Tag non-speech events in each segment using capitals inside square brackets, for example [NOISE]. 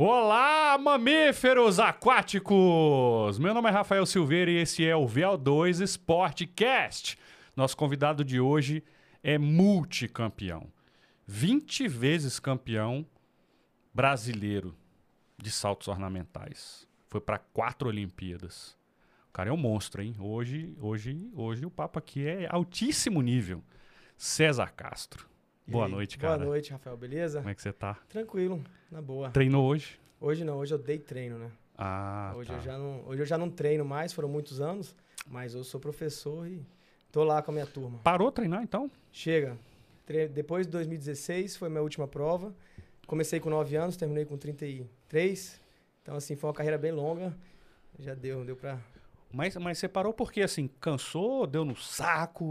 Olá, mamíferos aquáticos! Meu nome é Rafael Silveira e esse é o VL2 Sportcast. Nosso convidado de hoje é multicampeão. 20 vezes campeão brasileiro de saltos ornamentais. Foi para quatro Olimpíadas. O cara é um monstro, hein? Hoje, hoje, hoje o papo aqui é altíssimo nível. César Castro. Boa aí? noite, cara. Boa noite, Rafael, beleza? Como é que você tá? Tranquilo, na boa. Treinou hoje? Hoje não, hoje eu dei treino, né? Ah, hoje, tá. eu já não, hoje eu já não treino mais, foram muitos anos, mas eu sou professor e tô lá com a minha turma. Parou treinar então? Chega. Tre- Depois de 2016 foi minha última prova. Comecei com 9 anos, terminei com 33. Então, assim, foi uma carreira bem longa. Já deu, deu pra. Mas, mas você parou porque, assim, cansou, deu no saco?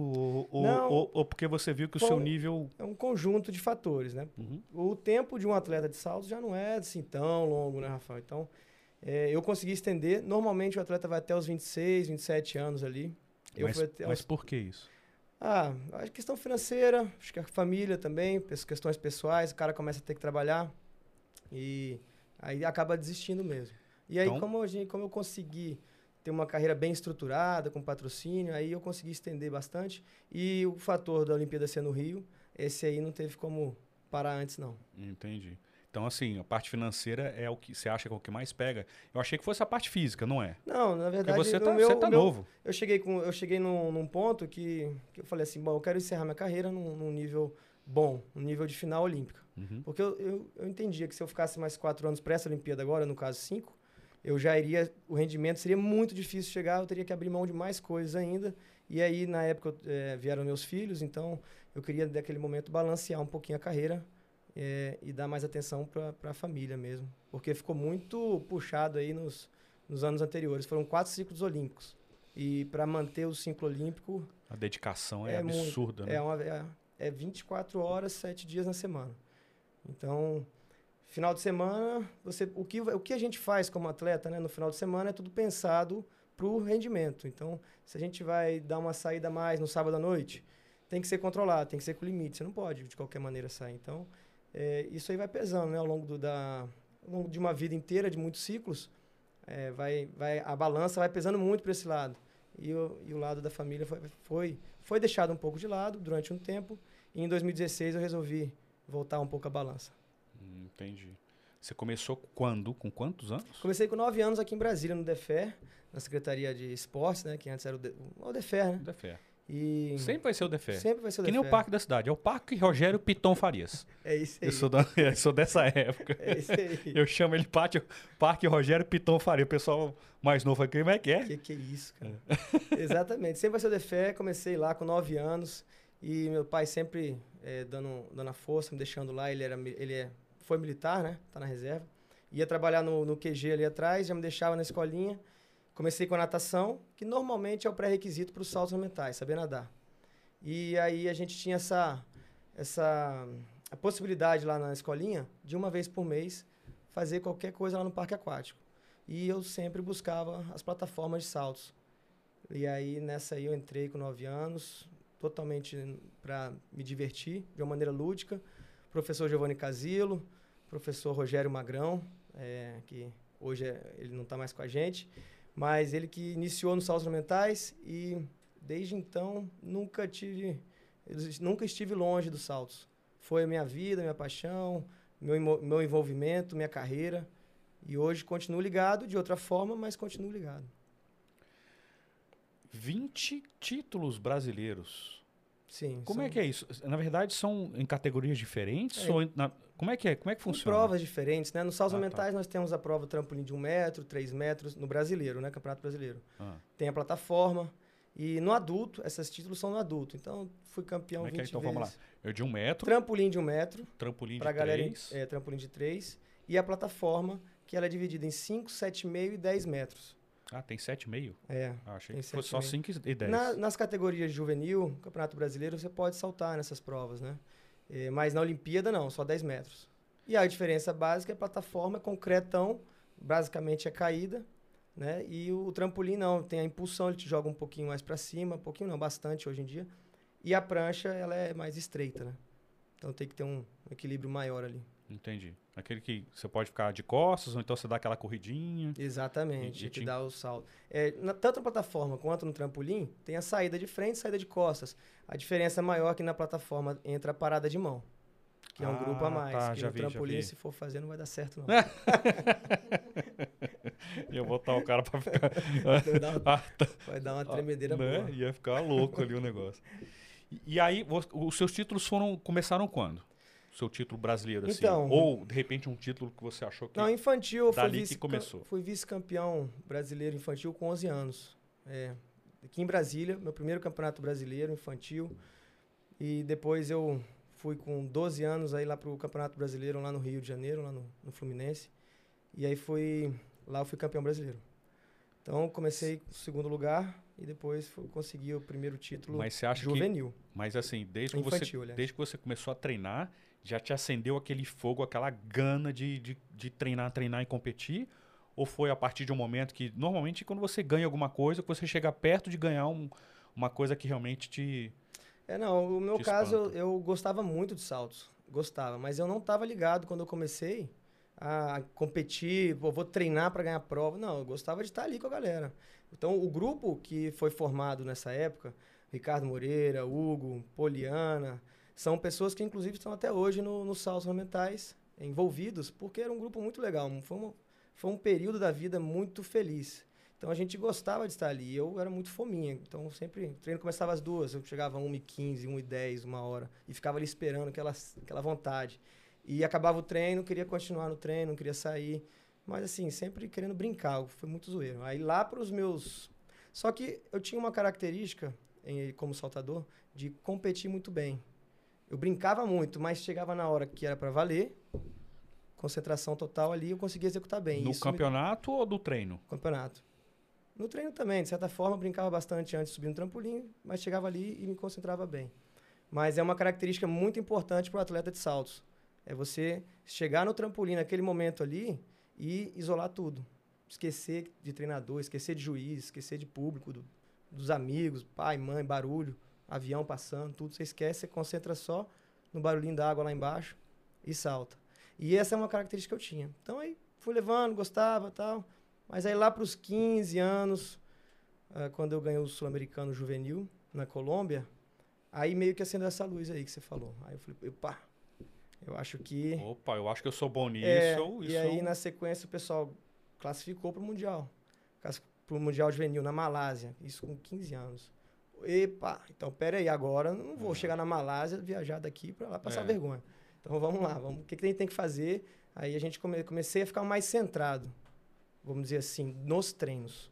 Ou, Não. ou- ou porque você viu que o seu nível... É um conjunto de fatores, né? Uhum. O tempo de um atleta de saltos já não é assim tão longo, né, Rafael? Então, é, eu consegui estender. Normalmente o atleta vai até os 26, 27 anos ali. Eu Mas, até mas por que isso? Ah, acho que questão financeira, acho que a família também, questões pessoais, o cara começa a ter que trabalhar e aí acaba desistindo mesmo. E aí, Então- como, a gente, como eu consegui ter uma carreira bem estruturada, com patrocínio, aí eu consegui estender bastante. E o fator da Olimpíada ser no Rio, esse aí não teve como parar antes, não. Entendi. Então, assim, a parte financeira é o que você acha que é o que mais pega. Eu achei que fosse a parte física, não é? Não, na Porque verdade, você tá, meu, você tá meu- novo. eu cheguei, com, eu cheguei num, num ponto que, que eu falei assim, bom, eu quero encerrar minha carreira num, num nível bom, um nível de final olímpica. Uhum. Porque eu, eu, eu entendia que se eu ficasse mais quatro anos para essa Olimpíada agora, no caso cinco, eu já iria, o rendimento seria muito difícil chegar, eu teria que abrir mão de mais coisas ainda. E aí, na época, eh, vieram meus filhos, então eu queria, naquele momento, balancear um pouquinho a carreira eh, e dar mais atenção para a família mesmo. Porque ficou muito puxado aí nos, nos anos anteriores. Foram quatro ciclos olímpicos. E para manter o ciclo olímpico, A dedicação é, É muito- absurda, né? é, uma, é, é 24 horas, 7 dias na semana. Então, final de semana, você, o, que, o que a gente faz como atleta né, no final de semana é tudo pensado para o rendimento. Então, se a gente vai dar uma saída mais no sábado à noite, tem que ser controlado, tem que ser com limite. Você não pode, de qualquer maneira, sair. Então, é, isso aí vai pesando né, ao, longo do, da, ao longo de uma vida inteira, de muitos ciclos. é, vai, vai, a balança vai pesando muito para esse lado. E o, e o lado da família foi, foi, foi deixado um pouco de lado durante um tempo. E em 2016 eu resolvi voltar um pouco a balança. Entendi. Você começou quando? Com quantos anos? Comecei com nove anos aqui em Brasília, no DEFER, na Secretaria de Esportes, né? Que antes era o, De, o DEFER, né? Defé. E Sempre vai ser o Defé. sempre vai ser o Que nem o DEFER. Parque da Cidade. É o Parque Rogério Piton Farias. [LAUGHS] É isso aí. Eu sou, da, [LAUGHS] eu sou dessa época. É isso aí. Eu chamo ele Pátio, Parque Rogério Piton Faria. O pessoal mais novo aqui, como é que é? Que que é isso, cara? [LAUGHS] Exatamente. Sempre vai ser o DEFE. Comecei lá com nove anos e meu pai sempre eh, dando, dando a força, me deixando lá. Ele, era, ele é, foi militar, né? Tá na reserva. Ia trabalhar no, no QG ali atrás, já me deixava na escolinha. Comecei com a natação, que normalmente é o pré-requisito para os saltos ornamentais, saber nadar. E aí a gente tinha essa, essa a possibilidade lá na escolinha de uma vez por mês fazer qualquer coisa lá no parque aquático. E eu sempre buscava as plataformas de saltos. E aí nessa aí eu entrei com 9 anos, totalmente para me divertir, de uma maneira lúdica. Professor Giovanni Casilo, professor Rogério Magrão, é, que hoje é- ele não está mais com a gente, mas ele que iniciou nos saltos ornamentais e desde então nunca tive, nunca estive longe dos saltos. Foi a minha vida, minha paixão, meu, meu envolvimento, minha carreira. E hoje continuo ligado de outra forma, mas continuo ligado. 20 títulos brasileiros. Sim. Como são- é que é isso? Na verdade, são em categorias diferentes? É. ou em- na- como é que é? Como é que funciona? provas diferentes, né? Nos saltos Ah, tá. mentais nós temos a prova trampolim de um metro, três metros, no brasileiro, né? Campeonato brasileiro. Ah, Tem a plataforma. E no adulto, esses títulos são no adulto. Então, fui campeão como é que é? 20 Então vezes. vamos lá. Eu de um metro, Trampolim de um metro, trampolim pra de galera, em- três. é, trampolim de três. E a plataforma, que ela é dividida em 5, 7,5 e 10 metros. Ah, tem 7,5? É. Ah, achei que fosse só 5 7,5. e 10. Na- nas categorias juvenil, Campeonato Brasileiro, você pode saltar nessas provas, né? Eh, mas na Olimpíada, não, só 10 metros. E a diferença básica é a plataforma, é concretão, basicamente é caída, né? E o, trampolim não, tem a impulsão, ele te joga um pouquinho mais para cima, um pouquinho não, bastante hoje em dia. E a prancha, ela é mais estreita, né? Então tem que ter um equilíbrio maior ali. Entendi. Aquele que você pode ficar de costas, ou então você dá aquela corridinha. Exatamente, E- e que te- dá o salto. É, na- tanto na plataforma quanto no trampolim, tem a saída de frente e saída de costas. A diferença maior é que na plataforma entra a parada de mão, que é um Ah, grupo a mais. tá, que já no vi, trampolim, se for fazer, não vai dar certo, não. [LAUGHS] Ia botar o cara pra ficar. [LAUGHS] Vai dar uma- [LAUGHS] Ah, tá. vai dar uma tremedeira né? boa. Ia ficar louco ali o negócio. E, e aí, vo- os seus títulos foram começaram quando? O seu título brasileiro, assim? Então- Ou, de repente, um título que você achou que... Não, infantil, eu fui Dali que vice, fui vice-campeão brasileiro infantil com 11 anos. É, aqui em Brasília, meu primeiro campeonato brasileiro infantil. E depois eu fui com 12 anos aí lá pro Campeonato Brasileiro lá no Rio de Janeiro, lá no, no Fluminense. E aí fui lá eu fui campeão brasileiro. Então comecei com o segundo lugar e depois fui, consegui o primeiro título Mas você acha que... juvenil, Mas assim, desde que, você, aliás. desde que você começou a treinar, já te acendeu aquele fogo, aquela gana de, de, de treinar, treinar e competir? Ou foi a partir de um momento que, normalmente, quando você ganha alguma coisa, que você chega perto de ganhar um- uma coisa que realmente te... É, não, o meu caso, eu, eu gostava muito de saltos. Gostava, mas eu não estava ligado quando eu comecei a competir, pô, vou treinar para ganhar prova. Não, eu gostava de estar ali com a galera. Então, o grupo que foi formado nessa época, Ricardo Moreira, Hugo, Poliana, são pessoas que, inclusive, estão até hoje no, nos saltos ornamentais, envolvidos, porque era um grupo muito legal. Foi, foi um período da vida muito feliz. Então a gente gostava de estar ali. Eu era muito fominha. Então sempre. O treino começava às duas. Eu chegava 1h15, 1h10, uma hora. E ficava ali esperando aquela, aquela vontade. E acabava o treino, queria continuar no treino, queria sair. Mas assim, sempre querendo brincar. Foi muito zoeiro. Aí lá para os meus. Só que eu tinha uma característica, em- como saltador, de competir muito bem. Eu brincava muito, mas chegava na hora que era para valer, concentração total ali, eu conseguia executar bem. no Isso me- campeonato ou do treino? campeonato. No treino também, de certa forma, eu brincava bastante antes de subir no trampolim, mas chegava ali e me concentrava bem. Mas é uma característica muito importante para o atleta de saltos. É você chegar no trampolim naquele momento ali e isolar tudo. Esquecer de treinador, esquecer de juiz, esquecer de público, do- dos amigos, pai, mãe, barulho, avião passando, tudo. Você esquece, você concentra só no barulhinho da água lá embaixo e salta. E essa é uma característica que eu tinha. Então aí fui levando, gostava tal. Mas aí lá para os 15 anos, ah, quando eu ganhei o Sul-Americano Juvenil na Colômbia, aí meio que acendeu essa luz aí que você falou. Aí eu falei, pá, eu acho que... Opa, eu acho que eu sou bom nisso. É, isso e aí na sequência o pessoal classificou para o Mundial. Para o Mundial Juvenil na Malásia, isso com 15 anos. Epa, então pera aí, agora não vou É. chegar na Malásia, viajar daqui para lá passar É. vergonha. Então vamos lá, vamos, o que, que a gente tem que fazer? Aí a gente come, comecei a ficar mais centrado, vamos dizer assim, nos treinos.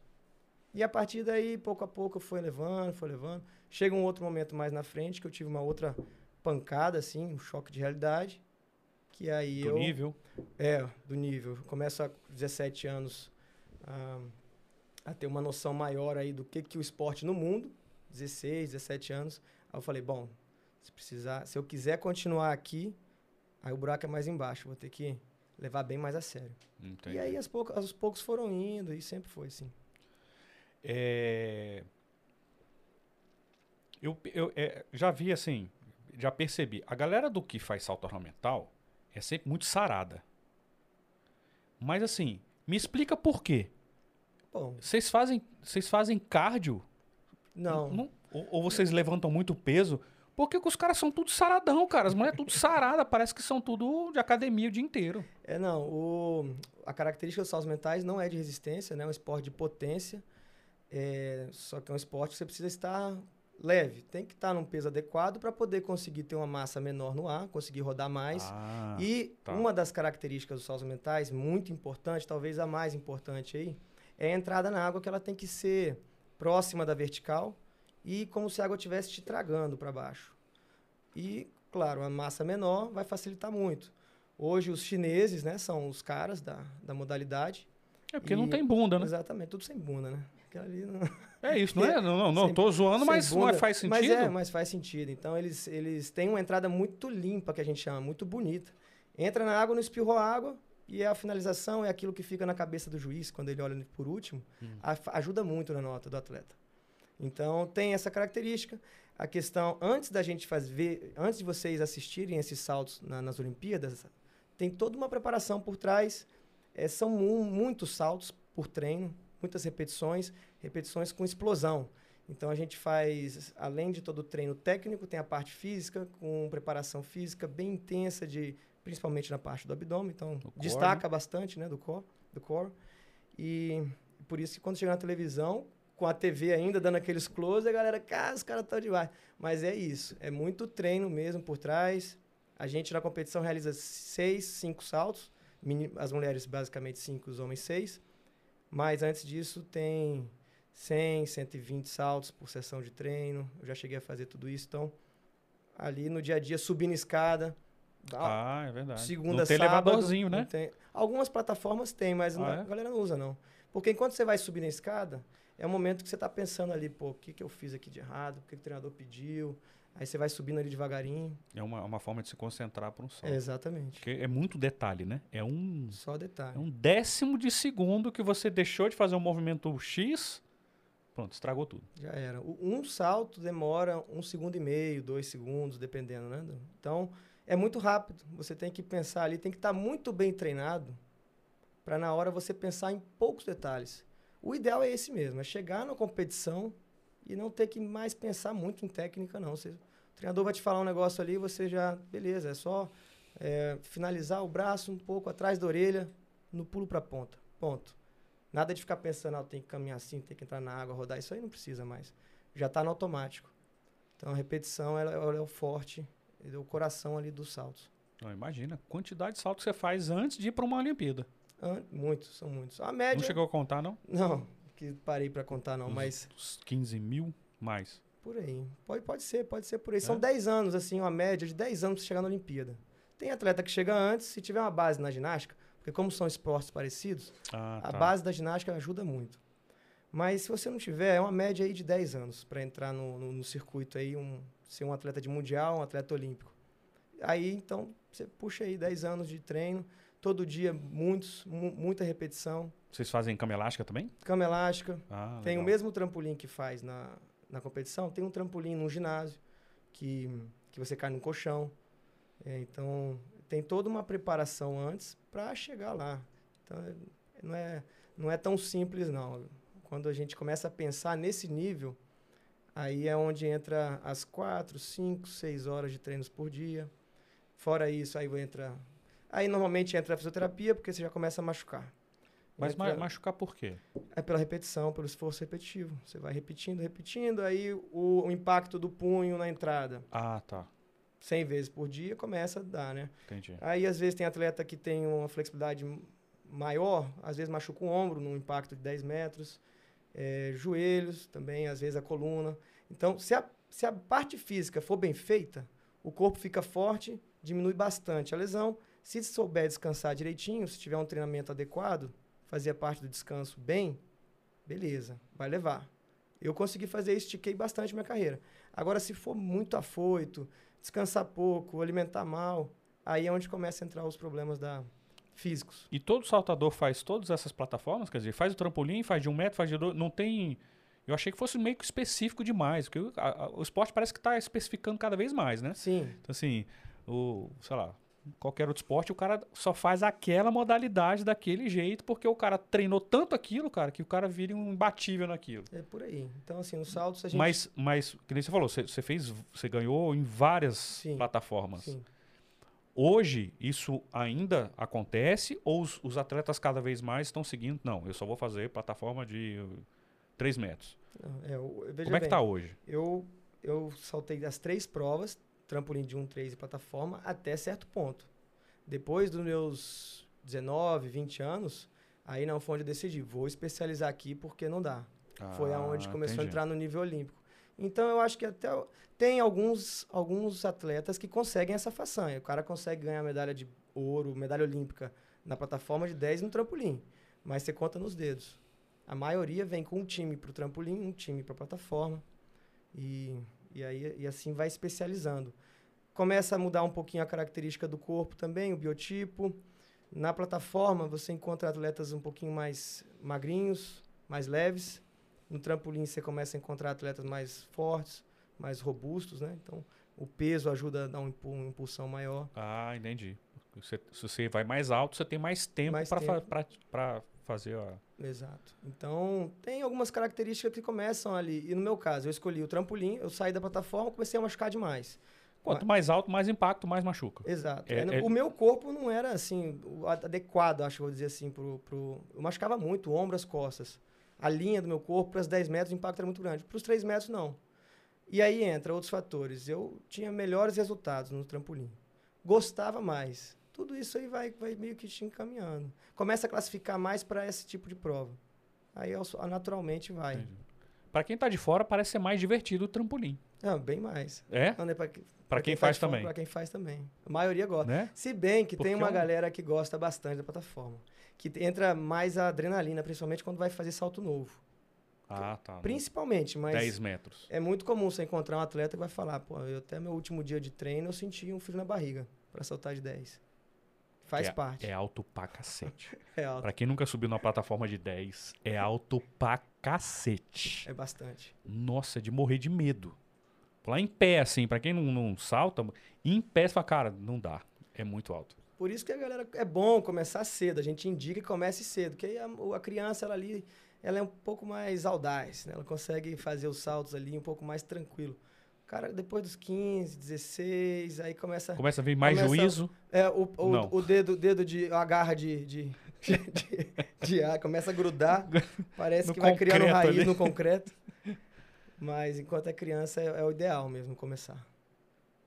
E a partir daí, pouco a pouco, foi levando, foi levando. Chega um outro momento mais na frente que eu tive uma outra pancada, assim, um choque de realidade, que aí do eu... nível. É, do nível. Eu começo a 17 anos a, a ter uma noção maior aí do que, que o esporte no mundo, 16, 17 anos. Aí eu falei, bom, se precisar, se eu quiser continuar aqui, aí o buraco é mais embaixo, vou ter que levar bem mais a sério. Entendi. E aí aos poucos, aos poucos foram indo e sempre foi assim. É, Eu, eu é, já vi assim, já percebi. A galera do que faz salto ornamental é sempre muito sarada. Mas assim, me explica por quê. Bom, Vocês fazem, vocês fazem cardio? Não. ou, ou vocês levantam muito peso? Porque que os caras são tudo saradão, cara. As mulheres tudo sarada, parece que são tudo de academia o dia inteiro. É, não. O, a característica dos saltos mentais não é de resistência, né? É um esporte de potência. É, só que é um esporte que você precisa estar leve. Tem que estar num peso adequado para poder conseguir ter uma massa menor no ar, conseguir rodar mais. Ah, e tá. uma das características dos saltos mentais, muito importante, talvez a mais importante aí, é a entrada na água que ela tem que ser próxima da vertical e como se a água estivesse te tragando para baixo. E, claro, a massa menor vai facilitar muito. Hoje os chineses, né, são os caras da, da modalidade. é porque não e- tem bunda, né? Exatamente, tudo sem bunda, né? Não... É isso, não é? [LAUGHS] Não, não, não Sem- tô zoando, mas não é- bunda. faz sentido. Mas é, mas faz sentido. Então eles, eles têm uma entrada muito limpa, que a gente chama, muito bonita. Entra na água, não espirrou a água, e a finalização é aquilo que fica na cabeça do juiz, quando ele olha por último, Hum. a- ajuda muito na nota do atleta. Então tem essa característica. A questão, antes da gente fazer, antes de vocês assistirem esses saltos na- nas Olimpíadas, tem toda uma preparação por trás. É, são mu muitos saltos por treino, muitas repetições, repetições com explosão. Então a gente faz, além de todo o treino técnico, tem a parte física, com preparação física bem intensa, de, principalmente na parte do abdômen. Então destaca core, né? bastante né, do core. Do core. E por isso que quando chega na televisão, com a TV ainda dando aqueles close, a galera, cara, os caras estão demais. Mas é isso, é muito treino mesmo por trás. A gente na competição realiza seis, cinco saltos. As mulheres basicamente cinco, os homens seis. Mas antes disso tem 100, 120 saltos por sessão de treino. Eu já cheguei a fazer tudo isso. Então, ali no dia a dia, subindo escada. Ah, é verdade. Segunda, não tem sábado, elevadorzinho, né? Tem. Algumas plataformas tem, mas ah, a é? galera não usa, não. Porque enquanto você vai subir na escada, é o momento que você está pensando ali, pô, o que, que eu fiz aqui de errado? O que, que o treinador pediu? Aí você vai subindo ali devagarinho. É uma, uma forma de se concentrar para um salto. É, exatamente. Porque é muito detalhe, né? É um. Só detalhe. É um décimo de segundo que você deixou de fazer um movimento X Pronto, estragou tudo. Já era. Um salto demora um segundo e meio, dois segundos, dependendo, né? Então, é muito rápido. Você tem que pensar ali, tem que estar muito bem treinado para na hora você pensar em poucos detalhes. O ideal é esse mesmo, é chegar na competição e não ter que mais pensar muito em técnica, não. Você, o treinador vai te falar um negócio ali, você já, beleza, é só é, finalizar o braço um pouco atrás da orelha, no pulo para ponta. Ponto. Nada de ficar pensando, ah, tem que caminhar assim, tem que entrar na água, rodar. Isso aí não precisa mais. Já está no automático. Então a repetição ela, ela é o forte, é o coração ali dos saltos. Não, imagina a quantidade de saltos que você faz antes de ir para uma Olimpíada. An muitos, são muitos. A média. Não chegou a contar, não? Não, que parei para contar, não, mas. Os 15 mil mais. Por aí. Pode, pode ser, pode ser por aí. É? São 10 anos, assim, uma média de 10 anos para chegar na Olimpíada. Tem atleta que chega antes, se tiver uma base na ginástica, porque como são esportes parecidos, ah, tá. a base da ginástica ajuda muito. Mas se você não tiver, é uma média aí de 10 anos para entrar no, no, no, circuito aí, um, ser um atleta de mundial, um atleta olímpico. Aí, então, você puxa aí 10 anos de treino, todo dia, muitos, muita repetição. Vocês fazem cama elástica também? Cama elástica. Ah, tem o mesmo trampolim que faz na, na competição, tem um trampolim no ginásio, que, que você cai no colchão. É, então, tem toda uma preparação antes para chegar lá. Então, não é, não é tão simples, não. Quando a gente começa a pensar nesse nível, aí é onde entra as quatro, cinco, seis horas de treinos por dia. Fora isso, aí entra... Aí, normalmente, entra a fisioterapia, porque você já começa a machucar. Mas entra, machucar por quê? É pela repetição, pelo esforço repetitivo. Você vai repetindo, repetindo, aí o, o impacto do punho na entrada. Ah, tá. 100 vezes por dia, começa a dar, né? Entendi. Aí, às vezes, tem atleta que tem uma flexibilidade maior, às vezes machuca o ombro num impacto de 10 metros, é, joelhos também, às vezes a coluna. Então, se a, se a parte física for bem feita, o corpo fica forte, diminui bastante a lesão. Se souber descansar direitinho, se tiver um treinamento adequado, fazer a parte do descanso bem, beleza, vai levar. Eu consegui fazer isso, estiquei bastante minha carreira. Agora, se for muito afoito, descansar pouco, alimentar mal, aí é onde começa a entrar os problemas da físicos. E todo saltador faz todas essas plataformas? Quer dizer, faz o trampolim, faz de um metro, faz de dois, não tem... Eu achei que fosse meio que específico demais, porque o, a, o esporte parece que está especificando cada vez mais, né? Sim. Então, assim, o, sei lá, qualquer outro esporte, o cara só faz aquela modalidade daquele jeito, porque o cara treinou tanto aquilo, cara, que o cara vira um imbatível naquilo. É por aí. Então, assim, nos saltos a gente. Mas, mas que nem você falou, você, você fez, você ganhou em várias sim, plataformas. Sim. Hoje, isso ainda acontece ou os, os, atletas cada vez mais estão seguindo? Não, eu só vou fazer plataforma de 3 metros. É, eu, Como é que está hoje? Eu, eu saltei as três provas, trampolim de 1, 3 e plataforma até certo ponto. Depois dos meus 19, 20 anos, aí não foi onde eu decidi, vou especializar aqui porque não dá. Ah, foi aonde começou entendi. a entrar no nível olímpico. Então eu acho que até tem alguns alguns atletas que conseguem essa façanha. O cara consegue ganhar medalha de ouro, medalha olímpica na plataforma de 10 no trampolim, mas você conta nos dedos. A maioria vem com um time para o trampolim, um time para a plataforma. E e, aí, e assim vai especializando. Começa a mudar um pouquinho a característica do corpo também, o biotipo. Na plataforma, você encontra atletas um pouquinho mais magrinhos, mais leves. No trampolim, você começa a encontrar atletas mais fortes, mais robustos, né? Então, o peso ajuda a dar um, uma impulsão maior. Ah, entendi. Você, se você vai mais alto, você tem mais tempo para fazer a. Exato. Então, tem algumas características que começam ali. E no meu caso, eu escolhi o trampolim, eu saí da plataforma, comecei a machucar demais. Quanto mais alto, mais impacto, mais machuca. Exato. É- É, é- O meu corpo não era assim, adequado, acho que eu vou dizer assim, pro, pro... Eu machucava muito, ombro, as costas. A linha do meu corpo, para os 10 metros, o impacto era muito grande. Para os 3 metros, não. E aí entra outros fatores. Eu tinha melhores resultados no trampolim. Gostava mais. Tudo isso aí vai, vai meio que te encaminhando. Começa a classificar mais para esse tipo de prova. Aí aos- naturalmente vai. Pra quem tá de fora, parece ser mais divertido o trampolim. Não, bem mais. É? Não, né, pra, Pra quem faz também. Para quem faz também. A maioria gosta. Né? Se bem que Porque tem uma é um- galera que gosta bastante da plataforma. Que entra mais a adrenalina, principalmente quando vai fazer salto novo. Ah, tá. Principalmente, mas 10 metros. é muito comum você encontrar um atleta que vai falar, pô, eu, até meu último dia de treino eu senti um frio na barriga para saltar de 10. Faz é, parte. É alto pra cacete. [LAUGHS] É, alto. pra quem nunca subiu numa plataforma de 10, é alto pra cacete. É bastante. Nossa, é de morrer de medo. Lá em pé, assim, pra quem não, não salta, em pé você fala, cara, não dá. É muito alto. Por isso que a galera é bom começar cedo. A gente indica que comece cedo, porque aí a, a criança ela ali, ela é um pouco mais audaz, né? Ela consegue fazer os saltos ali um pouco mais tranquilo. O cara depois dos 15, 16, aí começa Começa a vir mais Começa- juízo. é o, o, o dedo, dedo de a garra de de, [LAUGHS] de, de- de ar começa a grudar, [LAUGHS] parece No que vai criando raiz ali. no concreto. Mas enquanto é criança é, é o ideal mesmo começar.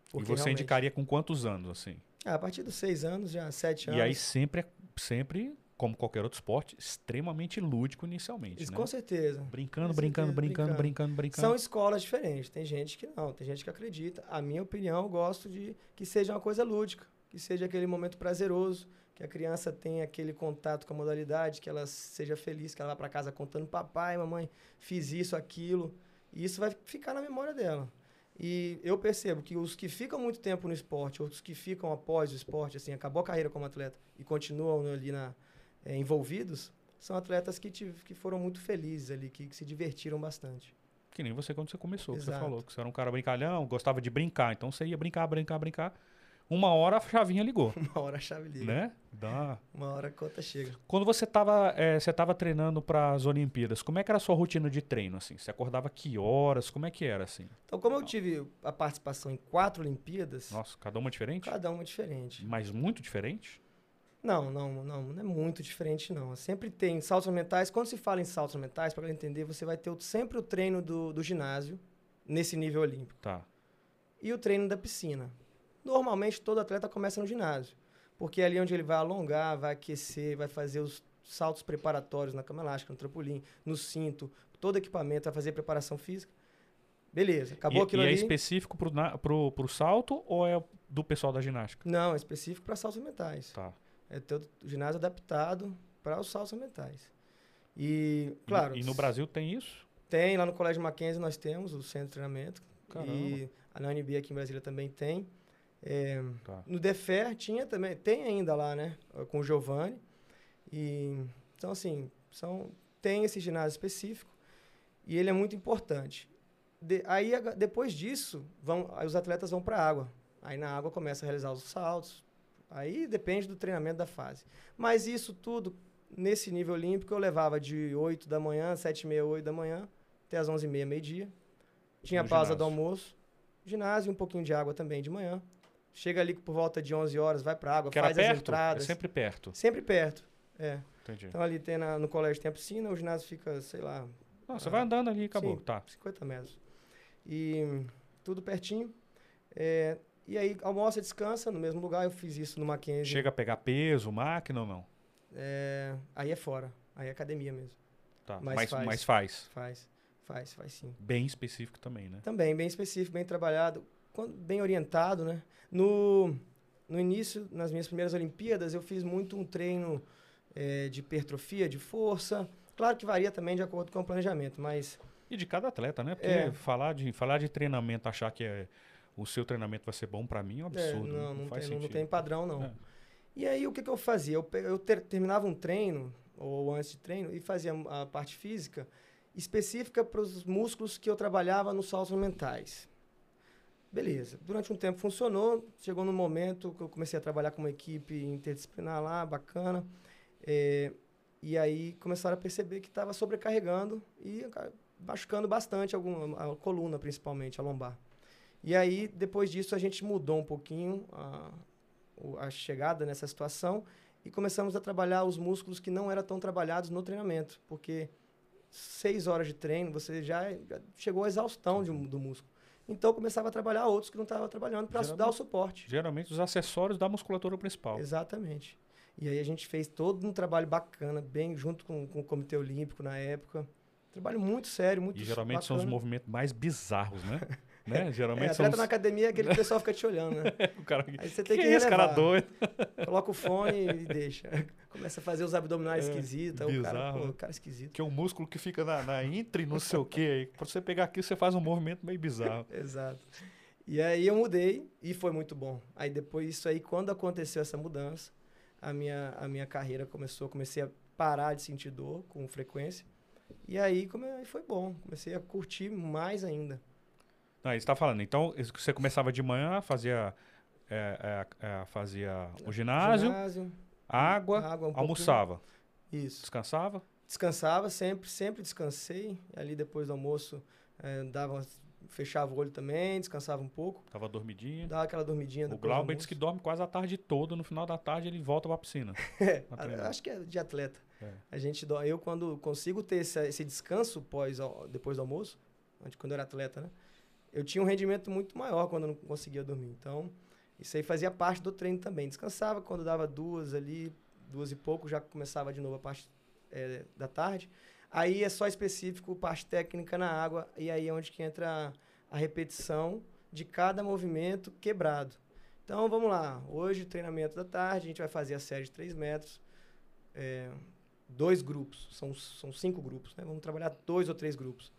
E Porque você realmente- indicaria com quantos anos, assim? Ah, a partir dos seis anos, já sete anos. E aí sempre, é- sempre, como qualquer outro esporte, extremamente lúdico inicialmente, Isso, né? com certeza. Brincando, Com brincando, certeza, brincando, brincando. brincando, brincando. São escolas diferentes. Tem gente que não, tem gente que acredita. A minha opinião, eu gosto de que seja uma coisa lúdica, que seja aquele momento prazeroso, que a criança tenha aquele contato com a modalidade, que ela seja feliz, que ela vá para casa contando: papai, mamãe, fiz isso, aquilo. E isso vai ficar na memória dela. E eu percebo que os que ficam muito tempo no esporte, outros que ficam após o esporte, assim, acabou a carreira como atleta e continuam ali na, eh, envolvidos, são atletas que, tive, que foram muito felizes ali, que, que se divertiram bastante. Que nem você quando você começou, que você falou. Que você era um cara brincalhão, gostava de brincar. Então você ia brincar, brincar, brincar. Uma hora a chavinha ligou, [LAUGHS] Uma hora a chave liga. né? Dá. Uma hora a conta chega. Quando você estava você tava treinando para as Olimpíadas, como é que era a sua rotina de treino, assim? Você acordava que horas? Como é que era, assim? Então, como eu tive a participação em quatro Olimpíadas, Nossa, cada uma diferente? cada uma é diferente. Mas muito diferente? Não, não, não, não é muito diferente, não. Sempre tem saltos mentais. Quando se fala em saltos mentais, para entender, você vai ter sempre o treino do, do ginásio, nesse nível olímpico, Tá. e o treino da piscina. Normalmente, todo atleta começa no ginásio, porque é ali onde ele vai alongar, vai aquecer, vai fazer os saltos preparatórios na cama elástica, no trampolim, no cinto, todo equipamento, vai fazer preparação física. Beleza, acabou e, aquilo e é ali. específico pro, na- pro, pro salto ou é do pessoal da ginástica? Não, é específico para saltos mentais. Tá. É todo o ginásio adaptado para os saltos mentais. E, claro, E, e no Brasil tem isso? tem lá no Colégio Mackenzie nós temos o centro de treinamento. Caramba. E a na UNB aqui em Brasília também tem. É, Tá. no Defer tinha também, tem ainda lá, né, com o Giovanni. E então assim, são tem esse ginásio específico e ele é muito importante. De- aí depois disso, vão aí os atletas vão para a água. Aí na água começa a realizar os saltos. Aí depende do treinamento da fase. Mas isso tudo nesse nível olímpico eu levava de 8 da manhã, 7 e meia, 8 da manhã, até as 11 e meia, meio-dia. Tinha No pausa do ginásio. almoço, ginásio e um pouquinho de água também de manhã. Chega ali por volta de 11 horas, vai para água, Que era faz as perto? É entradas. sempre perto. Sempre perto. É. Entendi. Então ali tem na- no colégio tem a piscina, o ginásio fica, sei lá, Não, você vai andando ali e acabou. sim. Tá. 50 metros. E tudo pertinho. É, e aí almoça, descansa no mesmo lugar. Eu fiz isso no Mackenzie. Chega a pegar peso, máquina ou não? É, aí é fora. Aí é academia mesmo. Tá. Mas Mas, faz. mas faz. Faz, faz, faz sim. Bem específico também, né? Também, bem específico, bem trabalhado, bem orientado, né? No, no início, nas minhas primeiras Olimpíadas, eu fiz muito um treino eh, de hipertrofia, de força. Claro que varia também de acordo com o planejamento, mas E de cada atleta, né? Porque É. falar, de, falar de treinamento, achar que é, o seu treinamento vai ser bom pra mim é um é, absurdo. não, não, faz tem, não tem padrão, não. É. E aí, o que, que eu fazia? Eu, eu ter- terminava um treino, ou antes de treino, e fazia a parte física específica para os músculos que eu trabalhava nos saltos mentais. Beleza. Durante um tempo funcionou. Chegou no momento que eu comecei a trabalhar com uma equipe interdisciplinar lá, bacana. É, e aí começaram a perceber que estava sobrecarregando e machucando bastante alguma, a coluna, principalmente, a lombar. E aí, depois disso, a gente mudou um pouquinho a, a chegada nessa situação e começamos a trabalhar os músculos que não eram tão trabalhados no treinamento, porque seis horas de treino, você já, já chegou à exaustão de, do músculo. Então, começava a trabalhar outros que não estavam trabalhando para dar o suporte. Geralmente, os acessórios da musculatura principal. Exatamente. E aí a gente fez todo um trabalho bacana, bem junto com, com o Comitê Olímpico na época. Trabalho muito sério, muito E geralmente bacana. são os movimentos mais bizarros, né? [LAUGHS] né? É, Geralmente atleta são os... na academia é aquele que o pessoal fica te olhando, né? [LAUGHS] o cara... Aí você tem que, que é esse cara doido? [LAUGHS] Coloca o fone e deixa. [LAUGHS] Começa a fazer os abdominais É, esquisitos. O cara, pô, né? o cara esquisito. Que é um músculo que fica na, na intra e não sei o quê. Aí, pra você pegar aqui, você faz um movimento meio bizarro. Exato. E aí eu mudei e foi muito bom. Aí depois disso aí, quando aconteceu essa mudança, a minha, a minha carreira começou, comecei a parar de sentir dor com frequência. E aí, come, aí foi bom. Comecei a curtir mais ainda. Não, você tá falando. Então, você começava de manhã, fazia, é, é, é, fazia o ginásio, Ginásio, água, água um pouquinho. almoçava, Isso. descansava. Descansava sempre, sempre descansei. Ali depois do almoço, eh, dava, fechava o olho também, descansava um pouco. Tava dormidinha. Dava aquela dormidinha O Glauber diz que dorme quase a tarde toda. No final da tarde, ele volta pra piscina. [LAUGHS] É, acho que é de atleta. É. A gente, eu quando consigo ter esse, esse descanso pós, depois do almoço, antes- quando eu era atleta, né? Eu tinha um rendimento muito maior quando eu não conseguia dormir. Então, isso aí fazia parte do treino também. Descansava quando dava duas ali, duas e pouco, já começava de novo a parte eh, da tarde. Aí é só específico, parte técnica na água, e aí é onde que entra a, a repetição de cada movimento quebrado. Então, vamos lá. Hoje, treinamento da tarde, a gente vai fazer a série de 3 metros. É, dois grupos, são, são cinco grupos, né? Vamos trabalhar dois ou três grupos.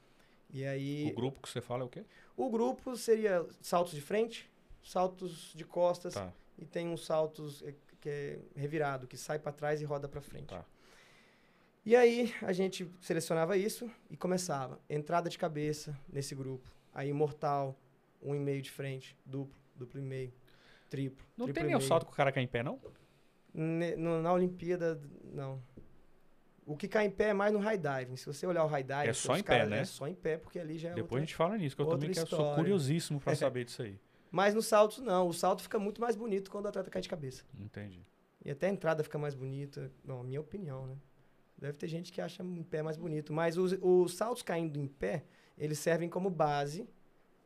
E aí, O grupo que você fala é o quê? O grupo seria saltos de frente, saltos de costas Tá, e tem uns saltos eh, que é revirado, que sai para trás e roda para frente. tá. E aí a gente selecionava isso e começava. Entrada de cabeça nesse grupo. Aí mortal, um e meio de frente, duplo, duplo e meio, triplo. Não triplo tem nenhum salto que o cara cai em pé, não? Ne- no- na Olimpíada, não. O que cai em pé é mais no high diving. Se você olhar o high diving, É só em pé, né? É só em pé, porque ali já é Depois outra... a gente fala nisso, que eu também quero, sou curiosíssimo pra [LAUGHS] saber disso aí. Mas no salto, não. O salto fica muito mais bonito quando o atleta cai de cabeça. Entendi. E até a entrada fica mais bonita. Bom, a minha opinião, né? Deve ter gente que acha em pé mais bonito. Mas os, os saltos caindo em pé, eles servem como base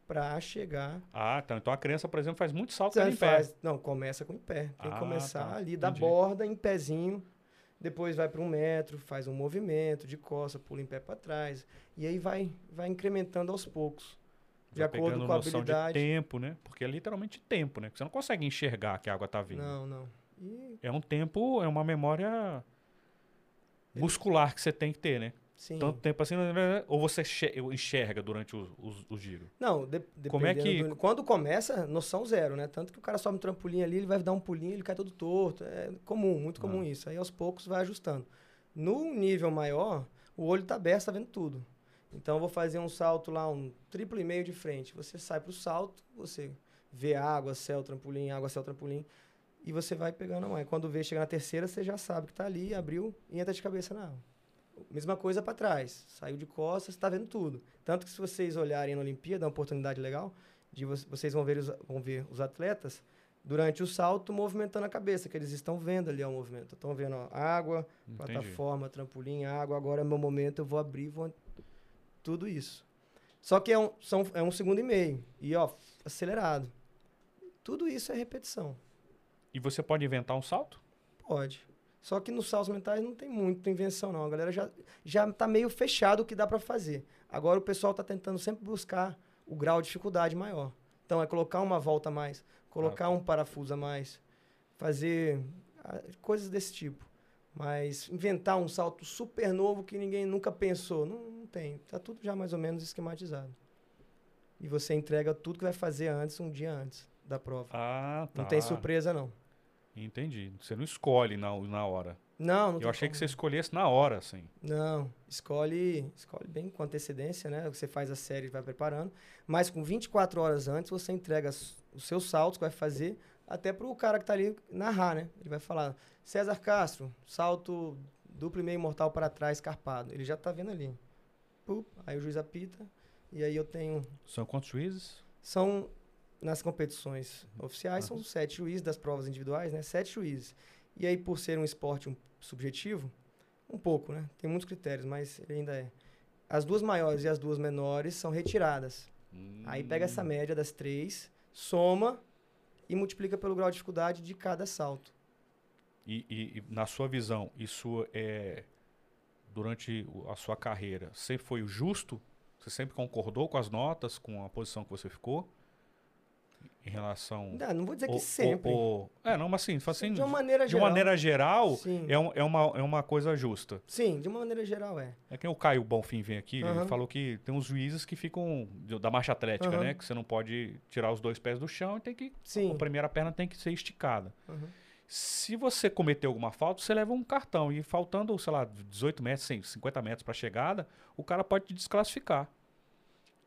para chegar... Ah, tá. Então a criança, por exemplo, faz muito salto em pé. faz- Não, começa com em pé. Tem Ah, que começar tá. ali da Entendi. borda, em pezinho. Depois vai para um metro, faz um movimento de costa, pula em pé para trás. E aí vai, vai incrementando aos poucos. De Vai acordo com a noção habilidade. de tempo, né? Porque é literalmente tempo, né? Porque você não consegue enxergar que a água tá vindo. Não, não. E, É um tempo, é uma memória muscular que você tem que ter, né? Sim. Tanto tempo assim, né? ou você enxe- enxerga durante os, os, os giros. Não, de, Como é que- do- quando começa, noção zero, né? Tanto que o cara sobe um trampolim ali, ele vai dar um pulinho, ele cai todo torto. É comum, muito comum Ah. isso. Aí aos poucos vai ajustando. No nível maior, o olho tá aberto, tá vendo tudo. Então eu vou fazer um salto lá, um triplo e meio de frente. Você sai pro salto, você vê água, céu, trampolim, água, céu, trampolim. E você vai pegando a mão. Aí quando vê, chega na terceira, você já sabe que tá ali, abriu e entra de cabeça na água. Mesma coisa para trás. Saiu de costas, está vendo tudo. Tanto que se vocês olharem na Olimpíada, é uma oportunidade legal, de vo- vocês vão ver, os, vão ver os atletas durante o salto movimentando a cabeça, que eles estão vendo ali o movimento. Estão vendo ó, água, Entendi. plataforma, trampolim, água, agora é meu momento, eu vou abrir, vou... Tudo isso. Só que é um, são, é um segundo e meio. E, ó, acelerado. Tudo isso é repetição. E você pode inventar um salto? Pode. Só que nos saltos mentais não tem muita invenção, não. A galera já, já tá meio fechado o que dá para fazer. Agora o pessoal tá tentando sempre buscar o grau de dificuldade maior. Então é colocar uma volta a mais, colocar um parafuso a mais, fazer ah, coisas desse tipo. Mas inventar um salto super novo que ninguém nunca pensou, não, não tem. Tá tudo já mais ou menos esquematizado. E você entrega tudo que vai fazer antes, um dia antes da prova. Ah, tá. Não tem surpresa, não. Entendi. Você não escolhe na, na hora. Não, não Eu achei como. que você escolhesse na hora, assim. Não, escolhe, escolhe bem com antecedência, né? Você faz a série e vai preparando. Mas com 24 horas antes, você entrega os seus saltos que vai fazer até pro cara que tá ali narrar, né? Ele vai falar, César Castro, salto duplo e meio mortal para trás, carpado. Ele já tá vendo ali. Pup, aí o juiz apita. E aí eu tenho... São quantos juízes? São, nas competições oficiais, são sete juízes das provas individuais, né? Sete juízes. E aí, por ser um esporte um, subjetivo, um pouco, né? Tem muitos critérios, mas ele ainda é. As duas maiores e as duas menores são retiradas. Aí pega essa Hum. média das três, soma e multiplica pelo grau de dificuldade de cada salto. E, e- e na sua visão, isso é durante a sua carreira, sempre foi o justo? Você sempre concordou com as notas, com a posição que você ficou? Em relação. Não, não vou dizer que sempre. ou- ou- é, não, mas assim, assim de uma maneira de geral. maneira geral, Sim. é, um- é, uma, é uma coisa justa. Sim, de uma maneira geral é. É que o Caio Bonfim vem aqui, ele Aham. falou que tem uns juízes que ficam de- da marcha atlética, Aham. né? Que você não pode tirar os dois pés do chão e tem que. Sim. A primeira perna tem que ser esticada. Uhum. Se você cometer alguma falta, você leva um cartão. E faltando, sei lá, 18 metros, 100, 50 metros para chegada, o cara pode te desclassificar.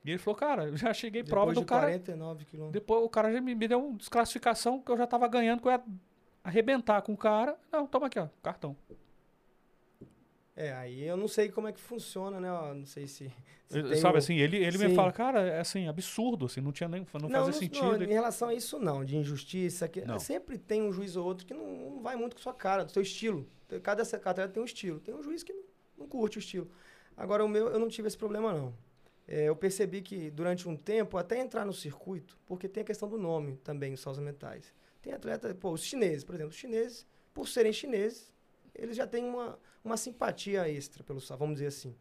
E ele falou, cara, eu já cheguei Depois prova de do cara. 49 quilômetros. Depois o cara já me, me deu uma desclassificação que eu já tava ganhando, que eu ia arrebentar com o cara. Não, toma aqui, ó, cartão. É, aí eu não sei como é que funciona, né? ó, Não sei se. se tem Sabe o- assim, ele, ele me fala, cara, é assim, absurdo, assim, não tinha nem, não, fazia sentido. Não, em relação a isso, não, de injustiça. Que, Não. Sempre tem um juiz ou outro que não, não vai muito com sua cara, do seu estilo. Cada atleta tem um estilo. Tem um juiz que não, não curte o estilo. Agora, o meu, eu não tive esse problema, não. É, eu percebi que durante um tempo, até entrar no circuito, porque tem a questão do nome também, os saltos mentais. Tem atleta, pô, os chineses, por exemplo, os chineses, por serem chineses, eles já têm uma, uma simpatia extra pelo salto, vamos dizer assim.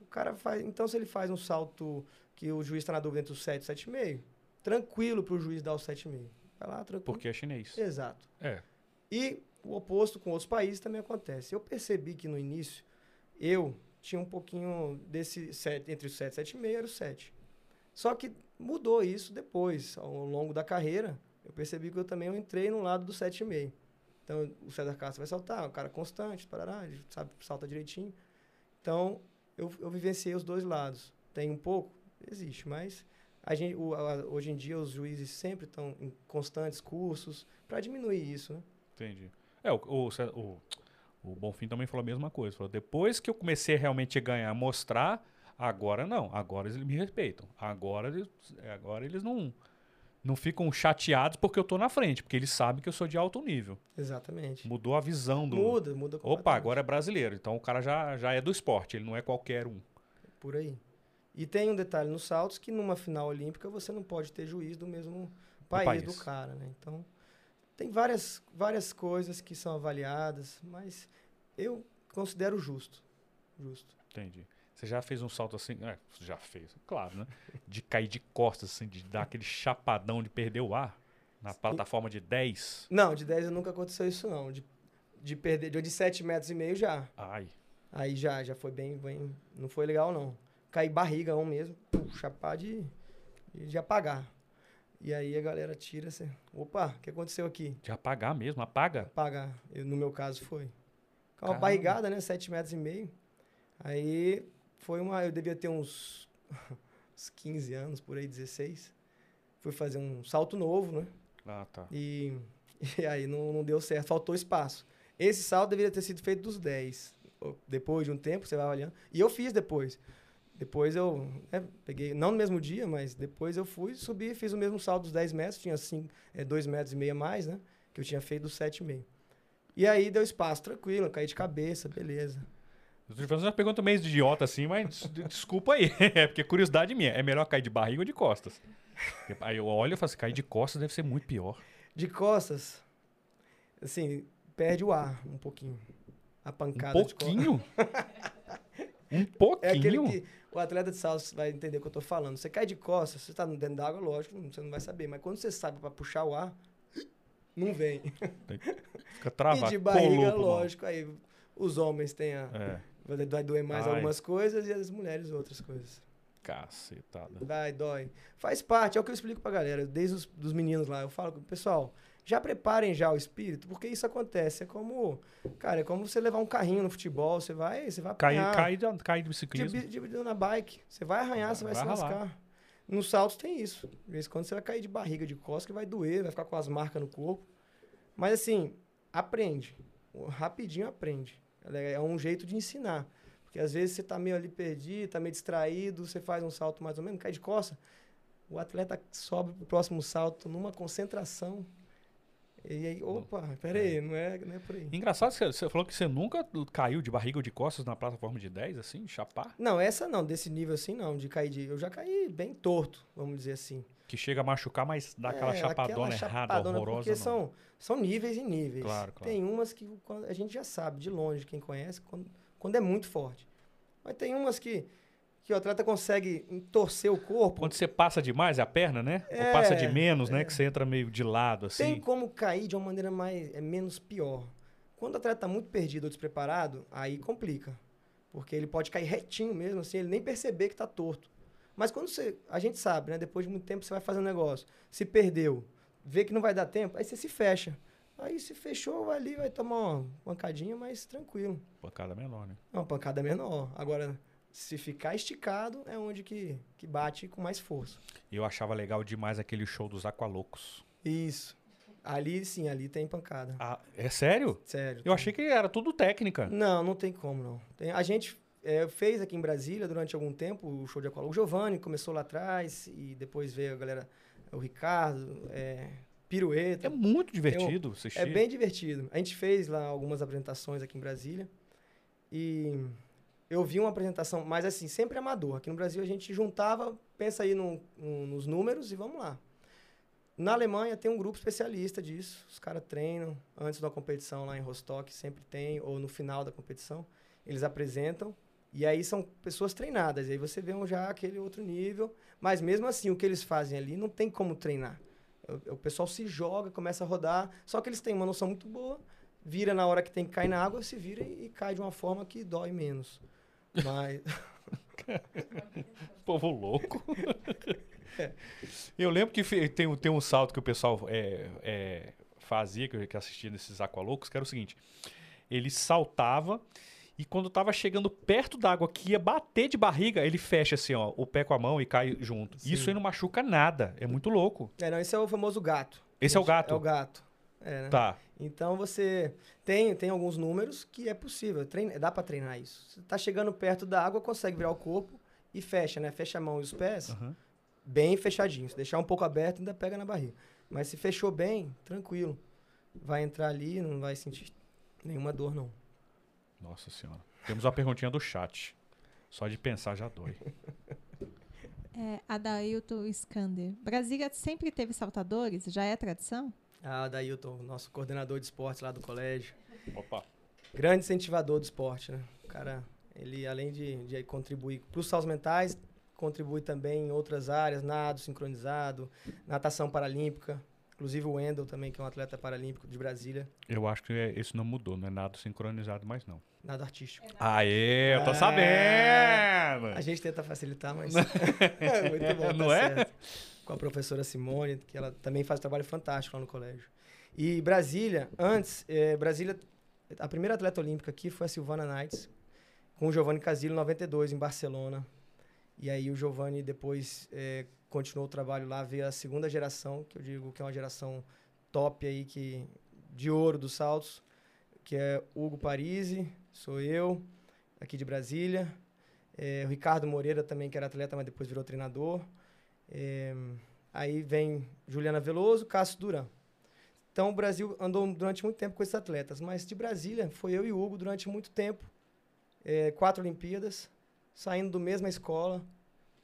O cara faz. Então, se ele faz um salto que o juiz está na dúvida entre o 7 e o 7,5, tranquilo para o juiz dar o 7,5. Vai lá, tranquilo. Porque é chinês. Exato. É. E o oposto com outros países também acontece. Eu percebi que no início eu tinha um pouquinho desse 7, entre o 7 e 7,5 era o 7. Só que mudou isso depois, ao longo da carreira. Eu percebi que eu também entrei no lado do 7,5. Então, o César Castro vai saltar, é um cara constante, parará, sabe, salta direitinho. Então, eu, eu vivenciei os dois lados. Tem um pouco? Existe, mas a gente, o- a- hoje em dia os juízes sempre estão em constantes cursos para diminuir isso, né? Entendi. É, o, o, o, o Bonfim também falou a mesma coisa. Falou, depois que eu comecei realmente a ganhar, mostrar, agora não. Agora eles me respeitam. Agora eles, é, agora eles não, não ficam chateados porque eu tô na frente, porque eles sabem que eu sou de alto nível. Exatamente. Mudou a visão do. Muda, muda Opa, agora é brasileiro. Então o cara já, já é do esporte, ele não é qualquer um. Por aí. E tem um detalhe nos saltos que numa final olímpica você não pode ter juiz do mesmo país, do país. cara, né? Então, tem várias, várias coisas que são avaliadas, mas eu considero justo. Justo. Entendi. Você já fez um salto assim? É, já fez, claro, né? [LAUGHS] De cair de costas, assim, de dar aquele chapadão de perder o ar na plataforma de 10. Não, de 10 nunca aconteceu isso não. De, de perder, de, de 7 metros e meio já. Ai. Aí já, já foi bem, bem. Não foi legal, não. Caí barrigão mesmo, pum, chapar de, de apagar. E aí a galera tira assim. Opa, o que aconteceu aqui? De apagar mesmo, apaga. Apagar. Eu, no meu caso foi. Com uma Caramba. barrigada, né? 7 metros e meio. Aí foi uma. Eu devia ter uns, [LAUGHS] uns 15 anos, por aí, 16. Fui fazer um salto novo, né? Ah, tá. E, [LAUGHS] e aí não, não deu certo, faltou espaço. Esse salto deveria ter sido feito dos 10. Ou Depois de um tempo, você vai olhando. E eu fiz depois. Depois eu né, peguei, não no mesmo dia, mas depois eu fui, subi, fiz o mesmo salto dos 10 metros, tinha assim, 2 metros e meio a mais, né? Que eu tinha feito dos 7,5. E aí deu espaço, tranquilo, caí de cabeça, beleza. Eu tô te fazendo uma pergunta meio idiota assim, mas des- desculpa aí. [LAUGHS] É porque curiosidade minha. É melhor cair de barriga ou de costas? Aí eu olho e falo assim, cair de costas deve ser muito pior. De costas, assim, perde o ar um pouquinho. A Um pancada de costas. pouquinho? [LAUGHS] Um pouquinho? É aquele que o atleta de salto vai entender o que eu tô falando. Você cai de costas, você tá dentro d'água, lógico, você não vai saber. Mas quando você sabe para puxar o ar, [LAUGHS] não vem. Fica travado. [LAUGHS] e de barriga, lógico, aí os homens têm a... É, Vai vai doer mais Ai. algumas coisas e as mulheres outras coisas. cacetada. Vai, dói. Faz parte, é o que eu explico pra galera, desde os dos meninos lá. Eu falo, pessoal, já preparem já o espírito, porque isso acontece. É como, cara, é como você levar um carrinho no futebol, você vai, você vai Cai, cai, de- cai de de, de, na bike. Você vai arranhar, você vai, Vai se ralar. lascar. Nos saltos tem isso. De vez em quando você vai cair de barriga, de costas, que vai doer, vai ficar com as marcas no corpo. Mas assim, aprende. O- Rapidinho aprende. É é um jeito de ensinar. Porque às vezes você tá meio ali perdido, tá meio distraído, você faz um salto mais ou menos, cai de costa. O atleta sobe pro próximo salto numa concentração. E aí, opa, pera aí, não é, não é por aí. Engraçado, você, você falou que você nunca caiu de barriga ou de costas na plataforma de 10, assim, chapar? Não, essa não, desse nível assim não, de cair de. Eu já caí bem torto, vamos dizer assim. Que chega a machucar, mas dá aquela É, chapadona aquela errada, chapadona, horrorosa. Porque não. são, são níveis e níveis. Claro, claro. Tem umas que a gente já sabe, de longe, quem conhece, quando, quando é muito forte. Mas tem umas que, que o atleta consegue torcer o corpo. Quando você passa demais, é a perna, né? Ou É, passa de menos, né? Que você entra meio de lado, assim. Tem como cair de uma maneira mais, é, menos pior. Quando o atleta está muito perdido ou despreparado, aí complica. Porque ele pode cair retinho mesmo, assim, ele nem perceber que está torto. Mas quando você. A gente sabe, né? Depois de muito tempo você vai fazer um negócio. Se perdeu, vê que não vai dar tempo, aí você se fecha. Aí se fechou, vai ali, vai tomar uma pancadinha, mas tranquilo. Pancada menor, né? Uma pancada menor. Agora, se ficar esticado, é onde que, que bate com mais força. E eu achava legal demais aquele show dos Aqualocos. Isso. Ali sim, ali tem pancada. Ah, é sério? Sério. Eu achei que era tudo técnica. Não, não tem como, não. Tem- a gente é, fez aqui em Brasília durante algum tempo o show de aquálogo. O Giovanni começou lá atrás e depois veio a galera, o Ricardo, é, Pirueta. É muito divertido assistir. É bem divertido. A gente fez lá algumas apresentações aqui em Brasília e eu vi uma apresentação, mas assim, sempre amador. Aqui no Brasil a gente juntava, pensa aí no- no- nos números e vamos lá. Na Alemanha tem um grupo especialista disso. Os caras treinam antes da competição lá em Rostock, sempre tem, ou no final da competição. Eles apresentam. E aí são pessoas treinadas. E aí você vê um já aquele outro nível. Mas mesmo assim, o que eles fazem ali não tem como treinar. O, o pessoal se joga, começa a rodar. Só que eles têm uma noção muito boa. Vira na hora que tem que cair na água, se vira e, e cai de uma forma que dói menos. Mas. [LAUGHS] Povo louco. [LAUGHS] Eu lembro que tem, um- tem um salto que o pessoal é, é, fazia, que eu assistia nesses aqualoucos, que era o seguinte: ele saltava e quando tava chegando perto da água que ia bater de barriga, ele fecha assim, ó, o pé com a mão e cai junto. Sim. Isso aí não machuca nada. É muito louco. É, não, esse é o famoso gato. Esse é o gato? É o gato. É, né? Tá. Então você tem, tem alguns números que é possível, treina, dá para treinar isso. Você tá chegando perto da água, consegue virar o corpo e fecha, né? Fecha a mão e os pés Aham. bem fechadinhos. Se deixar um pouco aberto, ainda pega na barriga. Mas se fechou bem, tranquilo. Vai entrar ali, não vai sentir nenhuma dor, não. Nossa senhora. Temos uma perguntinha do chat. Só de pensar já dói. [LAUGHS] É, Adailton Skander. Brasília sempre teve saltadores? Já é tradição? Ah, Dailton, nosso coordenador de esportes lá do colégio. Opa. grande incentivador do esporte, né? O cara, ele além de, de contribuir para os saltos mentais, contribui também em outras áreas, nado sincronizado, natação paralímpica. Inclusive o Wendel também, que é um atleta paralímpico de Brasília, Eu acho que é- isso não mudou, não é nada sincronizado mais não. nado artístico. Aê, eu tô É. sabendo! A gente tenta facilitar, mas [LAUGHS] [LAUGHS] é muito bom, tá Não é? Com a professora Simone, que ela também faz um trabalho fantástico lá no colégio. E Brasília, antes, eh, Brasília, a primeira atleta olímpica aqui foi a Silvana Knights, com o Giovanni Casillo em 92, em Barcelona. E aí o Giovanni depois eh, continuou o trabalho lá, veio a segunda geração, que eu digo que é uma geração top aí, que, de ouro dos saltos, que é Hugo Parisi, sou eu, aqui de Brasília. Eh, o Ricardo Moreira também, que era atleta, mas depois virou treinador. Eh, aí vem Juliana Veloso, Cássio Duran. Então o Brasil andou durante muito tempo com esses atletas, mas de Brasília foi eu e Hugo durante muito tempo. Eh, quatro Olimpíadas, saindo do mesma escola.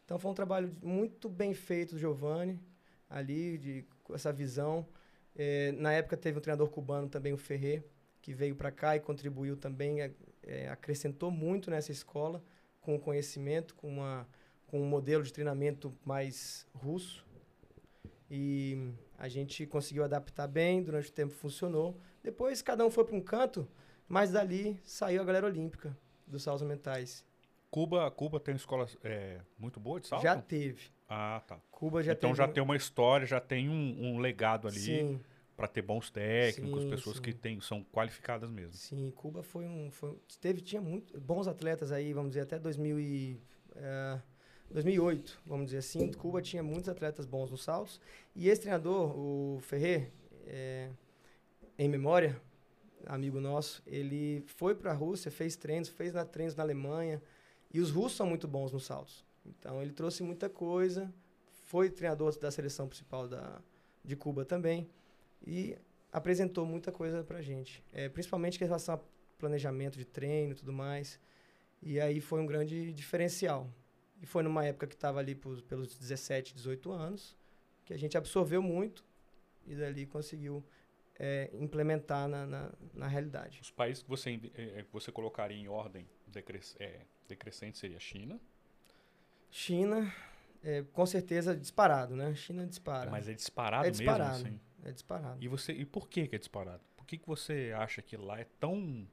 Então foi um trabalho muito bem feito Giovanni, ali, de, com essa visão. Eh, na época teve um treinador cubano também, o Ferrer, que veio para cá e contribuiu também, eh, acrescentou muito nessa escola, com o conhecimento, com, uma, com um modelo de treinamento mais russo. E a gente conseguiu adaptar bem, durante o tempo funcionou. Depois cada um foi para um canto, mas dali saiu a galera olímpica dos saltos mentais. Cuba, Cuba tem escola é, muito boa de salto? Já teve. Ah, tá. Cuba já então teve. já tem uma história, já tem um, um legado ali para ter bons técnicos, Sim, pessoas sim. que tem, são qualificadas mesmo. Sim, Cuba foi um, foi, teve tinha muito bons atletas aí, vamos dizer até 2000 e, eh, 2008, vamos dizer assim. Cuba tinha muitos atletas bons nos saltos e esse treinador, o Ferrer, eh, em memória, amigo nosso, ele foi para a Rússia, fez treinos, fez na, treinos na Alemanha e os russos são muito bons nos saltos. Então ele trouxe muita coisa, foi treinador da seleção principal da, de Cuba também e apresentou muita coisa pra gente, é, principalmente em relação a planejamento de treino e tudo mais. E aí foi um grande diferencial. E foi numa época que estava ali pros- pelos 17, 18 anos, que a gente absorveu muito e dali conseguiu é, implementar na, na, na realidade. Os países que você, eh, que você colocaria em ordem decres, eh, decrescente seria China, China, é, com certeza disparado, né? China dispara. mas é disparado, É disparado. mesmo assim. É disparado. E você e por que que é disparado? Por que que você acha que lá é tão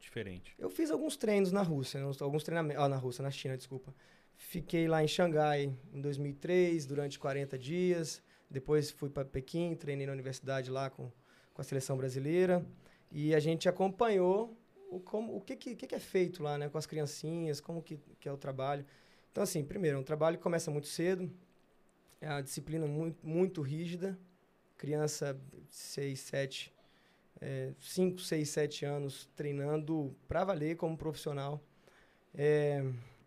diferente? Eu fiz alguns treinos na Rússia, né, uns- alguns treinamentos. Ah, na Rússia, na China, desculpa. Fiquei lá em Xangai em 2003, durante 40 dias. Depois fui para Pequim, treinei na universidade lá com, com a seleção brasileira. E a gente acompanhou o, como, o que, que, que é feito lá, né, com as criancinhas, como que, que é o trabalho. Então, assim, primeiro, é um trabalho que começa muito cedo, é uma disciplina muito, muito rígida. Criança 6, 7, 5, 6, 7 anos treinando para valer como profissional. É,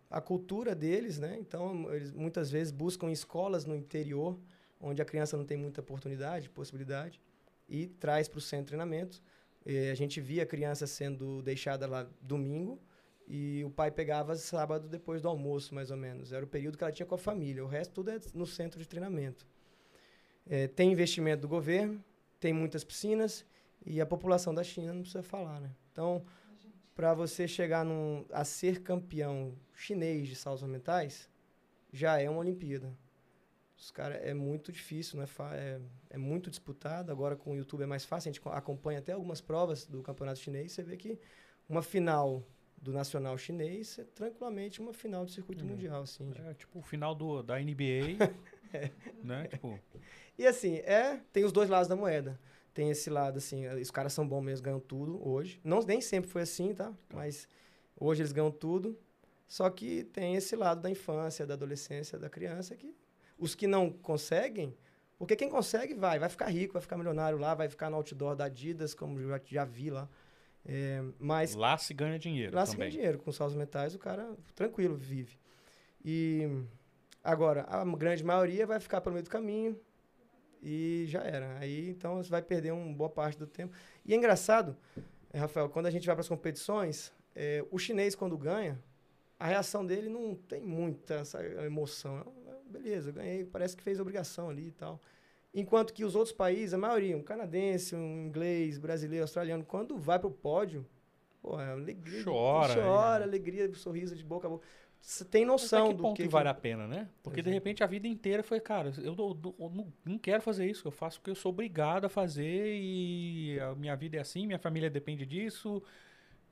a cultura deles, né? Então, eles muitas vezes buscam escolas no interior, onde a criança não tem muita oportunidade, possibilidade, e traz para o centro de treinamento. Eh, a gente via a criança sendo deixada lá domingo e o pai pegava sábado depois do almoço, mais ou menos. Era o período que ela tinha com a família. O resto tudo é no centro de treinamento. Eh, tem investimento do governo, tem muitas piscinas e a população da China não precisa falar, né? Então, para você chegar num, a ser campeão chinês de saltos ornamentais, já é uma Olimpíada. Os cara é muito difícil, não é, é, é muito disputado. Agora com o YouTube é mais fácil, a gente co- acompanha até algumas provas do campeonato chinês. Você vê que uma final do nacional chinês é tranquilamente uma final do circuito Uhum. mundial, assim. É tipo o final do, da NBA, [LAUGHS] É. né? Tipo, E assim, é, tem os dois lados da moeda. Tem esse lado, assim, eh, os caras são bons mesmo, ganham tudo hoje. Não, nem sempre foi assim, tá? Mas hoje eles ganham tudo. Só que tem esse lado da infância, da adolescência, da criança, que os que não conseguem, porque quem consegue vai, vai ficar rico, vai ficar milionário lá, vai ficar no outdoor da Adidas, como já, já vi lá. É, mas lá se ganha dinheiro Lá se também. ganha dinheiro. Com saltos mentais, o cara tranquilo vive. E agora, a grande maioria vai ficar pelo meio do caminho e já era. Aí, então, você vai perder uma boa parte do tempo. E é engraçado, Rafael, quando a gente vai para as competições, eh, o chinês, quando ganha, a reação dele não tem muita essa emoção. Ah, Beleza, eu ganhei, parece que fez obrigação ali e tal. Enquanto que os outros países, a maioria, um canadense, um inglês, brasileiro, australiano, quando vai pro pódio, pô, é alegria. Chora, Chora, né? alegria, sorriso de boca a boca. Você tem noção do que, que vale a pena, né? Porque de Exato. repente a vida inteira foi, cara, eu, não- não- eu não, quero fazer isso, eu faço porque eu sou obrigado a fazer e a minha vida é assim, minha família depende disso.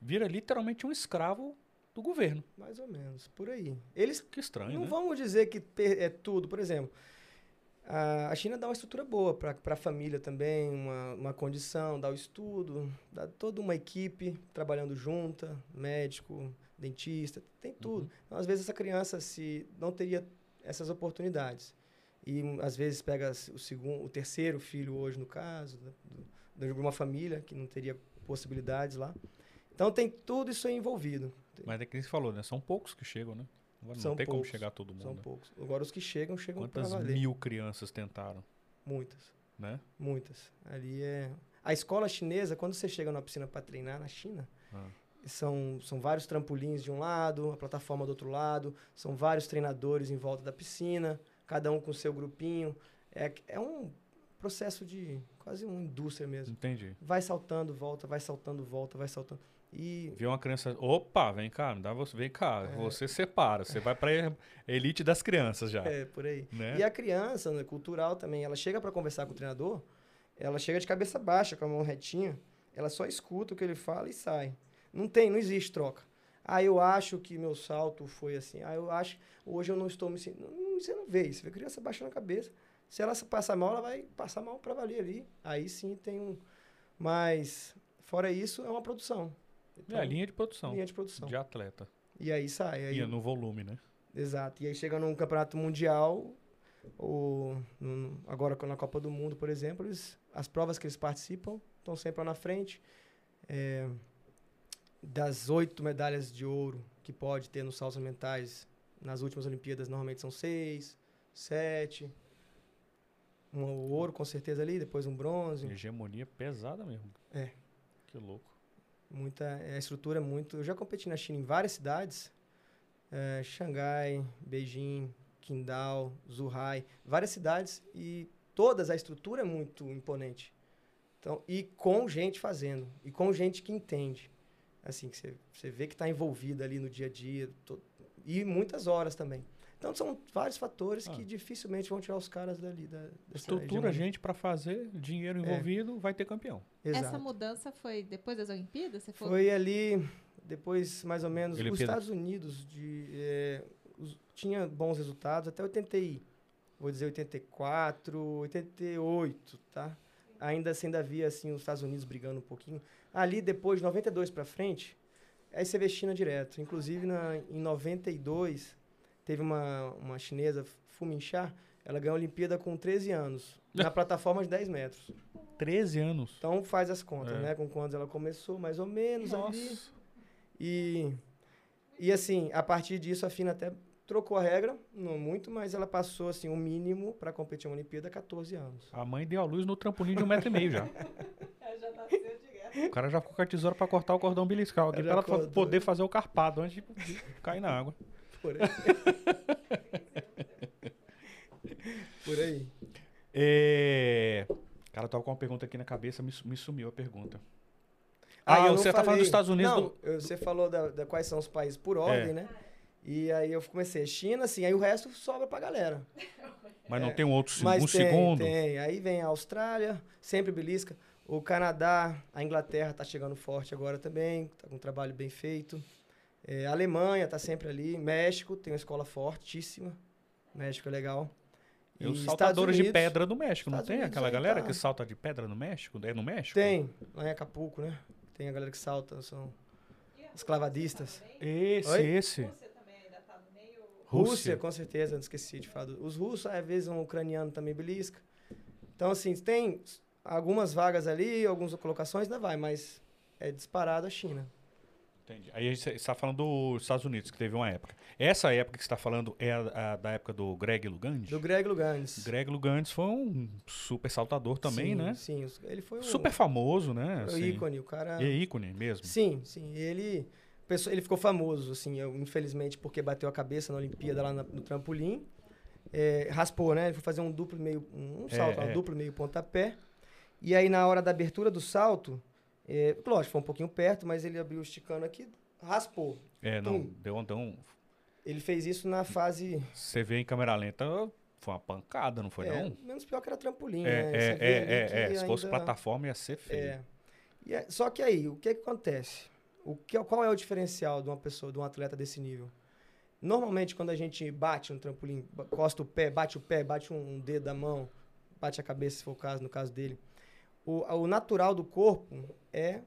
Vira literalmente um escravo do governo. Mais ou menos, por aí. Eles Que estranho, não né? vamos dizer que é tudo. Por exemplo, a a China dá uma estrutura boa para a família também, uma, uma condição, dá o estudo, dá toda uma equipe trabalhando junta, médico, dentista, tem tudo. Uhum. Então, às vezes, essa criança se não teria essas oportunidades. E, hum, às vezes, pega o, segundo, o terceiro filho hoje, no caso, do- de uma família que não teria possibilidades lá. Então, tem tudo isso aí envolvido. Mas é que você falou, né? São poucos que chegam, né? Não São tem poucos, como chegar todo mundo. São né? poucos. Agora, os que chegam, chegam Quantas valer. mil crianças tentaram, Muitas, né? muitas. Ali é... A escola chinesa, quando você chega numa piscina para treinar na China, Ah. São, são vários trampolins de um lado, a plataforma do outro lado, são vários treinadores em volta da piscina, cada um com seu grupinho. É, é um processo de quase uma indústria mesmo. Entendi. Vai saltando, volta, vai saltando, volta, vai saltando. E Viu uma criança, opa, vem cá, dá você, vem cá, É. você separa, você vai pra elite das crianças já, é por aí. né? E a criança, né, cultural também, ela chega para conversar com o treinador, ela chega de cabeça baixa, com a mão retinha, ela só escuta o que ele fala e sai. Não tem, não existe troca. Ah, eu acho que meu salto foi assim. Ah, eu acho, hoje eu não estou me sentindo. Não, você não vê isso, você vê criança baixando a cabeça. Se ela passar mal, ela vai passar mal para valer ali. Aí sim tem um. Mas, fora isso, é uma produção. é, linha de produção. Linha de produção. De atleta. E aí sai. Aí, Ia no volume, né? Exato. E aí chega num campeonato mundial, ou num- agora na Copa do Mundo, por exemplo, eles, as provas que eles participam estão sempre lá na frente. É, das oito medalhas de ouro que pode ter nos saltos mentais, nas últimas Olimpíadas normalmente são seis, sete. Um ouro com certeza ali, depois um bronze. Hegemonia pesada mesmo. É. Que louco. Muita, a estrutura é muito. Eu já competi na China em várias cidades: eh, Xangai, Beijing, Qingdao, Zhuhai, várias cidades e todas a estrutura é muito imponente. Então, e com gente fazendo, e com gente que entende. Assim, que você, você vê que está envolvida ali no dia a dia, to- e muitas horas também. Então, são vários fatores Ah. que dificilmente vão tirar os caras dali da dessa Estrutura, hegemonia. gente pra fazer, dinheiro É. envolvido, vai ter campeão. Exato. Essa mudança foi depois das Olimpíadas? Você falou- Foi ali, depois, mais ou menos, os Olimpíada. Estados Unidos de, eh, os- tinha bons resultados até 80 e, vou dizer 84, 88, tá? Ainda assim, ainda havia assim, os Estados Unidos brigando um pouquinho. Ali, depois, de 92 para frente, aí você vê China direto. Inclusive, na, em 92, teve uma, uma chinesa, Fu Minxia, ela ganhou a Olimpíada com 13 anos, [LAUGHS] na plataforma de 10 metros. 13 anos. Então, faz as contas, É. né? Com quantos ela começou, mais ou menos ali. Nossa. E, e assim, a partir disso, a FINA até trocou a regra, não muito, mas ela passou assim, o mínimo para competir uma Olimpíada 14 anos. A mãe deu a luz no trampolim de um metro e meio já. [LAUGHS] O cara já ficou com a tesoura pra cortar o cordão umbilical aqui, pra ela poder fazer o carpado antes de de cair na água. Por aí. [LAUGHS] Por aí. É... Cara, eu tava com uma pergunta aqui na cabeça, me, su- me sumiu a pergunta. Ah, Ah, você tá falando falei- dos Estados Unidos. Não, do- você falou da, da quais são os países por ordem, É. né? E aí eu comecei China, assim, aí o resto sobra pra galera. Mas não tem um outro, Mas um tem, segundo? tem. Aí vem a Austrália, sempre belisca. O Canadá, a Inglaterra tá chegando forte agora também, tá com um trabalho bem feito. É, a Alemanha tá sempre ali. México tem uma escola fortíssima. México é legal. E os Estados saltadores de Unidos- pedra do México, não Estados tem? Unidos Aquela aí galera tá. que salta de pedra no México? É no México? Tem, lá em Acapulco, né? Tem a galera que salta, são os clavadistas. Esse, Oi? esse. Rússia, Rússia. com certeza, não esqueci de falar. do- Os russos, às vezes, um ucraniano também belisca. Então, assim, tem algumas vagas ali, algumas colocações, ainda vai, mas é disparado a China. Entendi. Aí você está falando dos Estados Unidos, que teve uma época. Essa época que você está falando é a, a da época do Greg Lugand? Do Greg Luganes. Greg Lugand foi um super saltador também, sim, né? Sim, ele foi um Super famoso, né? o assim. ícone, o cara... E é ícone mesmo. Sim, sim. Ele, ele ficou famoso, assim, infelizmente, porque bateu a cabeça na Olimpíada lá no trampolim. É, raspou, né? Ele foi fazer um duplo meio. Um É, salto, é. um duplo meio pontapé. E aí, na hora da abertura do salto, é, lógico, foi um pouquinho perto, mas ele abriu esticando aqui, raspou. É, não, Tum. deu, deu um... Ele fez isso na fase. Você vê em câmera lenta, foi uma pancada, não foi é, não? Menos pior que era trampolim, É, né? é, é, é, é. Se fosse ainda- plataforma ia ser feio. É. E é- só que aí, o que, que acontece? O que, qual é o diferencial de uma pessoa, de um atleta desse nível? Normalmente, quando a gente bate no trampolim, costa o pé, bate o pé, bate um, um dedo da mão, bate a cabeça, se for o caso, no caso dele, o, o natural do corpo é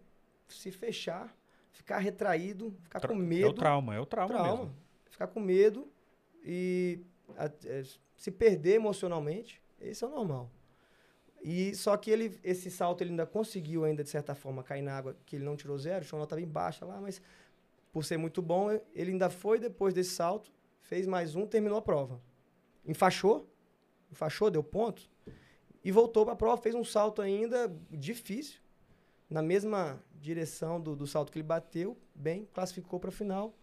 se fechar, ficar retraído, ficar Tra- com É o medo. trauma, é o trauma, trauma, mesmo. ficar com medo e a- é, se perder emocionalmente. Esse é o normal. E só que ele, esse salto ele ainda conseguiu ainda de certa forma cair na água, que ele não tirou zero, o chão estava em baixa lá, mas por ser muito bom, ele ainda foi depois desse salto, fez mais um, terminou a prova. Enfaixou, enfaixou, deu ponto e voltou para a prova, fez um salto ainda difícil, na mesma direção do, do salto que ele bateu, bem, classificou para a final.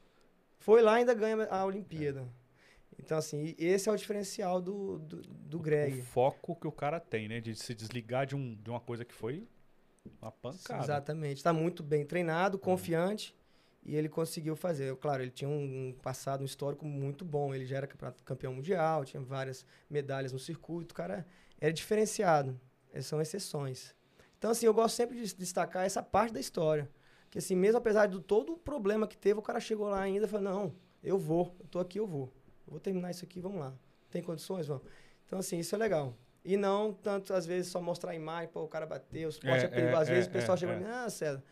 Foi lá e ainda ganha a Olimpíada. Então, assim, esse é o diferencial do, do, do Greg. O foco que o cara tem, né? De se desligar de, um, de uma coisa que foi uma pancada. Exatamente. Está muito bem treinado, confiante. E ele conseguiu fazer. Claro, ele tinha um, passado, um histórico muito bom. Ele já era campe- campeão mundial, tinha várias medalhas no circuito. O cara era diferenciado. Essas são exceções. Então, assim, eu gosto sempre de destacar essa parte da história. Que, assim, mesmo apesar de todo o problema que teve, o cara chegou lá ainda e falou: Não, eu vou, eu tô aqui, eu vou. Eu vou terminar isso aqui, vamos lá. Tem condições? Vamos. Então, assim, isso é legal. E não tanto, às vezes, só mostrar a imagem, pô, o cara bateu, o esporte é, É, perigoso. é, às vezes é, o pessoal é, chega é. pra mim, ah, César,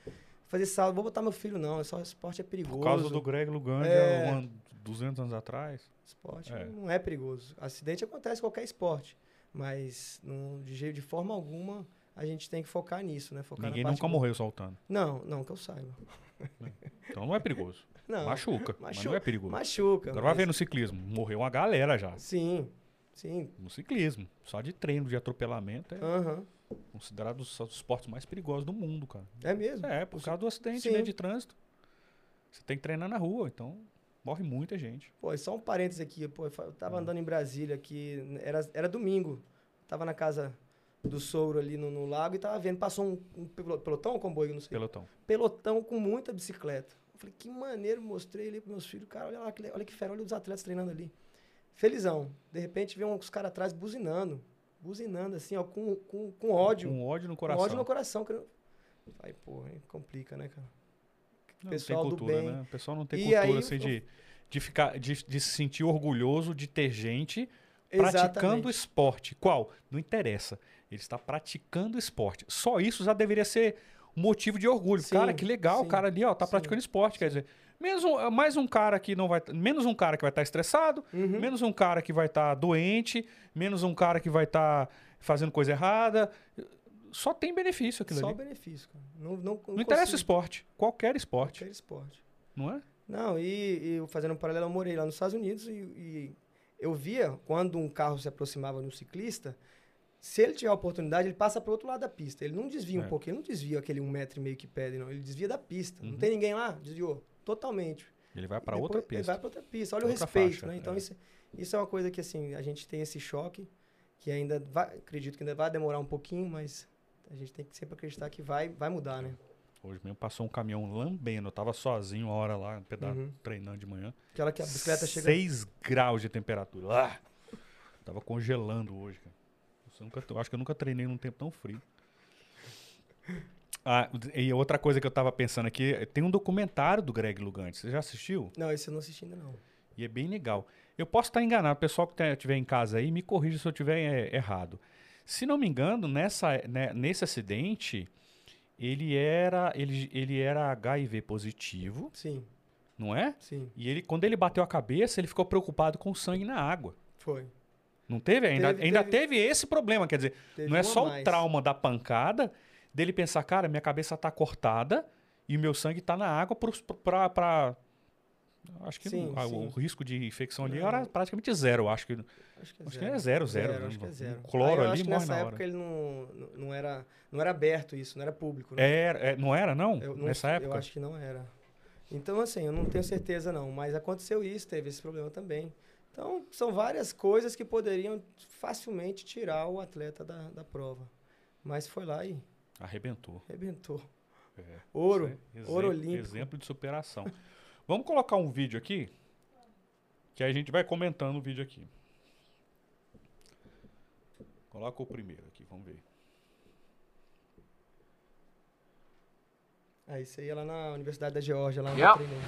fazer salto, vou botar meu filho, não, é só esporte é perigoso. Por causa do Greg Lugand, É. um ano, 200 anos atrás. Esporte É. não é perigoso. Acidente acontece em qualquer esporte. Mas não, de, jeito, de forma alguma a gente tem que focar nisso, né? Focar Ninguém nunca boa. morreu saltando. Não, não, que eu saiba. Então não é perigoso. [LAUGHS] Não, Machuca, mas não é perigoso. machuca. Agora vai mas- ver no ciclismo. Morreu uma galera já. Sim, sim. No ciclismo. Só de treino, de atropelamento. É Aham. considerado os os esportes mais perigosos do mundo, cara. É mesmo. É, por causa do acidente né, de trânsito. Você tem que treinar na rua, então morre muita gente. Pô, e só um parênteses aqui. Pô, eu eu Hum. tava andando em Brasília aqui, era, era domingo. Tava na casa do sogro ali no, no lago e tava vendo. Passou um, um pelo- pelotão ou comboio, não sei. Pelotão. Pelotão com muita bicicleta. Eu falei, que maneiro, mostrei ali pros meus filhos. Cara, olha lá, que olha que fera, olha os atletas treinando ali. Felizão. De repente vem uns caras atrás buzinando. Buzinando, assim, ó, com, com, com ódio. Com ódio no Com coração. ódio no coração. Aí, pô, aí complica, né, cara? Não, pessoal tem do cultura, bem. né? O pessoal não tem E cultura aí, assim, de, de, ficar, de, de se sentir orgulhoso de ter gente praticando Exatamente. esporte. Qual? Não interessa. Ele está praticando esporte. Só isso já deveria ser motivo de orgulho. Sim, cara, que legal, o sim, cara ali, ó, tá sim. praticando esporte. Quer dizer, menos um- mais um cara que não vai. Menos um cara que vai estar estressado, Uhum. menos um cara que vai estar doente, menos um cara que vai estar fazendo coisa errada. Só tem benefício aquilo Só ali. benefício, cara. Não, não, Não interessa o esporte. Qualquer esporte. Qualquer esporte. Não é? Não, e, e eu fazendo um paralelo, eu morei lá nos Estados Unidos e, e eu via quando um carro se aproximava de um ciclista, se ele tiver a oportunidade, ele passa para outro lado da pista. Ele não desvia É. um pouquinho, ele não desvia aquele um metro e meio que pede, não. Ele desvia da pista. Uhum. Não tem ninguém lá? Desviou. Totalmente. Ele vai para outra Ele pista. vai para outra pista. Olha o Outra respeito, faixa, né? Então, é. isso, isso é uma coisa que, assim, a gente tem esse choque, que ainda vai, acredito que ainda vai demorar um pouquinho, mas a gente tem que sempre acreditar que vai, vai mudar, né? Hoje mesmo passou um caminhão lambendo. Eu tava sozinho uma hora lá, um pedaço, Uhum. treinando de manhã. Aquela que a bicicleta chega... 6 graus de temperatura. Ah! Tava congelando hoje, cara. Eu, nunca, eu acho que eu nunca treinei num tempo tão frio. Ah, e outra coisa que eu tava pensando aqui, tem um documentário do Greg Lugante. Você já assistiu? Não, esse eu não assisti ainda, não. E é bem legal. Eu posso estar enganado. O pessoal que estiver em casa aí, me corrija se eu estiver errado. Se não me engano, nessa, né, nesse acidente, ele era, ele, ele era HIV positivo, Sim, não é? sim, E ele, quando ele bateu a cabeça, ele ficou preocupado com o sangue na água. foi. Não teve? Ainda Teve, ainda teve. teve esse problema. Quer dizer, não é só o mais. trauma da pancada dele pensar, cara, minha cabeça tá cortada e meu sangue tá na água pra- Acho que Sim, não- ah, o sim. risco de infecção ali Não. era praticamente zero. Acho que, Acho que é acho que zero. é zero, zero. né? acho que é zero. Cloro ali acho que nessa época hora. ele não, não- não, era, não era aberto isso, não era público. Né? Era, é, não era, não? Eu não- Nessa época? Eu acho que não era. Então, assim, eu não tenho certeza não, mas aconteceu isso, teve esse problema também. Então, são várias coisas que poderiam facilmente tirar o atleta da, da prova. Mas foi lá e Arrebentou. arrebentou. É, Ouro, é ouro olímpico. Exemplo de superação. [LAUGHS] Vamos colocar um vídeo aqui, que aí a gente vai comentando o vídeo aqui. Coloca o primeiro aqui, vamos ver. Aí você ia lá na Universidade da Geórgia, lá no Yep. treinei.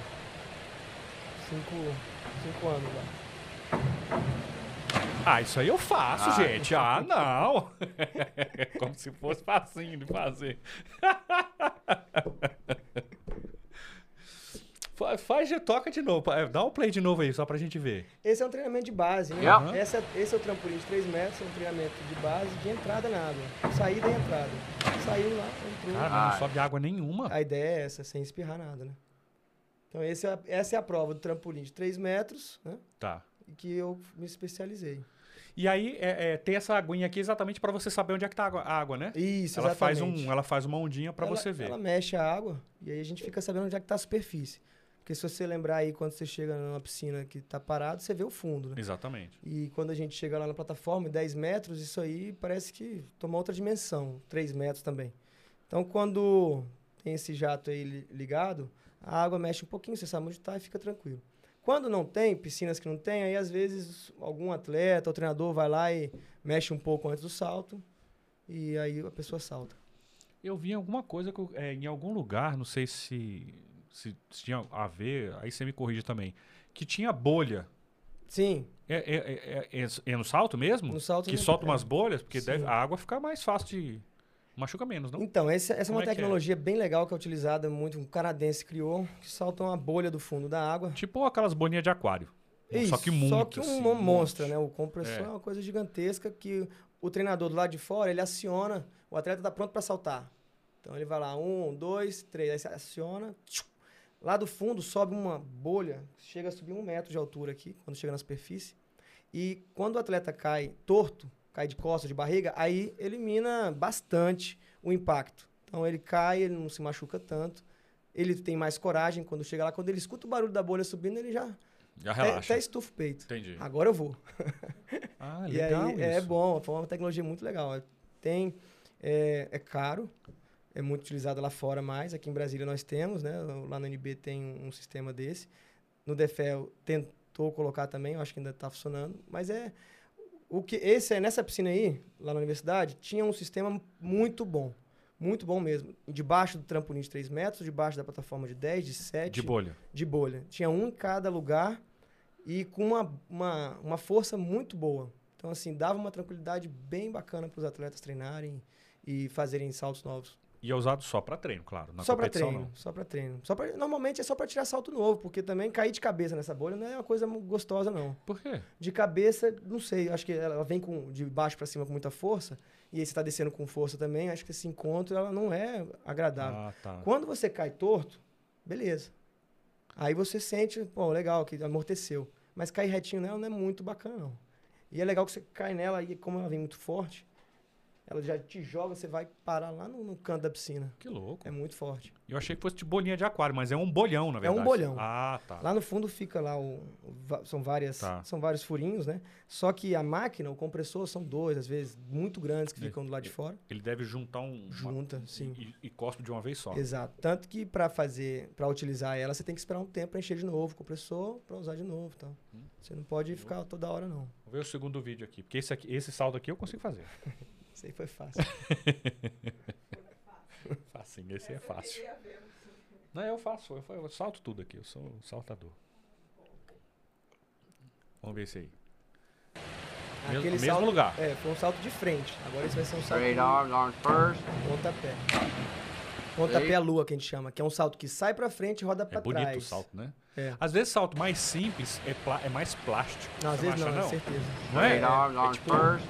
Cinco, cinco anos lá. Ah, isso aí eu faço, Ah. gente. Ah, não. [LAUGHS] Como se fosse facinho de fazer. [LAUGHS] Fa- Faz, de- toca de novo. pa- Dá um play de novo aí, só pra gente ver. Esse é um treinamento de base, né? Yep. Esse, é, esse é o trampolim de 3 metros, é um treinamento de base de entrada na água. Saída e entrada. Saiu lá, entrou. Cara, não sobe água nenhuma. A ideia é essa, sem espirrar nada, né? Então esse é essa é a prova do trampolim de 3 metros, né? Tá. E que eu me especializei. E aí é, é, tem essa aguinha aqui exatamente pra você saber onde é que tá a água, a água, né? Isso, Ela faz, exatamente. um, ela faz uma ondinha pra Ela- você ver. Ela mexe a água e aí a gente fica sabendo onde é que tá a superfície. Porque se você lembrar aí, quando você chega numa piscina que tá parado, você vê o fundo, né? Exatamente. E quando a gente chega lá na plataforma, 10 metros, isso aí parece que toma outra dimensão, 3 metros também. Então, quando tem esse jato aí li- ligado, a água mexe um pouquinho, você sabe onde está e fica tranquilo. Quando não tem, piscinas que não tem, aí às vezes algum atleta ou treinador vai lá e mexe um pouco antes do salto e aí a pessoa salta. Eu vi alguma coisa que é, em algum lugar, não sei se, se tinha a ver, aí você me corrige também, que tinha bolha. Sim, É, é, é, é- é no salto mesmo? No salto que solta é. umas bolhas? Porque deve, a água fica mais fácil de... Machuca menos, não? Então, essa, essa é uma é é? tecnologia bem legal que é utilizada muito, um canadense criou, que solta uma bolha do fundo da água. Tipo aquelas bolinhas de aquário. Isso, só que muito, Só que um assim, mon- um monstro, né? O compressor É. é. uma coisa gigantesca que o treinador do lado de fora, ele aciona, o atleta tá pronto para saltar. Então ele vai lá, um, dois, três, aí você aciona. tchiu. Lá do fundo sobe uma bolha, chega a subir um metro de altura aqui, quando chega na superfície. E quando o atleta cai torto, cai de costas, de barriga, aí elimina bastante o impacto. Então ele cai, ele não se machuca tanto. Ele tem mais coragem quando chega lá. Quando ele escuta o barulho da bolha subindo, ele já Já relaxa. até estufa o peito. Entendi. Agora eu vou. [LAUGHS] Ah, e legal aí é isso. bom, foi uma tecnologia muito legal. Tem, é, é caro, é muito utilizado lá fora mais. Aqui em Brasília nós temos, né? Lá no NB tem um, um sistema desse. No DFL tentou colocar também, eu acho que ainda está funcionando. Mas é o que esse é nessa piscina aí, lá na universidade, tinha um sistema muito bom. Muito bom mesmo. Debaixo do trampolim de 3 metros, debaixo da plataforma de 10, de 7 De bolha. de bolha. Tinha um em cada lugar e com uma, uma, uma força muito boa. Então, assim, dava uma tranquilidade bem bacana para os atletas treinarem e fazerem saltos novos. E é usado só pra treino, claro. Só para treino, não. só para treino. Só pra, normalmente é só para tirar salto novo, porque também cair de cabeça nessa bolha não é uma coisa gostosa, não. Por quê? De cabeça, não sei, acho que ela vem com, de baixo para cima com muita força, e aí você está descendo com força também, acho que esse encontro ela não é agradável. Ah, tá. Quando você cai torto, beleza. Aí você sente, pô, legal, que amorteceu. Mas cair retinho nela não é muito bacana, não. E é legal que você cai nela e como ela vem muito forte, ela já te joga, você vai parar lá no, no canto da piscina. Que louco. É muito forte. Eu achei que fosse de bolinha de aquário, mas é um bolhão, na É um verdade. bolhão. Ah, tá. Lá no fundo fica lá o, o são várias Tá. são vários furinhos, né? Só que a máquina, o compressor são dois, às vezes muito grandes que É. ficam do lado de fora. Ele deve juntar um... uma- Junta, sim. E, e cospe de uma vez só. Exato. Tanto que para fazer, para utilizar ela, você tem que esperar um tempo para encher de novo o compressor, para usar de novo, então. Hum. Você não pode ficar toda hora não. Vou ver o segundo vídeo aqui. Porque esse, aqui, esse salto aqui eu consigo fazer. [LAUGHS] Isso aí foi fácil. [LAUGHS] Facinho, esse é fácil. Não, eu faço. Eu, eu salto tudo aqui. Eu sou um saltador. Vamos ver esse aí. Mesmo, Aquele mesmo salto, lugar. É, foi um salto de frente. Agora esse vai ser um salto Straight first. pontapé. Pontapé à lua que a gente chama, que é um salto que sai para frente e roda É para bonito trás. o salto, né? É. Às vezes salto mais simples é, é mais plástico. Não, às vezes não, é certeza. Não é? Straight arms, É tipo- first.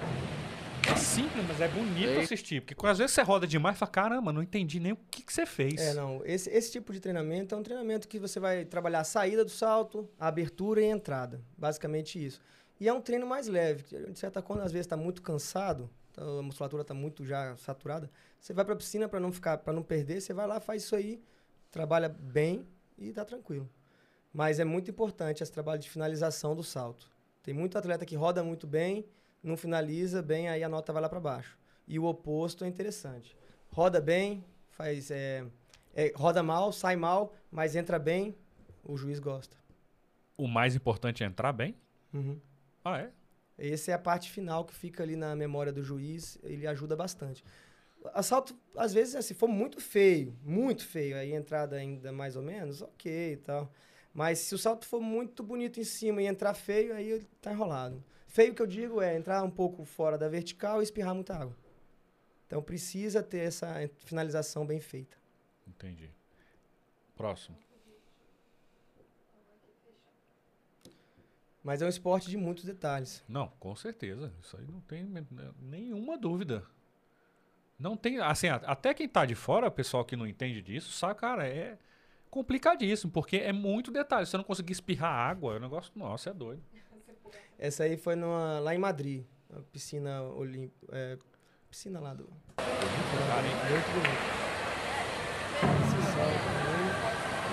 É simples, mas é bonito Ei. assistir. Porque quando às vezes você roda demais e fala, caramba, não entendi nem o que, que você fez. É, não. Esse, esse tipo de treinamento é um treinamento que você vai trabalhar a saída do salto, a abertura e a entrada. Basicamente isso. E é um treino mais leve. De certa quando às vezes está muito cansado, tá- a musculatura está muito já saturada, você vai para a piscina para não ficar, para não perder, você vai lá, faz isso aí, trabalha bem e tá tranquilo. Mas é muito importante esse trabalho de finalização do salto. Tem muito atleta que roda muito bem, não finaliza bem, aí a nota vai lá para baixo. E o oposto é interessante. Roda bem, faz é, é, roda mal, sai mal, mas entra bem, o juiz gosta. O mais importante é entrar bem? Uhum. Ah, é? Essa é a parte final que fica ali na memória do juiz, ele ajuda bastante. Assalto, às vezes, se for muito feio, muito feio, aí entrada ainda mais ou menos, ok e tal. Mas se o salto for muito bonito em cima e entrar feio, aí tá enrolado. Feio que eu digo é entrar um pouco fora da vertical e espirrar muita água. Então precisa ter essa finalização bem feita. Entendi. Próximo. Mas é um esporte de muitos detalhes. Não, com certeza. Isso aí não tem men- nenhuma dúvida. Não tem. Assim, até quem tá de fora, o pessoal que não entende disso, sabe, cara, é complicadíssimo, porque é muito detalhe. Se você não conseguir espirrar água, o negócio. Nossa, é doido. Essa aí foi numa, lá em Madrid, na piscina olímpica. É, piscina lá do. Hein? Muito bonito. Esse salto aí.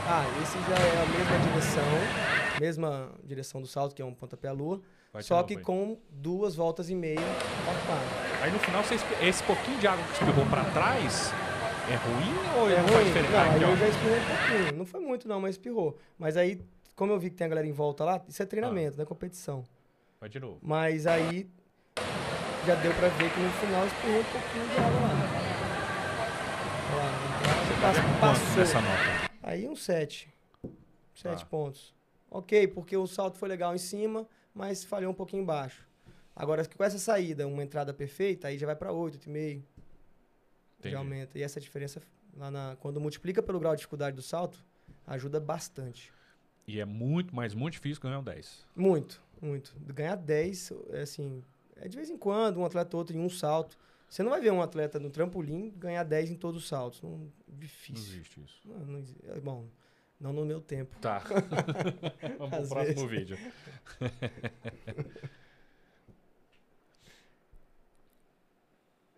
Ah, esse já é a mesma direção. Mesma direção do salto, que é um pontapé à lua. Vai só que com duas voltas e meia cortadas. Aí no final, você esse pouquinho de água que espirrou pra trás é ruim ou É não faz ruim. diferença? Não, Ah, ó. eu já espirrei um pouquinho. Não foi muito, não, mas espirrou. Mas aí, como eu vi que tem a galera em volta lá, isso é treinamento, não é competição. Vai de novo. Mas aí já deu pra ver que no final espirrou um pouquinho de água lá. Então, você passou. nessa nota? Aí um 7. 7 Tá. pontos. ok, porque o salto foi legal em cima, mas falhou um pouquinho embaixo. Agora, com essa saída, uma entrada perfeita, aí já vai para 8, 8,5. Entendi. Já aumenta. E essa diferença, lá na, quando multiplica pelo grau de dificuldade do salto, ajuda bastante. E é muito, mas muito difícil ganhar um 10. Muito, muito. Ganhar 10, é assim, é de vez em quando, um atleta ou outro em um salto. Você não vai ver um atleta no trampolim ganhar 10 em todos os saltos. Não, Não difícil. existe isso. Não, não é, bom, não no meu tempo. Tá. [LAUGHS] Vamos pro Às próximo vezes. vídeo. [LAUGHS]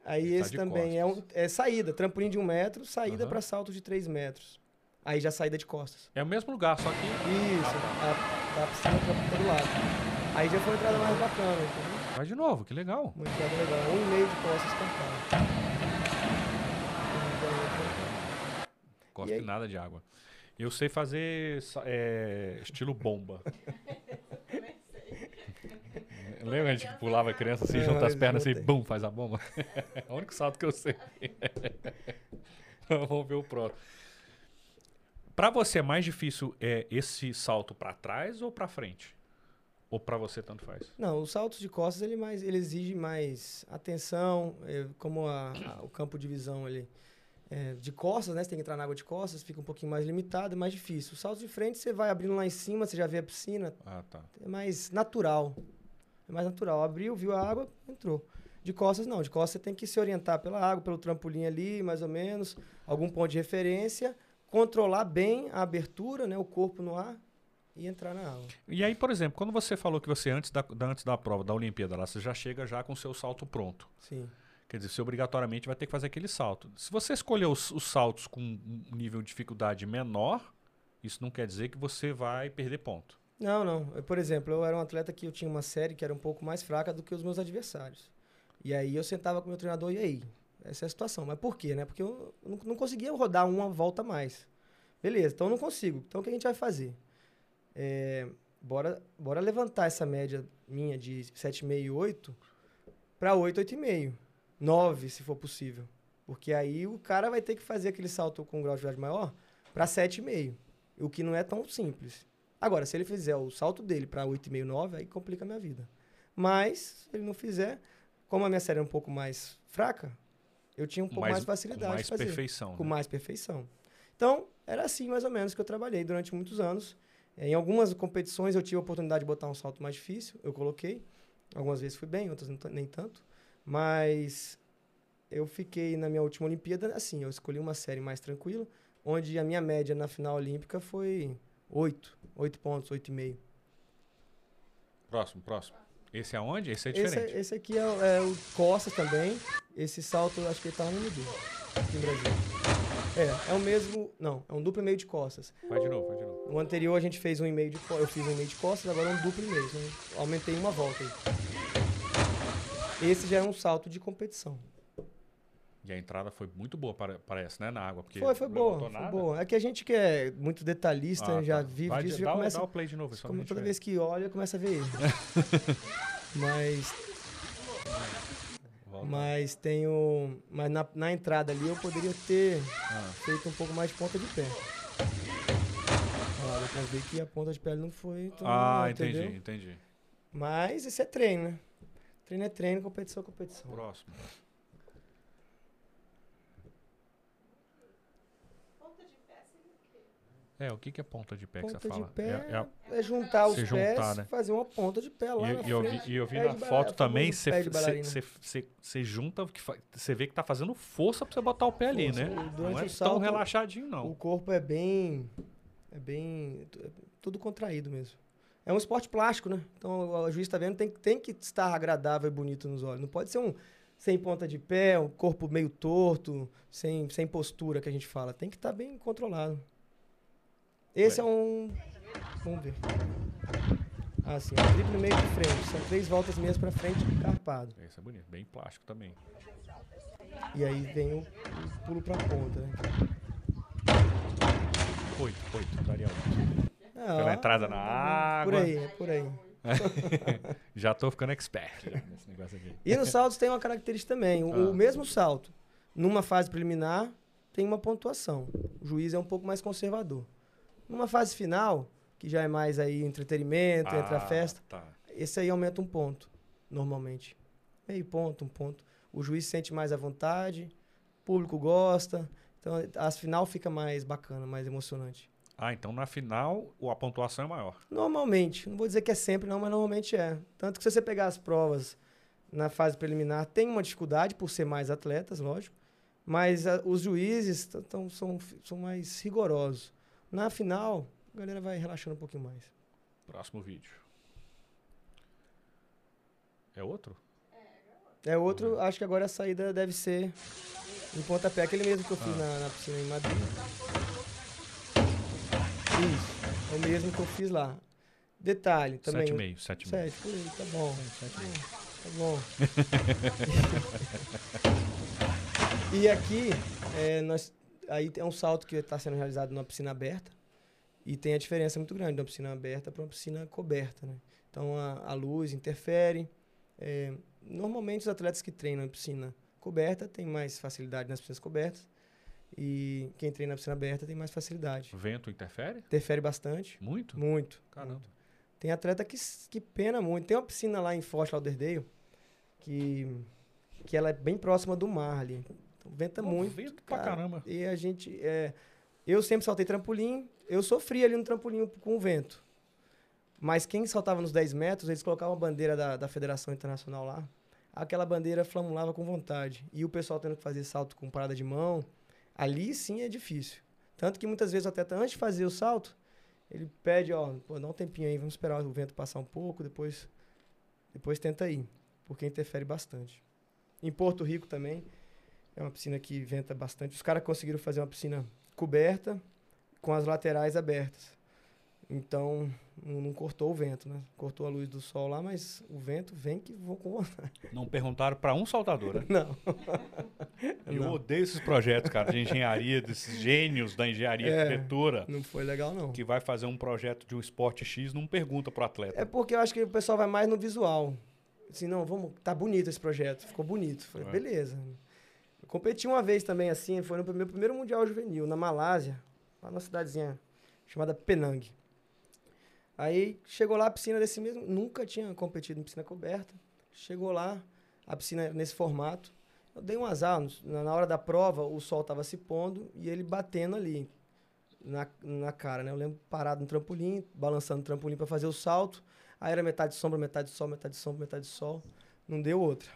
Aí tá esse também é, um, costas. é saída, trampolim de um metro, saída Aham. para salto de 3 metros. Aí já saída de costas. É o mesmo lugar, só que Isso, a, tá a piscina pra todo lado. Aí já foi uma entrada mais bacana, entendeu? vai de novo, que legal. Uma entrada legal. Um e meio de costas cantado. Gosto nada de água. Eu sei fazer é, estilo bomba. [LAUGHS] Lembra a gente que pulava criança assim, junta as pernas assim, bum, faz a bomba? [LAUGHS] é o único salto que eu sei. [LAUGHS] Vamos ver o próximo. Pra você é mais difícil é esse salto pra trás ou pra frente? Ou pra você tanto faz? Não, os saltos de costas ele mais, ele exige mais atenção, é, como a- a- o campo de visão ali é, de costas, né? Você tem que entrar na água de costas, fica um pouquinho mais limitado, é mais difícil. Os saltos de frente você vai abrindo lá em cima, você já vê a piscina, Ah, tá. é mais natural. É mais natural. Abriu, viu a água, entrou. De costas não, de costas você tem que se orientar pela água, pelo trampolim ali, mais ou menos, algum ponto de referência, controlar bem a abertura, né? O corpo no ar e entrar na água. E aí, por exemplo, quando você falou que você, antes da, da- antes da prova, da Olimpíada, lá, você já chega já com o seu salto pronto. Sim. Quer dizer, você obrigatoriamente vai ter que fazer aquele salto. Se você escolher os, os saltos com um nível de dificuldade menor, isso não quer dizer que você vai perder ponto. Não, não. Eu, por exemplo, eu era um atleta que eu tinha uma série que era um pouco mais fraca do que os meus adversários. E aí eu sentava com o meu treinador e aí, essa é a situação. Mas por quê, né? Porque eu não, não conseguia rodar uma volta mais. Beleza, então eu não consigo. Então o que a gente vai fazer? É, bora, bora levantar essa média minha de 7,5 e 8 para 8, 8,5. 9, se for possível. Porque aí o cara vai ter que fazer aquele salto com um grau de dificuldade maior para 7,5. O que não é tão simples. Agora, se ele fizer o salto dele para 8,5, 9, aí complica a minha vida. Mas, se ele não fizer, como a minha série é um pouco mais fraca, eu tinha um pouco mais, facilidade com mais de fazer. perfeição. Com né? mais perfeição. Então, era assim mais ou menos que eu trabalhei durante muitos anos. Eh, Em algumas competições eu tive a oportunidade de botar um salto mais difícil, eu coloquei. Algumas vezes fui bem, outras nem tanto. Mas eu fiquei na minha última Olimpíada assim, eu escolhi uma série mais tranquila, onde a minha média na final olímpica foi 8, 8 pontos, 8,5. Próximo, próximo. Esse é onde? Esse é Esse, diferente. é- esse aqui é, o- é o Costas também. Esse salto, acho que ele tá no MD, aqui em Brasília. É, é o mesmo. Não, é um duplo e meio de costas. Vai de novo, vai de novo. No anterior a gente fez um e meio de costas. Eu fiz um e meio de costas, agora é um duplo e meio. Então, aumentei uma volta aí. Esse já é um salto de competição. E a entrada foi muito boa, pare- parece, né? Na água. Porque Foi, foi boa, foi nada. boa. É que a gente que é muito detalhista, Ah, já tá. vive Vai disso, já dá, o- começa. dá o play de novo, só Como toda vez que olha, começa a ver ele. [LAUGHS] mas, Volta. mas tem o. Mas na, na entrada ali eu poderia ter Ah, feito um pouco mais de ponta de pé. Deu pra ver que a ponta de pé não foi. Então, Ah, entendeu? entendi, entendi. Mas isso é treino, né? Treino é treino, competição é competição. Próximo. É, o que, que é ponta de pé que Ponta você de fala? pé É- é- é, juntar os se pés, juntar, né? fazer uma ponta de pé lá na E, e eu vi, e eu vi na foto é também, você junta, que você vê que tá fazendo força pra você botar o pé ali, Força. né? E Não é o tão salto, relaxadinho, O não. corpo é bem. É bem. é tudo contraído mesmo. É um esporte plástico, né? Então o juiz tá vendo, tem, tem que estar agradável e bonito nos olhos. Não pode ser um sem ponta de pé, um corpo meio torto, sem, sem postura que a gente fala. Tem que estar bem controlado. Esse é um. Vamos ver. Sim, é um triplo meio de frente. São três voltas meias pra frente, carpado. Esse é bonito, bem plástico também. E aí vem o, o pulo pra ponta, né? Oito, oito, daria oito. Ah, Pela entrada na Por água. aí, é por aí. [LAUGHS] Já tô ficando expert nesse negócio aqui. E nos saltos tem uma característica também. O, o Ah. mesmo salto, numa fase preliminar, tem uma pontuação. O juiz é um pouco mais conservador. Numa fase final, que já é mais aí entretenimento, entra a Ah, festa. Tá. Esse aí aumenta um ponto, normalmente. Meio ponto, um ponto. O juiz se sente mais à vontade, o público gosta. Então, a final fica mais bacana, mais emocionante. Ah, então na final o- a pontuação é maior. Normalmente, não vou dizer que é sempre não, mas normalmente é. Tanto que se você pegar as provas na fase preliminar, tem uma dificuldade por ser mais atletas, lógico, mas ah, os juízes tão, são, são mais rigorosos. Na final, a galera vai relaxando um pouquinho mais. Próximo vídeo. É outro? É outro, acho que agora a saída deve ser em pontapé, aquele mesmo que eu fiz na, na piscina em Madrid. Isso, é o mesmo que eu fiz lá. Detalhe, também. 7,5. 7,5. Sete, por aí, tá bom. Tá bom. [LAUGHS] e aqui, é, nós, aí é um salto que está sendo realizado numa piscina aberta. E tem a diferença muito grande de uma piscina aberta para uma piscina coberta, né? Então a, a luz interfere. É, normalmente os atletas que treinam em piscina coberta têm mais facilidade nas piscinas cobertas. E quem treina na piscina aberta tem mais facilidade. O vento interfere? Interfere bastante. Muito? Muito. Caramba. muito. Tem atleta que, que pena muito. Tem uma piscina lá em Fort Lauderdale que, que ela é bem próxima do mar ali. Venta Pô, muito. vento pra cara. caramba. E a gente. É, eu sempre saltei trampolim. Eu sofri ali no trampolim com o vento. Mas quem saltava nos 10 metros, eles colocavam a bandeira da, da Federação Internacional lá. Aquela bandeira flamulava com vontade. E o pessoal tendo que fazer salto com parada de mão, ali sim é difícil. Tanto que muitas vezes o atleta, antes de fazer o salto, ele pede, ó, pô, dá um tempinho aí, vamos esperar o vento passar um pouco, depois, depois tenta ir, porque interfere bastante. Em Porto Rico também, é uma piscina que venta bastante. Os caras conseguiram fazer uma piscina coberta com as laterais abertas. Então, não, cortou o vento, né? Cortou a luz do sol lá, mas o vento vem que vou com vontade. Não perguntaram pra um saltador, né? [LAUGHS] Não. [LAUGHS] Eu Não. odeio esses projetos, cara, de engenharia, desses gênios da engenharia É. arquitetura, Não foi legal, não. que vai fazer um projeto de um esporte X, não pergunta pro atleta. É porque eu acho que o pessoal vai mais no visual. Assim, não, vamos, tá bonito esse projeto, ficou bonito. Falei, É. beleza. Competi uma vez também assim, foi no meu primeiro Mundial Juvenil, na Malásia, lá numa cidadezinha chamada Penang. Aí chegou lá a piscina desse mesmo, nunca tinha competido em piscina coberta. Chegou lá, a piscina nesse formato. Eu dei um azar, na na hora da prova o sol estava se pondo e ele batendo ali na, na cara, né? Eu lembro parado no trampolim, balançando o trampolim para fazer o salto. Aí era metade sombra, metade sol, metade sombra, metade sol. Não deu outra.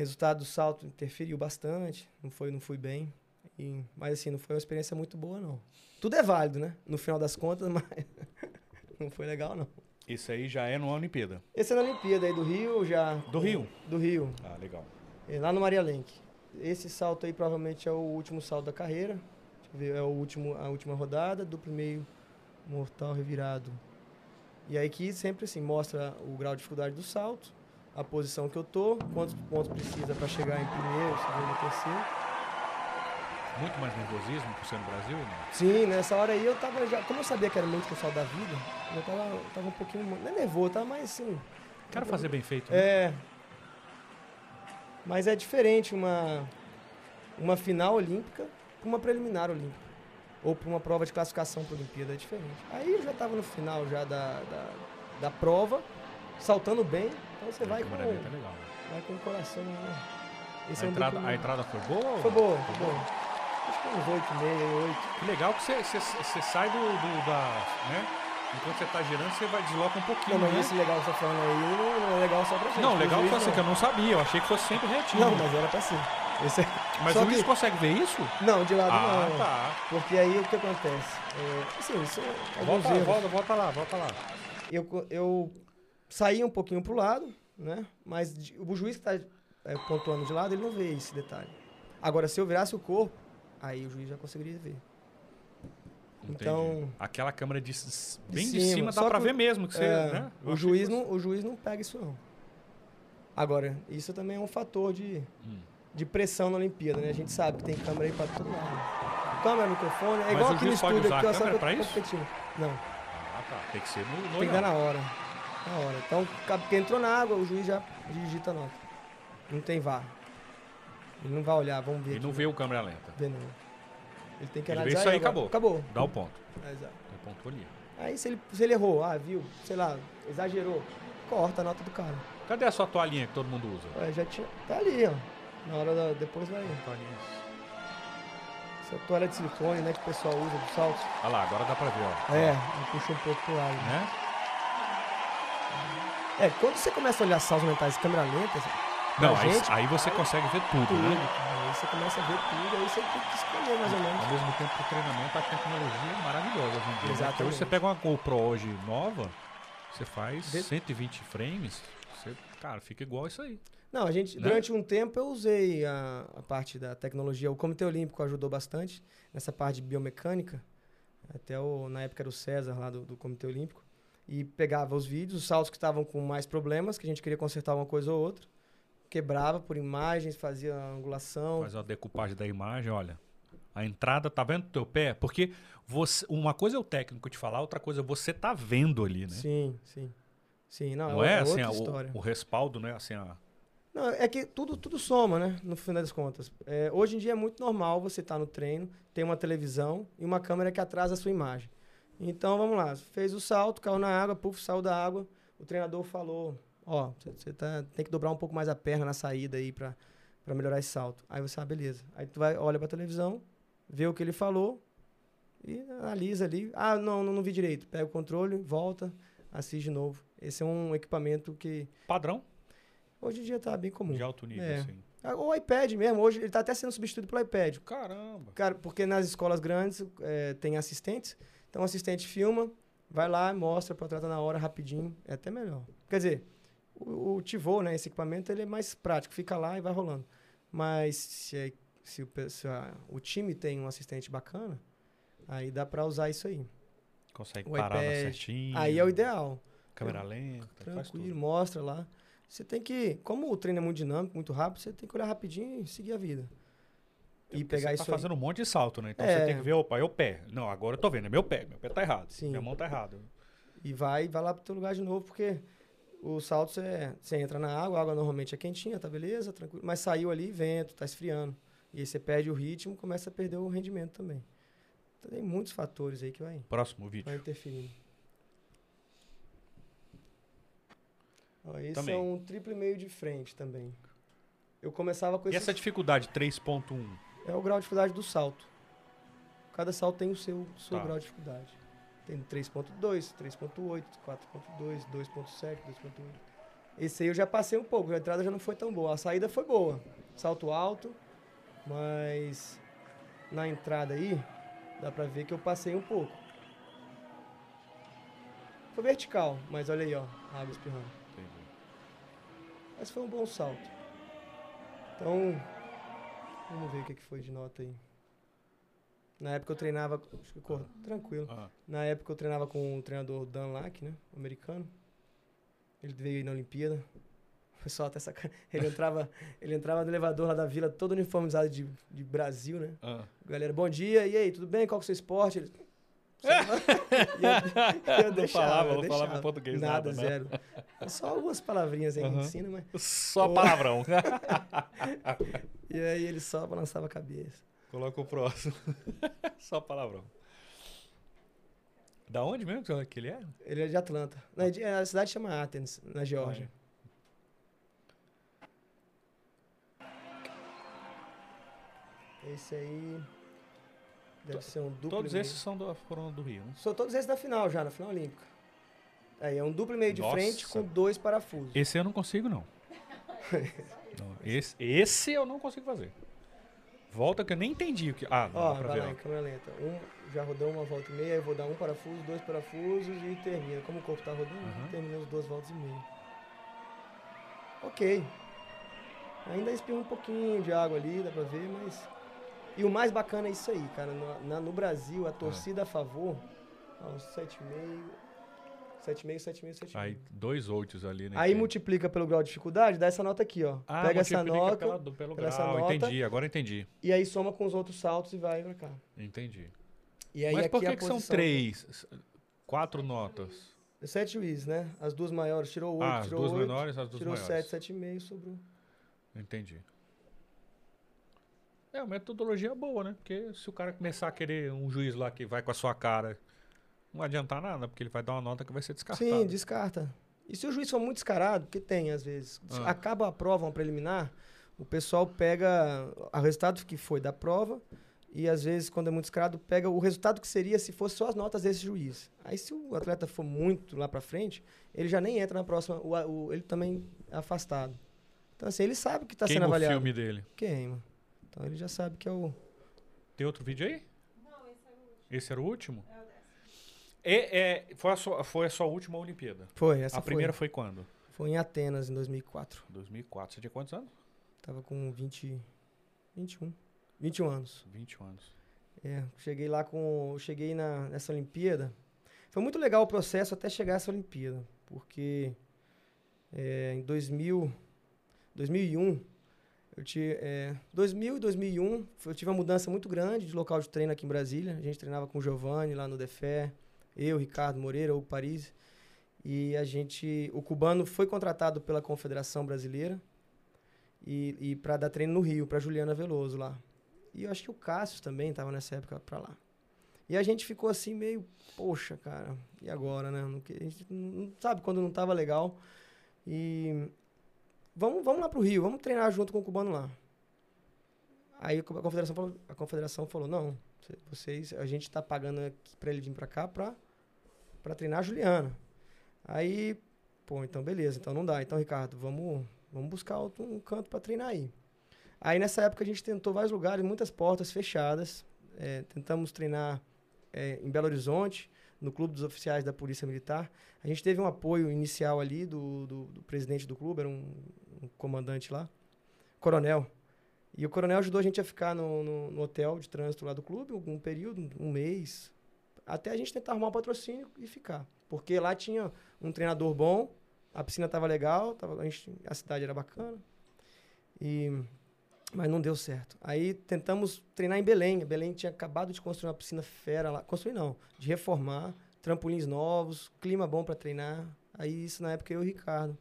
Resultado do salto interferiu bastante, não foi, não fui bem. E, mas assim, não foi uma experiência muito boa, não. Tudo é válido, né? No final das contas, [LAUGHS] mas não foi legal, não. Isso aí já é numa Olimpíada. Esse é na Olimpíada aí do Rio, já. Do Rio? Do Rio, Ah, legal. é lá no Maria Lenk. Esse salto aí provavelmente é o último salto da carreira. Ver, é o último, a última rodada, duplo e meio mortal revirado. E aí que sempre assim mostra o grau de dificuldade do salto, a posição que eu tô, quantos pontos precisa para chegar em primeiro, segundo, terceiro. Muito mais nervosismo por ser no Brasil, não? Sim, nessa hora aí eu tava já, como eu sabia que era muito salto da vida, eu tava, eu tava um pouquinho, não é nervoso, tava mais assim, Quero fazer bem feito. né? É. Mas é diferente uma, uma final olímpica para uma preliminar olímpica. Ou para uma prova de classificação para a Olimpíada, é diferente. Aí eu já estava no final já da, da, da prova, saltando bem, então você vai com, é legal. vai com o coração. Né? Esse A é um entrada, a entrada foi boa? Foi boa, foi boa. Acho que uns 8 e meio, 8. Que legal que você- você você sai do, do- da. né? Enquanto você tá girando, você vai desloca um pouquinho. Não, mas né? esse legal que você tá falando aí não, é legal só pra gente. Não, legal foi assim, que eu não sabia. Eu achei que fosse sempre retinho. Não, mas era pra ser. Esse é... [LAUGHS] Mas só o que- consegue ver isso? Não, de lado Ah, não. tá. Porque aí o que acontece? É, assim, isso é Volta, volta, volta lá, volta lá. Eu, eu saí um pouquinho pro lado, né? Mas de- o juiz que está pontuando de lado, ele não vê esse detalhe. Agora, se eu virasse o corpo, aí o juiz já conseguiria ver. Entendi. Então, Aquela câmera de, De bem de cima, cima, só dá o- ver mesmo que você. é, né? O, juiz que não, o juiz não pega isso não. Agora, isso também é um fator de, Hum. de pressão na Olimpíada, né? A gente sabe que tem câmera aí pra todo lado. Câmera, microfone, é Mas igual o aqui no estúdio aqui, ó, só câmera que eu pra isso? competindo. Não. Ah, tá. Tem que ser no, no Tem que dar na hora. Na hora. Então, entrou na água, o juiz já digita a nota. Não tem VAR. Ele não vai olhar, vamos ver. Ele não vê o câmera lenta. Vê não. Ele tem que Ele vê analisar. isso aí, acabou. Acabou. Dá o ponto. É, exato. Tem ponto ali. Aí se ele, se ele errou, ah, viu, sei lá, exagerou, corta a nota do cara. Cadê a sua toalhinha que todo mundo usa? Aí já tinha. Tá ali, ó. Na hora da. Depois vai. Toalhinha. Essa toalha de silicone, né, que o pessoal usa dos saltos. Olha lá, agora dá pra ver, ó. É, puxa um pouco pro lado. Né? Né? É, quando você começa a olhar saltos mentais de câmera lenta, Não, aí, gente, aí você consegue ver tudo, tudo. né? Aí você começa a ver tudo, aí você tem que escolher mais ou menos. Ao mesmo tempo que o treinamento, a tecnologia é maravilhosa hoje em dia. né? Exatamente. hoje você pega uma GoPro hoje nova, você faz Vê- 120 frames, você, cara, fica igual isso aí. Não, a gente, Né? durante um tempo eu usei a, a parte da tecnologia. O Comitê Olímpico ajudou bastante nessa parte de biomecânica. Até o, na época era o César lá do, do Comitê Olímpico. E pegava os vídeos, os saltos que estavam com mais problemas, que a gente queria consertar uma coisa ou outra. Quebrava por imagens, fazia angulação. Faz uma decupagem da imagem, olha. A entrada, tá vendo o teu pé? Porque você, uma coisa é o técnico te falar, outra coisa é você tá vendo ali, né? Sim, sim. Sim, não, Não é, é, é assim, outra a- história. o, o respaldo, né? Assim, a, Não, é que tudo, tudo soma, né? No final das contas. É, hoje em dia é muito normal você estar no treino, tem uma televisão e uma câmera que atrasa a sua imagem. Então, vamos lá. Fez o salto, caiu na água, puf, saiu da água. O treinador falou, ó, você- tá, tem que dobrar um pouco mais a perna na saída aí pra, pra melhorar esse salto. Aí você, ah, beleza. Aí tu vai, olha pra televisão, vê o que ele falou e analisa ali. Ah, não, não, não vi direito. Pega o controle, volta, assiste de novo. Esse é um equipamento que padrão hoje em dia tá bem comum. de alto nível, É. assim. Ah, O iPad mesmo, hoje ele está até sendo substituído pelo iPad. Caramba. Cara, porque nas escolas grandes eh, tem assistentes, então o assistente filma, vai lá, mostra atleta na hora, rapidinho, é até melhor. Quer dizer, o, o Tivô, né, esse equipamento, ele é mais prático, fica lá e vai rolando. Mas se, é- se o, se a- o time tem um assistente bacana, aí dá para usar isso aí. Consegue O parar iPad, certinho. Aí é o ideal. Câmera lenta, Tranquilo, mostra lá. Você tem que, como o treino é muito dinâmico, muito rápido, você tem que olhar rapidinho e seguir a vida. E Porque pegar você isso tá aí. fazendo um monte de salto, né? Então É. você tem que ver, opa, é o pé. Não, agora eu tô vendo, é meu pé. Meu pé tá errado. Sim. Minha mão tá errada. E vai, vai lá pro teu lugar de novo, porque o salto você, você entra na água, a água normalmente é quentinha, tá beleza, tranquilo. Mas saiu ali, vento, tá esfriando. E aí você perde o ritmo, começa a perder o rendimento também. Então tem muitos fatores aí que vai, Próximo vídeo. vai interferindo. Ó, esse Também. é um triplo e meio de frente também. Eu começava com E esse... essa dificuldade 3.1? É o grau de dificuldade do salto. Cada salto tem o seu, seu Tá. grau de dificuldade. Tem 3.2, 3.8, 4.2, 2.7, 2.8. Esse aí eu já passei um pouco, a entrada já não foi tão boa. A saída foi boa. Salto alto, mas na entrada aí, dá pra ver que eu passei um pouco. Foi vertical, mas olha aí, ó, a água espirrando. Mas foi um bom salto. Então, vamos ver o que que foi de nota aí. Na época eu treinava, que tranquilo. Ah, Na época eu treinava com o treinador Dan Lack, né, americano. Ele veio aí na Olimpíada. O pessoal até saca... [LAUGHS] Ele entrava, ele entrava no elevador lá da vila, todo uniformizado de, de Brasil, né? ah. Galera, bom dia, e aí, tudo bem? Qual que é o seu esporte? Ele... [LAUGHS] Eu, eu Não deixava, falava, eu não falava deixava. português nada, nada, né? zero. É Só algumas palavrinhas aí que Aham. ensina, mas... Só palavrão. [LAUGHS] E aí ele só balançava a cabeça. Coloca o próximo. [LAUGHS] Só palavrão. Da onde mesmo que ele é? Ele é de Atlanta. É de- a cidade chama Athens, na Geórgia. Esse aí deve ser um duplo Todos meio. esses são do, foram do Rio, né? São todos esses da final já, na final olímpica. Aí é um duplo e meio de Nossa. frente com dois parafusos. Esse eu não consigo, não. [LAUGHS] Não, esse, esse eu não consigo fazer. Volta que eu nem entendi o que. Ah, não Ó, vai ver. lá em câmera lenta. Um, já rodou uma volta e meia, eu vou dar um parafuso, dois parafusos e termina. Como o corpo tá rodando, Uhum. termina as duas voltas e meia. Ok. Ainda espirra um pouquinho de água ali, dá pra ver, mas. E o mais bacana é isso aí, cara. No, na- no Brasil, a torcida a favor, uns 7,5. 7,5, 7,5, 7,5. Aí, dois outros ali, né? Aí que- multiplica pelo grau de dificuldade, dá essa nota aqui, ó. Ah, Pega essa nota pela- pelo pela essa grau. nota. Entendi, agora entendi. e aí soma com os outros saltos e vai pra cá. Entendi. E aí Mas por que, que são três? Quatro notas. Sete juízes, né? As duas maiores tirou oito, Ah, as tirou duas oito, menores, as duas tirou maiores. sete, sete e meio, sobrou. Entendi. É, a metodologia é boa, né? Porque se o cara começar a querer um juiz lá que vai com a sua cara Não vai adiantar nada, porque ele vai dar uma nota que vai ser descartada. Sim, descarta. E se o juiz for muito descarado, porque tem às vezes, Ah. acaba a prova, uma preliminar, o pessoal pega o resultado que foi da prova e às vezes, quando é muito descarado, pega o resultado que seria se fosse só as notas desse juiz. Aí se o atleta for muito lá pra frente, ele já nem entra na próxima, o, o- ele também é afastado. Então assim, ele sabe que tá Queima sendo o avaliado. filme dele. Queima. Então ele já sabe que é o... Tem outro vídeo aí? Esse era o último? É, é, foi, a sua, foi a sua última Olimpíada. Foi, essa a primeira foi quando? foi. Foi em Atenas, em 2004. 2004. Você tinha quantos anos? Tava com 20... 21. 21 anos. 21 anos. É, cheguei lá com. Cheguei na, nessa Olimpíada. Foi muito legal o processo até chegar essa Olimpíada, porque é, em 2000, 2001, eu tive. É, 2000 e 2001, eu tive uma mudança muito grande de local de treino aqui em Brasília. A gente treinava com o Giovanni lá no Defé, eu, Ricardo Moreira, o Paris. E a gente. O cubano foi contratado pela Confederação Brasileira e, e para dar treino no Rio, para Juliana Veloso lá. E eu acho que o Cássio também estava nessa época pra lá. E a gente ficou assim meio, poxa, cara, e agora, né? A gente não sabe quando não tava legal. E vamos, vamos lá pro Rio, vamos treinar junto com o cubano lá. Aí a confederação falou, a confederação falou não, vocês, a gente tá pagando para ele vir para cá para para treinar a Juliana. Aí, pô, então beleza, então não dá. Então, Ricardo, vamos, vamos buscar outro, um canto para treinar aí. Aí nessa época a gente tentou vários lugares, muitas portas fechadas. É, tentamos treinar é, em Belo Horizonte, no clube dos oficiais da Polícia Militar. A gente teve um apoio inicial ali do, do, do presidente do clube, era um, um comandante lá, coronel. E o coronel ajudou a gente a ficar no, no, no hotel de trânsito lá do clube, um período, um mês, até a gente tentar arrumar um patrocínio e ficar. Porque lá tinha um treinador bom, a piscina estava legal, tava, a, gente, a cidade era bacana. E mas não deu certo. Aí tentamos treinar em Belém. Belém tinha acabado de construir uma piscina fera lá. Construir não, de reformar, trampolins novos, clima bom para treinar. Aí isso na época eu e o Ricardo.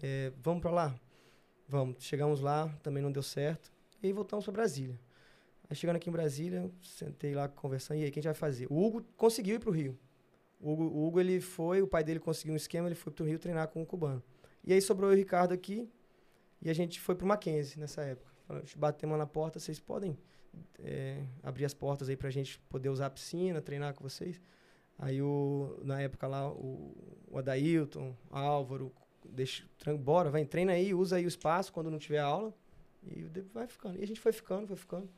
É, vamos para lá? Vamos. Chegamos lá, também não deu certo. E voltamos para Brasília. Aí chegando aqui em Brasília, sentei lá conversando. E aí, o que a gente vai fazer? O Hugo conseguiu ir pro Rio. O Hugo, o Hugo, ele foi, o pai dele conseguiu um esquema, ele foi pro Rio treinar com o cubano. E aí sobrou eu e o Ricardo aqui. E a gente foi pro Mackenzie nessa época. Batemos na porta, vocês podem é, abrir as portas aí pra gente poder usar a piscina, treinar com vocês. Aí, o, na época lá, o, o Adailton, Álvaro, deixa, bora, vai, treina aí, usa aí o espaço quando não tiver aula. E vai ficando. E a gente foi ficando, foi ficando.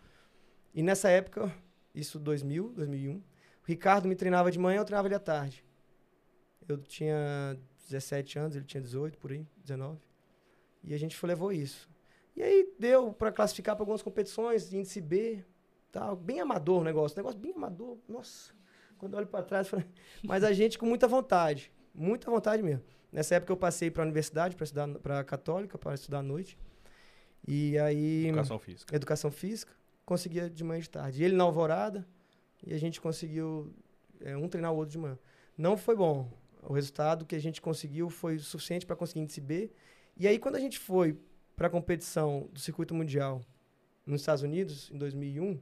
E nessa época, isso 2000, 2001, o Ricardo me treinava de manhã, eu treinava ele à tarde. Eu tinha 17 anos, ele tinha 18, por aí, 19. E a gente foi, levou isso. E aí deu para classificar para algumas competições, índice B, tal, bem amador o negócio, negócio bem amador. Nossa, quando eu olho para trás, [LAUGHS] mas a gente com muita vontade, muita vontade mesmo. Nessa época eu passei para a universidade para estudar para católica, para estudar à noite. E aí Educação física. educação física, conseguia de manhã e de tarde. E ele na alvorada, e a gente conseguiu é, um treinar o outro de manhã. Não foi bom. O resultado que a gente conseguiu foi suficiente para conseguir índice B. E aí, quando a gente foi para a competição do circuito mundial nos Estados Unidos, em 2001,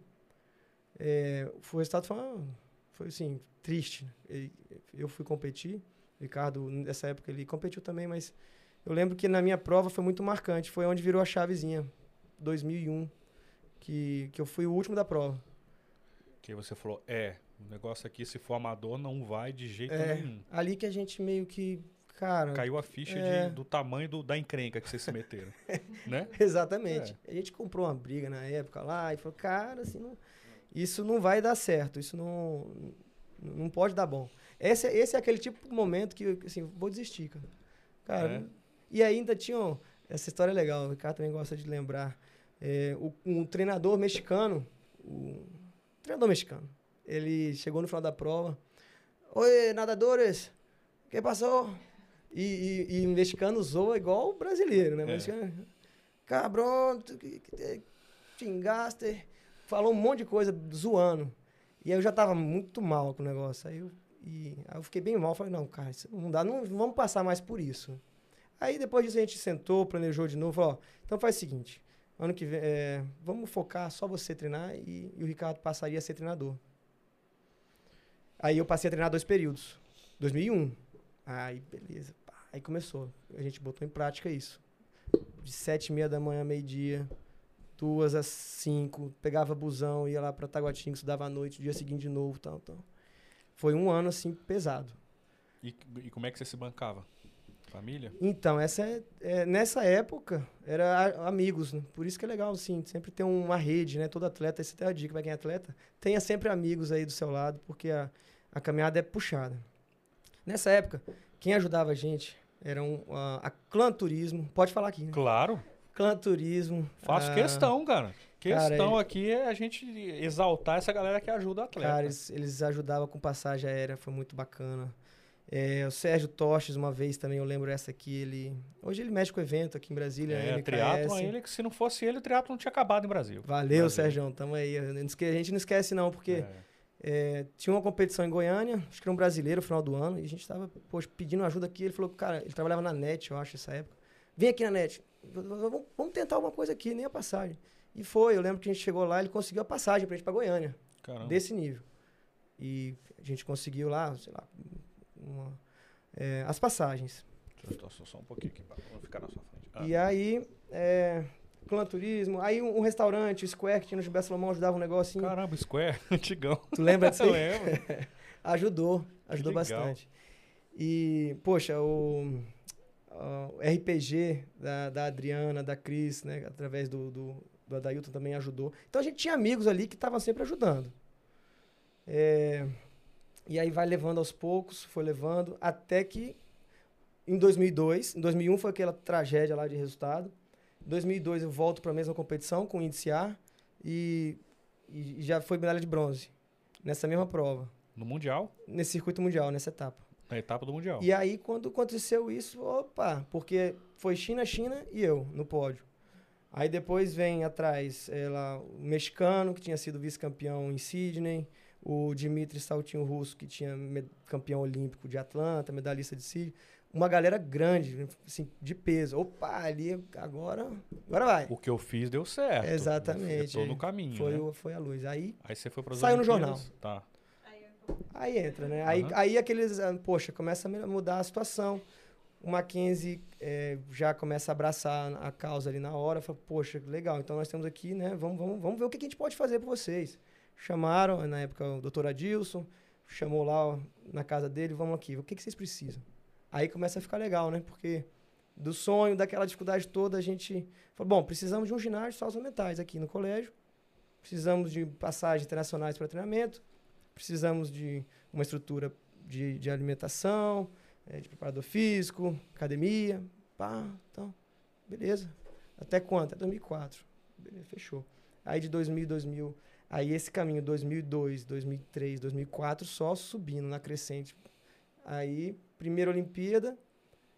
é, o resultado foi, uma- foi assim, triste. E- Eu fui competir, Ricardo, nessa época, ele competiu também, mas eu lembro que na minha prova foi muito marcante. Foi onde virou a chavezinha, 2001, que, que eu fui o último da prova. Que você falou, é, o negócio aqui, se for amador, não vai de jeito É, nenhum. ali que a gente meio que, cara... Caiu a ficha É. de- do tamanho do- da encrenca que vocês se meteram. [LAUGHS] né? Exatamente. A gente comprou uma briga na época lá e falou, cara, assim, não- isso não vai dar certo, isso não, não pode dar bom. Esse, é- esse é aquele tipo de momento que, assim, vou desistir, cara. Cara, É. e ainda tinha, essa história é legal, o Ricardo também gosta de lembrar. É, o, um treinador mexicano, o treinador mexicano, ele chegou no final da prova, Oi, nadadores, o que passou? E, e, e mexicano zoa igual o brasileiro, né? É. Mexicano, cabrão, xingaste. Falou um monte de coisa zoando. E aí eu já tava muito mal com o negócio. Aí eu, e, aí eu fiquei bem mal. Falei, não, cara, não dá, não, vamos passar mais por isso. Aí depois disso a gente sentou, planejou de novo. Ó, então faz o seguinte, ano que vem, é, vamos focar só você treinar e, e o Ricardo passaria a ser treinador. Aí eu passei a treinar dois períodos. 2001. Aí, beleza. Aí começou. A gente botou em prática isso. De sete e meia da manhã, meio-dia, duas às cinco. Pegava busão, ia lá pra Taguatinga, estudava à noite, dia seguinte de novo, tal, tal. Foi um ano, assim, pesado. E, e como é que você se bancava? Família? Então, essa é, é- nessa época, era a- amigos, né? Por isso que é legal, assim, sempre ter uma rede, né? Todo atleta, essa é a dica pra quem é atleta, tenha sempre amigos aí do seu lado, porque a, a caminhada é puxada. Nessa época, quem ajudava a gente era um, a, a Clã Turismo, pode falar aqui, né? Claro, Clã Turismo. faço a- questão, cara. Cara, Questão ele- aqui é a gente exaltar essa galera que ajuda o atleta. Cara, eles, eles ajudavam com passagem aérea, foi muito bacana. É, o Sérgio Toches, uma vez também, eu lembro essa aqui, ele... Hoje ele mexe com o evento aqui em Brasília, é, MKS. triatlon, ele, que se não fosse ele, o triatlon não tinha acabado em Brasil. Valeu. Sérgio, tamo aí. A gente não esquece não, porque É. é, tinha uma competição em Goiânia, acho que era um brasileiro no final do ano, e a gente tava, poxa, pedindo ajuda aqui. Ele falou, cara, ele trabalhava na NET, eu acho, nessa época. Vem aqui na NET, vamos tentar alguma coisa aqui, nem a passagem. E foi, eu lembro que a gente chegou lá, ele conseguiu a passagem pra gente pra Goiânia, Caramba. desse nível. E a gente conseguiu lá, sei lá, uma- é, as passagens. Deixa eu só, só um pouquinho aqui, pra não ficar na sua frente. Ah, E aí, é, clã turismo, aí um, um restaurante, o Square, que tinha no Gilberto Salomão, ajudava um negocinho. Caramba, Square, [LAUGHS] antigão. Tu lembra disso [LAUGHS] Eu lembro. [LAUGHS] Ajudou, ajudou bastante. E, poxa, o, o RPG da, da Adriana, da Cris, né, através do, do, do Adailton também ajudou. Então a gente tinha amigos ali que estavam sempre ajudando. É, e aí vai levando aos poucos, foi levando, até que em 2002, em 2001 foi aquela tragédia lá de resultado. Em 2002 eu volto para a mesma competição com o índice A e, e já foi medalha de bronze nessa mesma prova No Mundial, nesse circuito mundial, nessa etapa. na etapa do Mundial. E aí, quando aconteceu isso, opa, porque foi China, China e eu no pódio. Aí depois vem atrás ela, o mexicano, que tinha sido vice-campeão em Sydney, o Dmitry Saltinho Russo, que tinha campeão olímpico de Atlanta, medalhista de Sydney. Uma galera grande, assim, de peso. Opa, ali agora, agora vai. O que eu fiz deu certo. Exatamente, Eu tô é. no caminho, Foi, né? foi a luz. Aí Aí você foi para Saiu no jornal. Tá. Aí entra, né? Aí, Aham. aí aqueles, ah, poxa, começa a mudar a situação. O Mackenzie eh, já começa a abraçar a causa ali na hora. Fala, poxa, legal, então nós temos aqui, né? Vamos, vamos, vamos ver o que a gente pode fazer para vocês. Chamaram, na época, o doutor Adilson, chamou lá na casa dele, vamos aqui, o que, que vocês precisam? Aí começa a ficar legal, né? Porque do sonho, daquela dificuldade toda, a gente falou, bom, precisamos de um ginásio de saúde mentais aqui no colégio, precisamos de passagens internacionais para treinamento, precisamos de uma estrutura de, de alimentação, eh, de preparador físico, academia, pá, então, beleza. Até quanto? Até 2004. Beleza, fechou. Aí de 2000, 2000, aí esse caminho 2002, 2003, 2004 só subindo na crescente. Aí, primeira Olimpíada,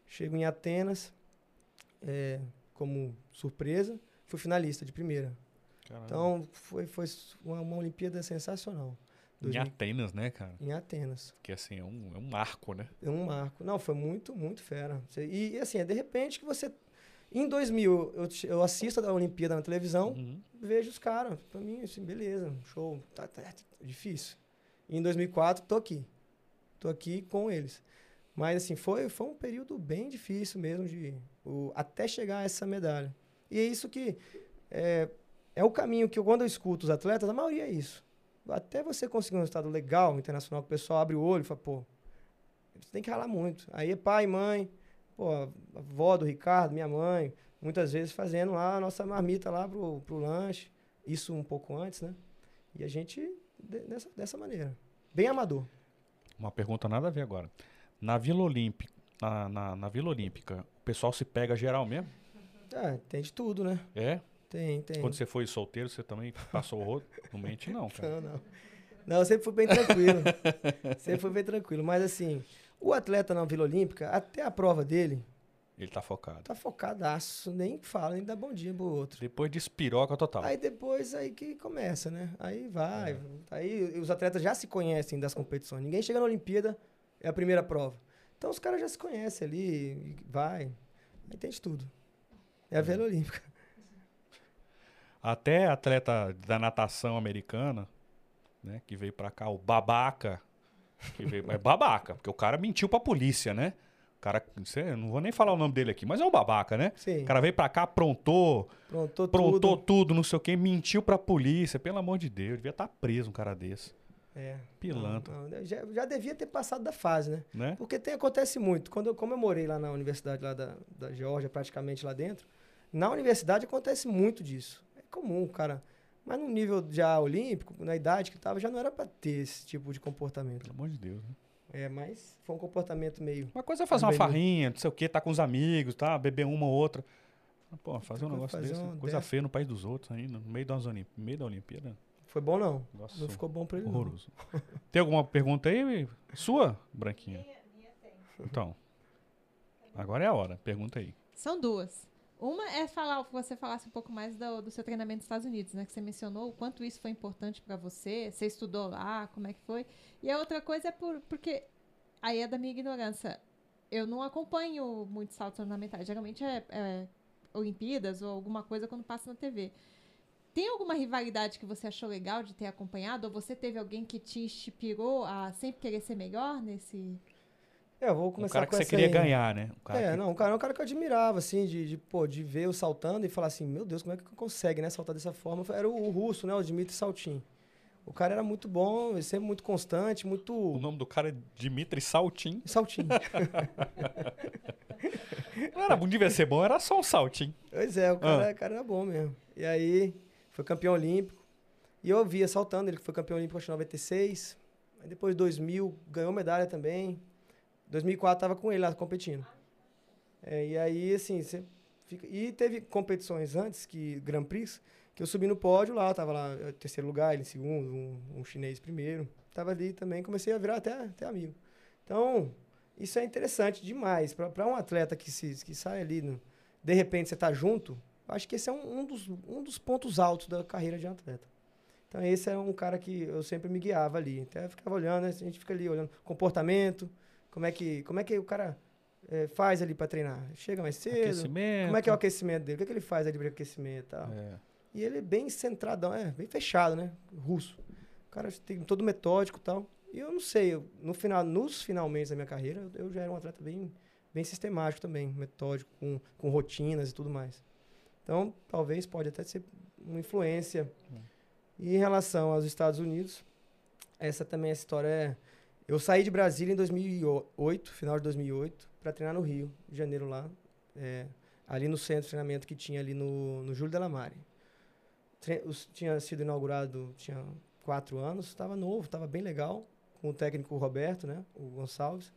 chego em Atenas, eh, como surpresa, fui finalista de primeira. Caramba. Então, foi, foi uma, uma Olimpíada sensacional. Em 2000 Atenas, né, cara? em Atenas. Que assim, é um, é um marco, né? É um marco. Não, foi muito, muito fera. E, assim, é de repente que você. Em 2000, eu, eu assisto a Olimpíada na televisão, Uhum. vejo os caras. Pra mim, assim, beleza, show. Tá, tá, tá difícil. E em 2004, tô aqui. Tô aqui com eles. Mas, assim, foi, foi um período bem difícil mesmo, de, o, até chegar a essa medalha. E é isso que. É, é o caminho que, eu, quando eu escuto os atletas, a maioria é isso. Até você conseguir um resultado legal, internacional, que o pessoal abre o olho e fala, pô, você tem que ralar muito. Aí é pai, mãe, pô, a avó do Ricardo, minha mãe, muitas vezes fazendo lá a nossa marmita lá pro, pro lanche. Isso um pouco antes, né? E a gente de- dessa, dessa maneira. Bem amador. Uma pergunta nada a ver agora. Na Vila Olímpica, na, na, na Vila Olímpica, o pessoal se pega geral mesmo? É, tem de tudo, né? É? Tem, tem. Quando você foi solteiro, você também passou o rodo? Não mente não, cara. Não, não. Não, eu sempre fui bem tranquilo. [LAUGHS] sempre fui bem tranquilo. Mas assim, o atleta na Vila Olímpica, até a prova dele, Ele tá focado. tá focadaço, nem fala, nem dá bom dia pro outro. Depois de espiroca total. Aí depois aí que começa, né? Aí vai. É. Aí os atletas já se conhecem das competições. Ninguém chega na Olimpíada, é a primeira prova. Então os caras já se conhecem ali, vai. Aí tem de tudo. É a Vila Olímpica. Até atleta da natação americana, né, que veio pra cá, o Babaca, Que veio- É babaca, porque o cara mentiu pra polícia, né? O cara, não vou nem falar o nome dele aqui, mas é um babaca, né? Sim. O cara veio pra cá, aprontou, Prontou aprontou tudo. tudo, não sei o quê, mentiu pra polícia. Pelo amor de Deus, devia estar preso um cara desse. É. Pilantra. Não, não, já, já devia ter passado da fase, né? Né? Porque tem, acontece muito. Quando eu, como eu morei lá na universidade lá da, da Geórgia, praticamente lá dentro, na universidade acontece muito disso. Comum, cara. Mas no nível já olímpico, na idade que tava, já não era pra ter esse tipo de comportamento. Pelo amor de Deus. Né? É, mas foi um comportamento meio. Uma coisa é fazer uma Bem- farrinha, não sei o quê, tá com os amigos, tá? Beber uma ou outra. Pô, fazer um negócio fazer desse, uma coisa dessa. feia no país dos outros ainda, no meio, das Olim- no meio da Olimpíada. Foi bom, não. Negócio Não ficou bom pra ele. não. horroroso. Tem alguma pergunta aí? Sua, Branquinha? Então. Agora é a hora. Pergunta aí. São duas. Uma é falar, você falasse um pouco mais do, do seu treinamento nos Estados Unidos, né? Que você mencionou o quanto isso foi importante pra você. Você estudou lá, como é que foi? E a outra coisa é por, porque aí é da minha ignorância. Eu não acompanho muitos saltos ornamentais. Geralmente é, é Olimpíadas ou alguma coisa quando passa na TV. Tem alguma rivalidade que você achou legal de ter acompanhado? Ou você teve alguém que te inspirou a sempre querer ser melhor nesse. É, eu vou Um começar cara que você queria aí. ganhar, né? Um é, que- não, um cara, um cara que eu admirava, assim, de, de, pô, de ver eu saltando e falar assim, meu Deus, como é que consegue, né, saltar dessa forma? Era o, o russo, né, o Dmitry Saltin. O cara era muito bom, sempre muito constante, O muito... nome do cara é Dimitri Saltin. Saltinho. [LAUGHS] Não era, não devia ser bom, era só o Saltin. pois é, o cara, Ah. o cara era bom mesmo. E aí, foi campeão olímpico. E eu via saltando, ele que foi campeão olímpico acho, em 96. Aí depois, 2000, ganhou medalha também. 2004 tava com ele lá competindo. É, e aí, assim, você fica... E teve competições antes, que Grand Prix, que eu subi no pódio lá, tava lá em terceiro lugar, ele em segundo, um, um chinês primeiro. Tava ali também, comecei a virar até, até amigo. Então, isso é interessante demais. Para um atleta que, se, que sai ali, no- de repente você tá junto, acho que esse é um, um dos, um dos pontos altos da carreira de um atleta. Então, esse é um cara que eu sempre me guiava ali. Até ficava olhando, né, a gente fica ali olhando comportamento, como é que, como é que o cara eh, faz ali para treinar. Chega mais cedo, Aquecimento. como é que é o aquecimento dele, o que, é que ele faz ali para aquecimento e tal. É. E ele é bem centradão, é, bem fechado, né? Russo. O cara tem todo metódico e tal. E eu não sei, eu- no final, nos finalmente da minha carreira, eu, eu já era um atleta bem, bem sistemático também, metódico, com, com rotinas e tudo mais. Então, talvez pode até ser uma influência. E em relação aos Estados Unidos, essa também essa história é... Eu saí de Brasília em 2008, final de 2008, para treinar no Rio, de Janeiro lá, é, ali no centro de treinamento que tinha ali no, no Júlio Delamare. Tre- Tinha sido inaugurado, tinha quatro anos, estava novo, estava bem legal, com o técnico Roberto, né, o Gonçalves.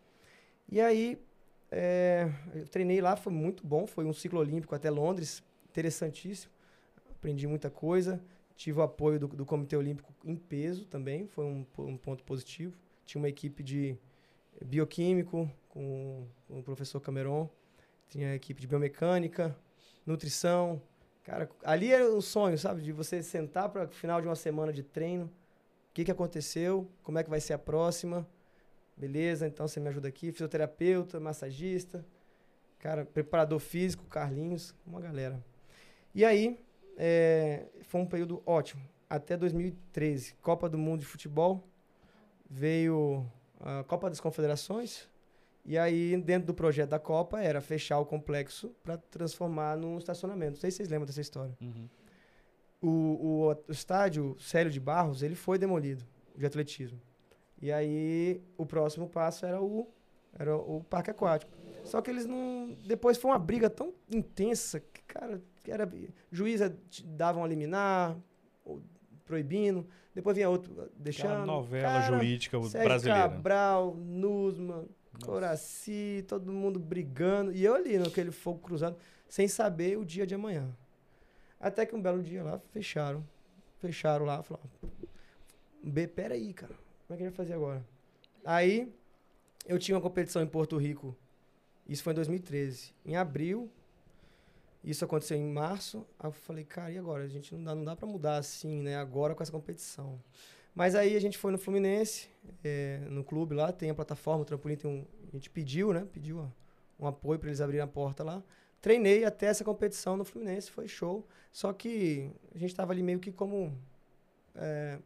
E aí, é, eu treinei lá, foi muito bom, foi um ciclo olímpico até Londres, interessantíssimo, aprendi muita coisa, tive o apoio do, do Comitê Olímpico em peso também, foi um, um ponto positivo. Tinha uma equipe de bioquímico com, com o professor Cameron, tinha a equipe de biomecânica, nutrição. Cara, ali era um sonho, sabe? De você sentar para o final de uma semana de treino. O que, que aconteceu? Como é que vai ser a próxima? Beleza, então você me ajuda aqui. Fisioterapeuta, massagista, cara, preparador físico, Carlinhos, uma galera. E aí, é, foi um período ótimo. Até 2013, Copa do Mundo de Futebol. Veio a Copa das Confederações. E aí, dentro do projeto da Copa, era fechar o complexo para transformar num estacionamento. Não sei se vocês lembram dessa história. Uhum. O, o, o estádio Célio de Barros, ele foi demolido, de atletismo. E aí, o próximo passo era o, era o parque aquático. Só que eles não... Depois foi uma briga tão intensa que, cara, que era... Juiz davam a liminar, proibindo. Depois vinha outro Aquela deixando. novela Cara, jurídica Sérgio brasileira. Cabral, Nusman, Coraci, todo mundo brigando. E eu ali, naquele fogo cruzado, sem saber o dia de amanhã. Até que um belo dia lá, fecharam. Fecharam lá, falaram, B, peraí, cara, como é que a gente vai fazer agora? Aí, eu tinha uma competição em Porto Rico, isso foi em 2013. Em abril, isso aconteceu em março, aí eu falei, cara, e agora? A gente não dá, não dá pra mudar assim, né, agora com essa competição. Mas aí a gente foi no Fluminense, é, no clube lá, tem a plataforma, o trampolim tem um. A gente pediu, né? Pediu ó, um apoio para eles abrirem a porta lá. Treinei até essa competição no Fluminense, foi show. Só que a gente tava ali meio que como é,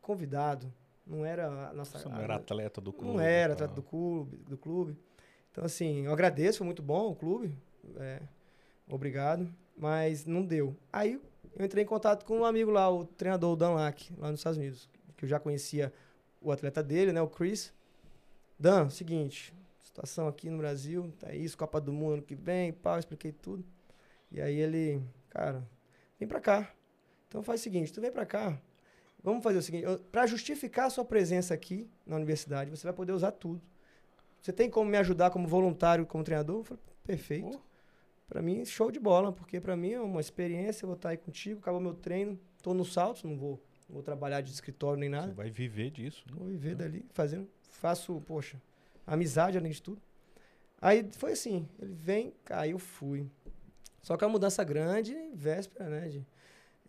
convidado. Não era a nossa. Você não era atleta do clube. Não era e atleta do clube, do clube. Então, assim, eu agradeço, foi muito bom o clube. é, obrigado. Mas não deu. Aí eu entrei em contato com um amigo lá, o treinador, o Dan Lack, lá nos Estados Unidos. Que eu já conhecia o atleta dele, né? O Chris. Dan, seguinte, situação aqui no Brasil, tá isso, Copa do Mundo ano que vem, pau, expliquei tudo. E aí ele, cara, vem pra cá. Então faz o seguinte, tu vem pra cá, vamos fazer o seguinte, pra justificar a sua presença aqui na universidade, você vai poder usar tudo. Você tem como me ajudar como voluntário, como treinador? Eu falei, perfeito. Pô. Pra mim, show de bola, porque pra mim é uma experiência, eu vou estar aí contigo, acabou meu treino, tô no salto, não vou, não vou trabalhar de escritório nem nada. Você vai viver disso. né? Vou viver dali, fazendo. Faço, poxa, amizade além de tudo. Aí foi assim, ele vem, aí eu fui. Só que é uma mudança grande, véspera, né? de-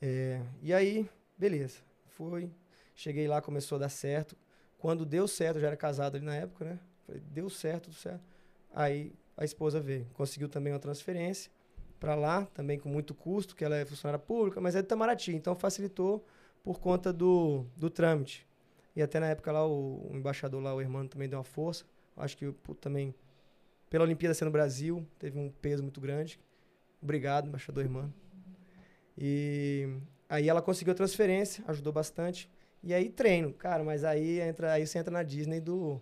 é, e aí, beleza. Fui, cheguei lá, começou a dar certo. Quando deu certo, eu já era casado ali na época, né? Falei, deu certo, tudo certo. Aí a esposa veio, conseguiu também uma transferência para lá, também com muito custo, que ela é funcionária pública, mas é de Itamaraty, então facilitou por conta do, do trâmite. E até na época lá, o, o embaixador lá, o irmão, também deu uma força. Acho que pô, também, pela Olimpíada ser no Brasil, teve um peso muito grande. Obrigado, embaixador irmão. E aí ela conseguiu a transferência, ajudou bastante. E aí treino, cara, mas aí, entra, aí você entra na Disney do,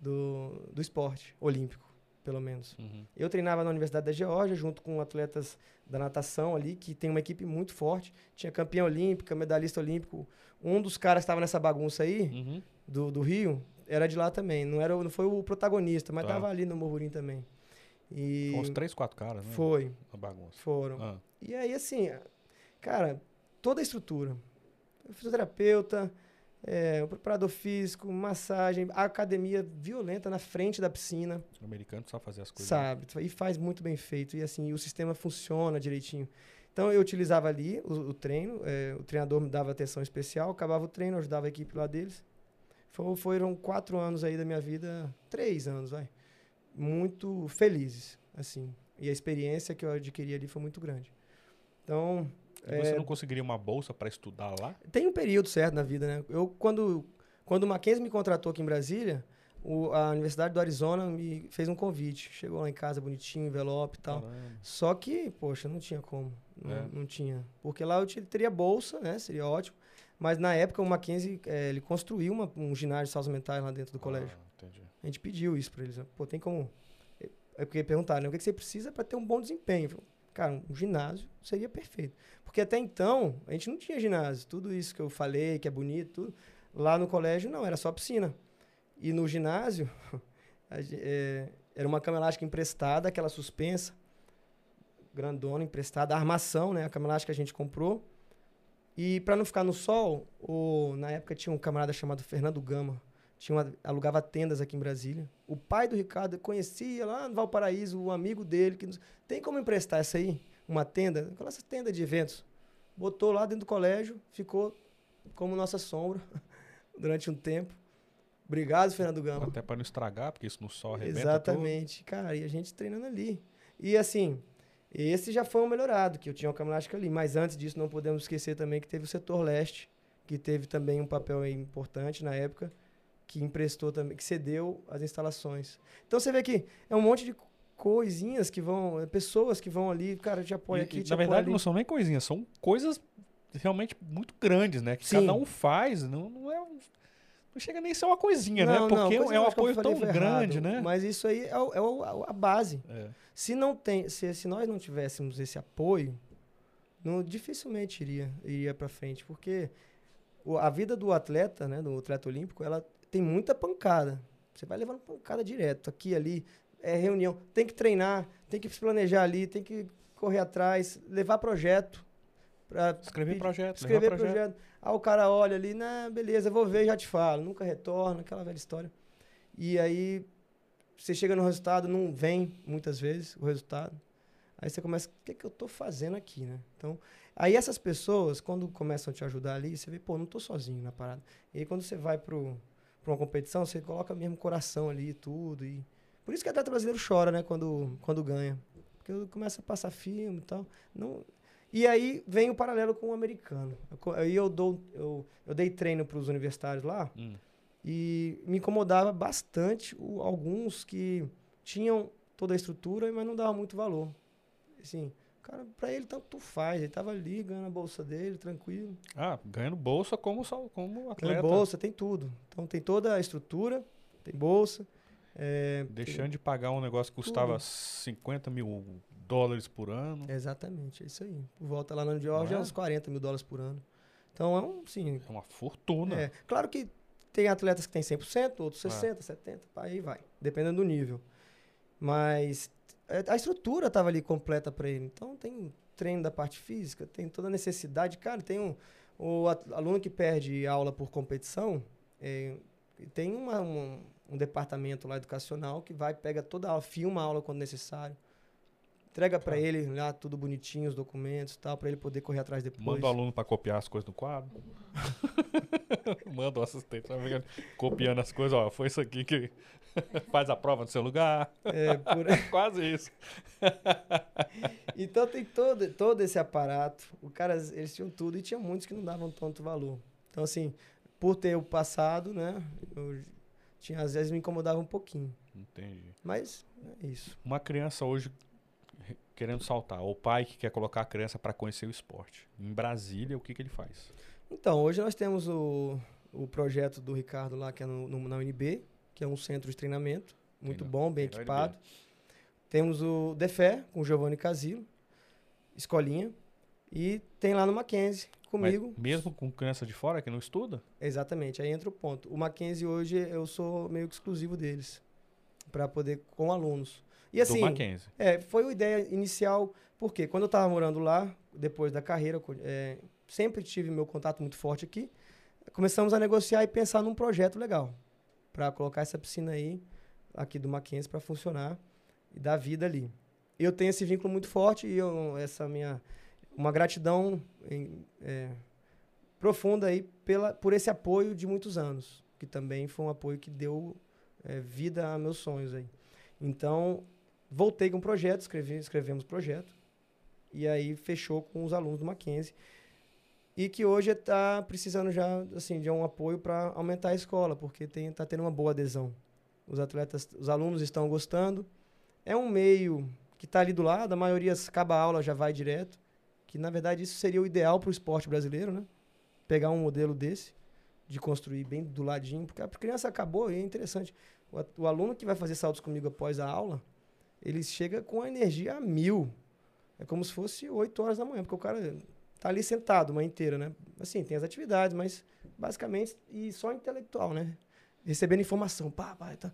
do, do esporte olímpico, pelo menos. Uhum. Eu treinava na Universidade da Geórgia, junto com atletas da natação ali, que tem uma equipe muito forte. Tinha campeã olímpica, medalhista olímpico. Um dos caras que estava nessa bagunça aí, Uhum. do, do Rio, era de lá também. Não, era, não foi o protagonista, mas Tá. tava ali no Morrurim também. E Foi uns três, quatro caras, né? foi, A bagunça. foram. Ah, E aí, assim, cara, toda a estrutura. Fisioterapeuta, é, o preparador físico, massagem, academia violenta na frente da piscina. o americano sabe fazer as coisas. Sabe, e faz muito bem feito. E assim, o sistema funciona direitinho. Então eu utilizava ali o, o treino, eh, o treinador me dava atenção especial, acabava o treino, ajudava a equipe lá deles. Fo- foram quatro anos aí da minha vida, três anos, vai. Muito felizes, assim. E a experiência que eu adquiri ali foi muito grande. Então, E você não conseguiria uma bolsa para estudar lá? tem um período certo na vida, né? Eu, quando, quando o Mackenzie me contratou aqui em Brasília, o- a Universidade do Arizona me fez um convite. Chegou lá em casa bonitinho, envelope e tal. Caramba. Só que, poxa, não tinha como. Não, É. não tinha. Porque lá eu te- teria bolsa, né? Seria ótimo. Mas na época o Mackenzie, eh, ele construiu uma- um ginásio de saúde mentais lá dentro do colégio. Ah, entendi. A gente pediu isso pra eles. né? Pô, tem como... É porque perguntaram, né? O que que você precisa para ter um bom desempenho? Cara, um ginásio seria perfeito. Porque até então, a gente não tinha ginásio. Tudo isso que eu falei, que é bonito, tudo. Lá no colégio, não. Era só piscina. E no ginásio, [LAUGHS] é, era uma cama elástica emprestada, aquela suspensa, grandona, emprestada. A armação, né? A cama elástica a gente comprou. E para não ficar no sol, o, na época tinha um camarada chamado Fernando Gama. Tinha uma, alugava tendas aqui em Brasília. O pai do Ricardo conhecia lá no Valparaíso, o amigo dele. Que, tem como emprestar essa aí? Uma tenda? Aquelas tendas de eventos. Botou lá dentro do colégio, ficou como nossa sombra [LAUGHS] durante um tempo. Obrigado, Fernando Gama. Até para não estragar, porque isso no sol arrebenta Exatamente, cara. E a gente treinando ali. E assim, esse já foi um melhorado, que eu tinha uma cama elástica ali. Mas antes disso, não podemos esquecer também que teve o setor leste, que teve também um papel importante na época, que emprestou também, que cedeu as instalações. Então você vê que é um monte de coisinhas que vão, é, pessoas que vão ali, cara, te apoia E- aqui, e, na verdade, ali. não são nem coisinhas, são coisas realmente muito grandes, né? Que Sim. cada um faz, não, não é um- Não chega nem a ser uma coisinha, né? Não, não, Porque coisa é um apoio tão grande, errado, né? Mas isso aí é, é a base. É. Se não tem, se, se nós não tivéssemos esse apoio, não, dificilmente iria iria para frente, porque a vida do atleta, né, do atleta olímpico, ela tem muita pancada. Você vai levando pancada direto, aqui ali, é reunião, tem que treinar, tem que se planejar ali, tem que correr atrás, levar projeto para Escrever projeto, escrever levar projeto. Ah, o cara olha ali, né, beleza, vou ver, já te falo, nunca retorna, aquela velha história. E aí você chega no resultado, não vem muitas vezes o resultado. Aí você começa, o que, que eu tô fazendo aqui, né? Então, aí essas pessoas, quando começam a te ajudar ali, você vê, pô, não tô sozinho na parada. E aí quando você vai pro, pra uma competição, você coloca mesmo coração ali e tudo. E... Por isso que o atleta brasileiro chora, né, quando, quando ganha. Porque começa a passar filme e tal. Não... E aí vem o paralelo com o americano. Aí eu, dou, eu, eu dei treino para os universitários lá Hum. e me incomodava bastante o- alguns que tinham toda a estrutura, mas não davam muito valor. Assim, cara, para ele tanto faz. Ele tava ali ganhando a bolsa dele, tranquilo. Ah, ganhando bolsa como, como Tem atleta. bolsa, tem tudo. Então tem toda a estrutura, tem bolsa. é, Deixando de pagar um negócio que custava 50 mil dólares por ano. tem- exatamente, é isso aí. Volta lá na Não é é? uns 40 mil dólares por ano. Então é um, sim. É uma fortuna. É, claro que tem atletas que tem 100%, outros Ah. 60%, 70%, aí vai, dependendo do nível. Mas é, a estrutura estava ali completa para ele. Então tem treino da parte física, tem toda a necessidade. Cara, tem um o aluno que perde aula por competição, é, tem uma- um, um departamento lá educacional que vai, pega toda a aula, filma a aula quando necessário. Entrega para Tá. ele lá tudo bonitinho, os documentos e tal, para ele poder correr atrás depois. Manda o aluno para copiar as coisas no quadro. [LAUGHS] Manda o assistente copiando as coisas. Ó, foi isso aqui que [LAUGHS] faz a prova no seu lugar. É, por- [LAUGHS] Quase isso. [LAUGHS] Então tem todo, todo esse aparato. O cara, eles tinham tudo e tinha muitos que não davam tanto valor. Então, assim, por ter o passado, né? Eu tinha, às vezes me incomodava um pouquinho. Entendi. Mas é isso. Uma criança hoje re- querendo saltar, ou o pai que quer colocar a criança para conhecer o esporte. Em Brasília, o que, que ele faz? Então, hoje nós temos o, o projeto do Ricardo lá, que é no, no- na UNB, que é um centro de treinamento. Muito Tem bom, bem equipado. Temos o Defé, com o Giovanni Casilo, escolinha. E tem lá no Mackenzie, comigo. Mas mesmo com criança de fora que não estuda? Exatamente, aí entra o ponto. O Mackenzie hoje eu sou meio que exclusivo deles, para poder com alunos. E assim, do Mackenzie. é, foi a ideia inicial, porque quando eu estava morando lá, depois da carreira, é, sempre tive meu contato muito forte aqui. Começamos a negociar e pensar num projeto legal para colocar essa piscina aí aqui do Mackenzie para funcionar e dar vida ali. Eu tenho esse vínculo muito forte e eu, essa minha uma gratidão em- é, profunda aí pela, por esse apoio de muitos anos, que também foi um apoio que deu é, vida a meus sonhos aí. Então, voltei com o projeto, escrevi, escrevemos projeto, e aí fechou com os alunos do Mackenzie, e que hoje está precisando já assim, de um apoio para aumentar a escola, porque está tendo uma boa adesão. Os atletas, os alunos estão gostando. É um meio que está ali do lado, a maioria acaba a aula já vai direto, que na verdade isso seria o ideal para o esporte brasileiro, né? Pegar um modelo desse, de construir bem do ladinho, porque a criança acabou e é interessante. O, o aluno que vai fazer saltos comigo após a aula, ele chega com a energia a mil. É como se fosse 8 horas da manhã, porque o cara tá ali sentado uma inteira, né? Assim, tem as atividades, mas basicamente e só intelectual, né? Recebendo informação, pá, pá, tá.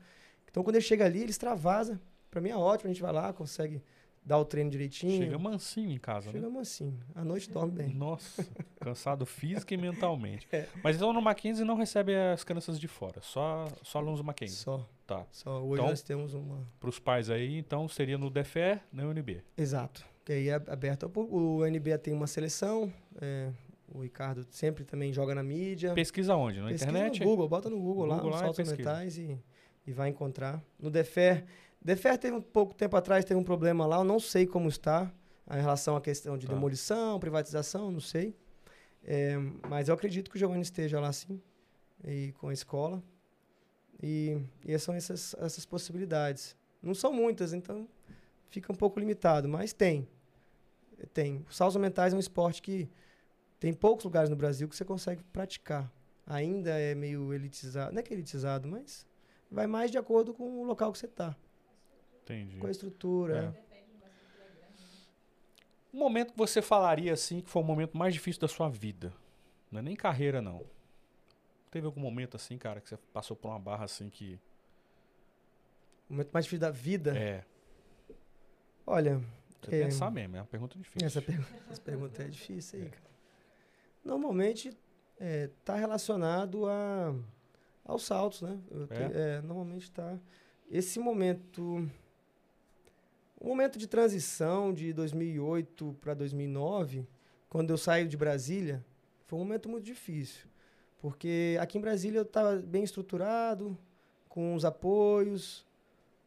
Então quando ele chega ali, ele extravasa. Pra mim é ótimo, a gente vai lá, consegue dar o treino direitinho. Chega mansinho em casa, Chega né? mansinho. À noite dorme bem. Nossa, [LAUGHS] cansado física e mentalmente. É. Mas então no Mackenzie não recebe as crianças de fora, só, só alunos do Mackenzie. Só, Tá. só. Hoje Então- nós temos uma. Para os pais aí, então seria no DFE, na UNB. Exato. Que aí é aberto. ao público. O NBA tem uma seleção. é, o Ricardo sempre também joga na mídia. Pesquisa onde? Na Pesquisa internet? no Google, bota no Google, lá, Google lá e saltos pesquisa. mentais e, e vai encontrar. No Defer, Defer teve um pouco tempo atrás, teve um problema lá, eu não sei como está em relação à questão de Tá. demolição, privatização, não sei. É, mas eu acredito que o Giovanni esteja lá sim, e com a escola. E, e são essas, essas possibilidades. Não são muitas, então fica um pouco limitado, mas tem. Tem. Os saltos mentais é um esporte que tem poucos lugares no Brasil que você consegue praticar. Ainda é meio elitizado. Não é que é elitizado, mas vai mais de acordo com o local que você está. Entendi. Com a estrutura. É. Um momento que você falaria assim que foi o momento mais difícil da sua vida. Não é nem carreira, não. Teve algum momento assim, cara, que você passou por uma barra assim que. O momento mais difícil da vida. É. Olha, Você É. pensar mesmo, é uma pergunta difícil. essa, pergu- essa pergunta é difícil aí, É. cara. Normalmente está relacionado a, aos saltos, né? Te- É? é, normalmente está. Esse momento. O momento de transição de 2008 para 2009, quando eu saio de Brasília, foi um momento muito difícil. Porque aqui em Brasília eu estava bem estruturado, com os apoios,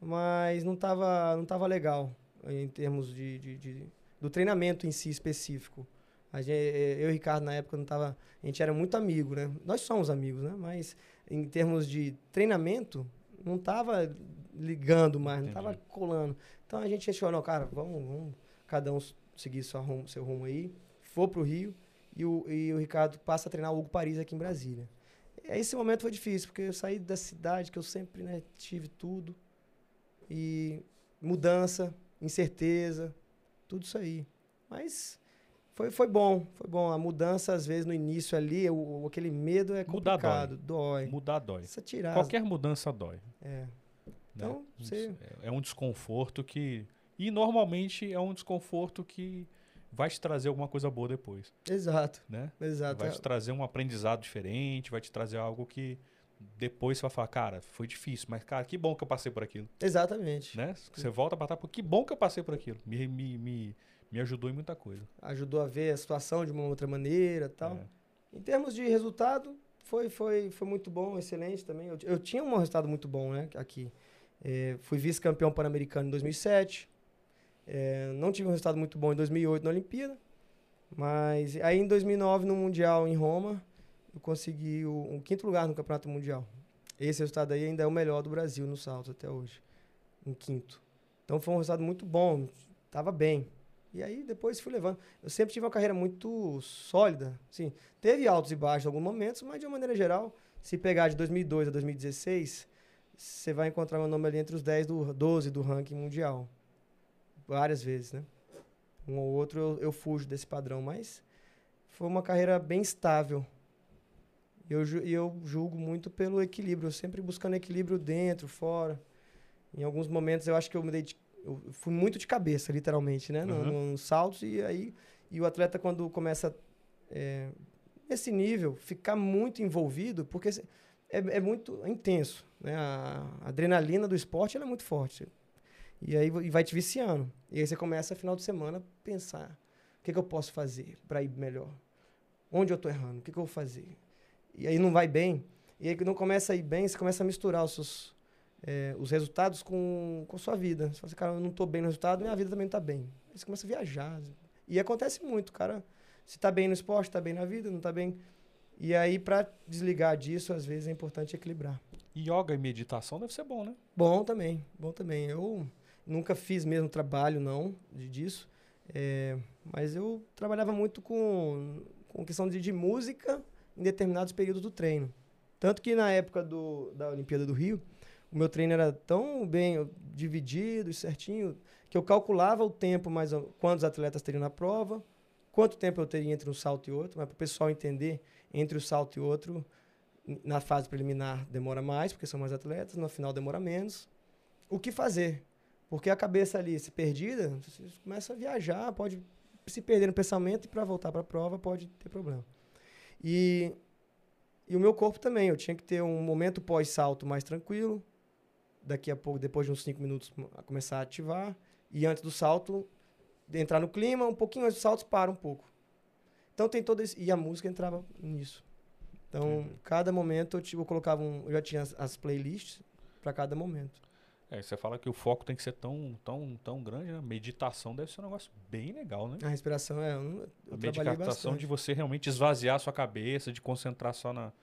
mas não estava não tava legal em termos de, de, de do treinamento em si específico. A gente, eu e o Ricardo, na época, não tava. A gente era muito amigo, né? Nós somos amigos, né? Mas em termos de treinamento, não tava ligando mais, não Entendi. tava colando. Então a gente achou, não, cara, vamos, vamos cada um seguir seu rumo, seu rumo aí. For pro Rio e o, e o Ricardo passa a treinar o Hugo Paris aqui em Brasília. Esse momento foi difícil, porque eu saí da cidade que eu sempre né, tive tudo. E mudança, incerteza, tudo isso aí. Mas foi, foi bom, foi bom. A mudança, às vezes, no início ali, o, aquele medo é Mudar complicado, dói. Mudar dói. Essa tirada. Qualquer mudança dói. É. né? Então, você- É um desconforto que. E normalmente é um desconforto que vai te trazer alguma coisa boa depois. Exato, Né? exato. Vai te trazer um aprendizado diferente, vai te trazer algo que depois você vai falar, cara, foi difícil, mas, cara, que bom que eu passei por aquilo. Exatamente. Né? Você volta pra trás, que bom que eu passei por aquilo. Me, me, me, me ajudou em muita coisa. Ajudou a ver a situação de uma outra maneira tal. É. Em termos de resultado, foi, foi, foi muito bom, excelente também. Eu, eu tinha um resultado muito bom, né, aqui. É, fui vice-campeão pan-americano em 2007. É, não tive um resultado muito bom em 2008 na Olimpíada. Mas aí em 2009, no Mundial em Roma, eu consegui o, um quinto lugar no Campeonato Mundial. Esse resultado aí ainda é o melhor do Brasil no salto até hoje. Um quinto. Então foi um resultado muito bom. Tava bem. E aí depois fui levando. Eu sempre tive uma carreira muito sólida. Sim, teve altos e baixos em alguns momentos, mas de uma maneira geral, se pegar de 2002 a 2016, você vai encontrar meu nome ali entre os 10 do 12 do ranking mundial. Várias vezes, né? Um ou outro eu, eu fujo desse padrão, mas foi uma carreira bem estável. E eu, eu julgo muito pelo equilíbrio, eu sempre buscando equilíbrio dentro, fora. Em alguns momentos eu acho que eu me dei de- eu fui muito de cabeça, literalmente, né? No, Uhum. no- nos saltos e aí e o atleta quando começa é, nesse nível ficar muito envolvido, porque é, é muito intenso, né? A adrenalina do esporte é muito forte. E aí e vai te viciando. E aí você começa final de semana pensar, o que, que eu posso fazer para ir melhor? Onde eu tô errando? O que, que eu vou fazer? E aí não vai bem. E aí que não começa a ir bem, você começa a misturar os seus é, os resultados com, com a sua vida. Você fala assim, cara, eu não tô bem no resultado, minha vida também não tá bem. Aí você começa a viajar. E acontece muito, cara. Se tá bem no esporte, tá bem na vida, não tá bem. E aí, para desligar disso, às vezes é importante equilibrar. Yoga e meditação deve ser bom, né? Bom também, bom também. Eu nunca fiz mesmo trabalho, não, de, disso. É, mas eu trabalhava muito com, com questão de, de música em determinados períodos do treino. Tanto que na época do, da Olimpíada do Rio, o meu treino era tão bem dividido e certinho que eu calculava o tempo, mais quantos atletas teriam na prova, quanto tempo eu teria entre um salto e outro, mas para o pessoal entender, entre o salto e outro, na fase preliminar demora mais, porque são mais atletas, no final demora menos. O que fazer? Porque a cabeça ali, se perdida, você começa a viajar, pode se perder no pensamento e para voltar para a prova pode ter problema. E, e o meu corpo também, eu tinha que ter um momento pós-salto mais tranquilo, daqui a pouco, depois de uns 5 minutos, a começar a ativar, e antes do salto, entrar no clima, um pouquinho antes do salto, para um pouco. Então tem todo esse, e a música entrava nisso. Então, cada momento eu, tipo, eu colocava um, eu já tinha as, as playlists para cada momento. É, você fala que o foco tem que ser tão, tão, tão grande, né? Meditação deve ser um negócio bem legal, né? A respiração é, eu A meditação de você realmente esvaziar a sua cabeça, de concentrar só na,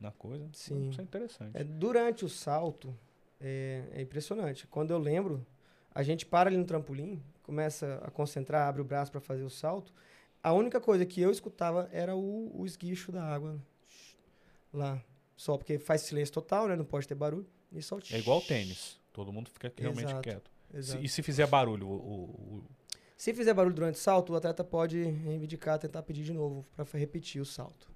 na coisa. Sim. Isso é interessante. É, durante o salto, é, é impressionante. Quando eu lembro, a gente para ali no trampolim, começa a concentrar, abre o braço para fazer o salto. A única coisa que eu escutava era o, o esguicho da água lá. Só porque faz silêncio total, né? Não pode ter barulho. E só É igual o tênis. Todo mundo fica realmente Exato. quieto. Exato. e se fizer barulho, o, o- Se fizer barulho durante o salto, o atleta pode reivindicar, tentar pedir de novo para repetir o salto.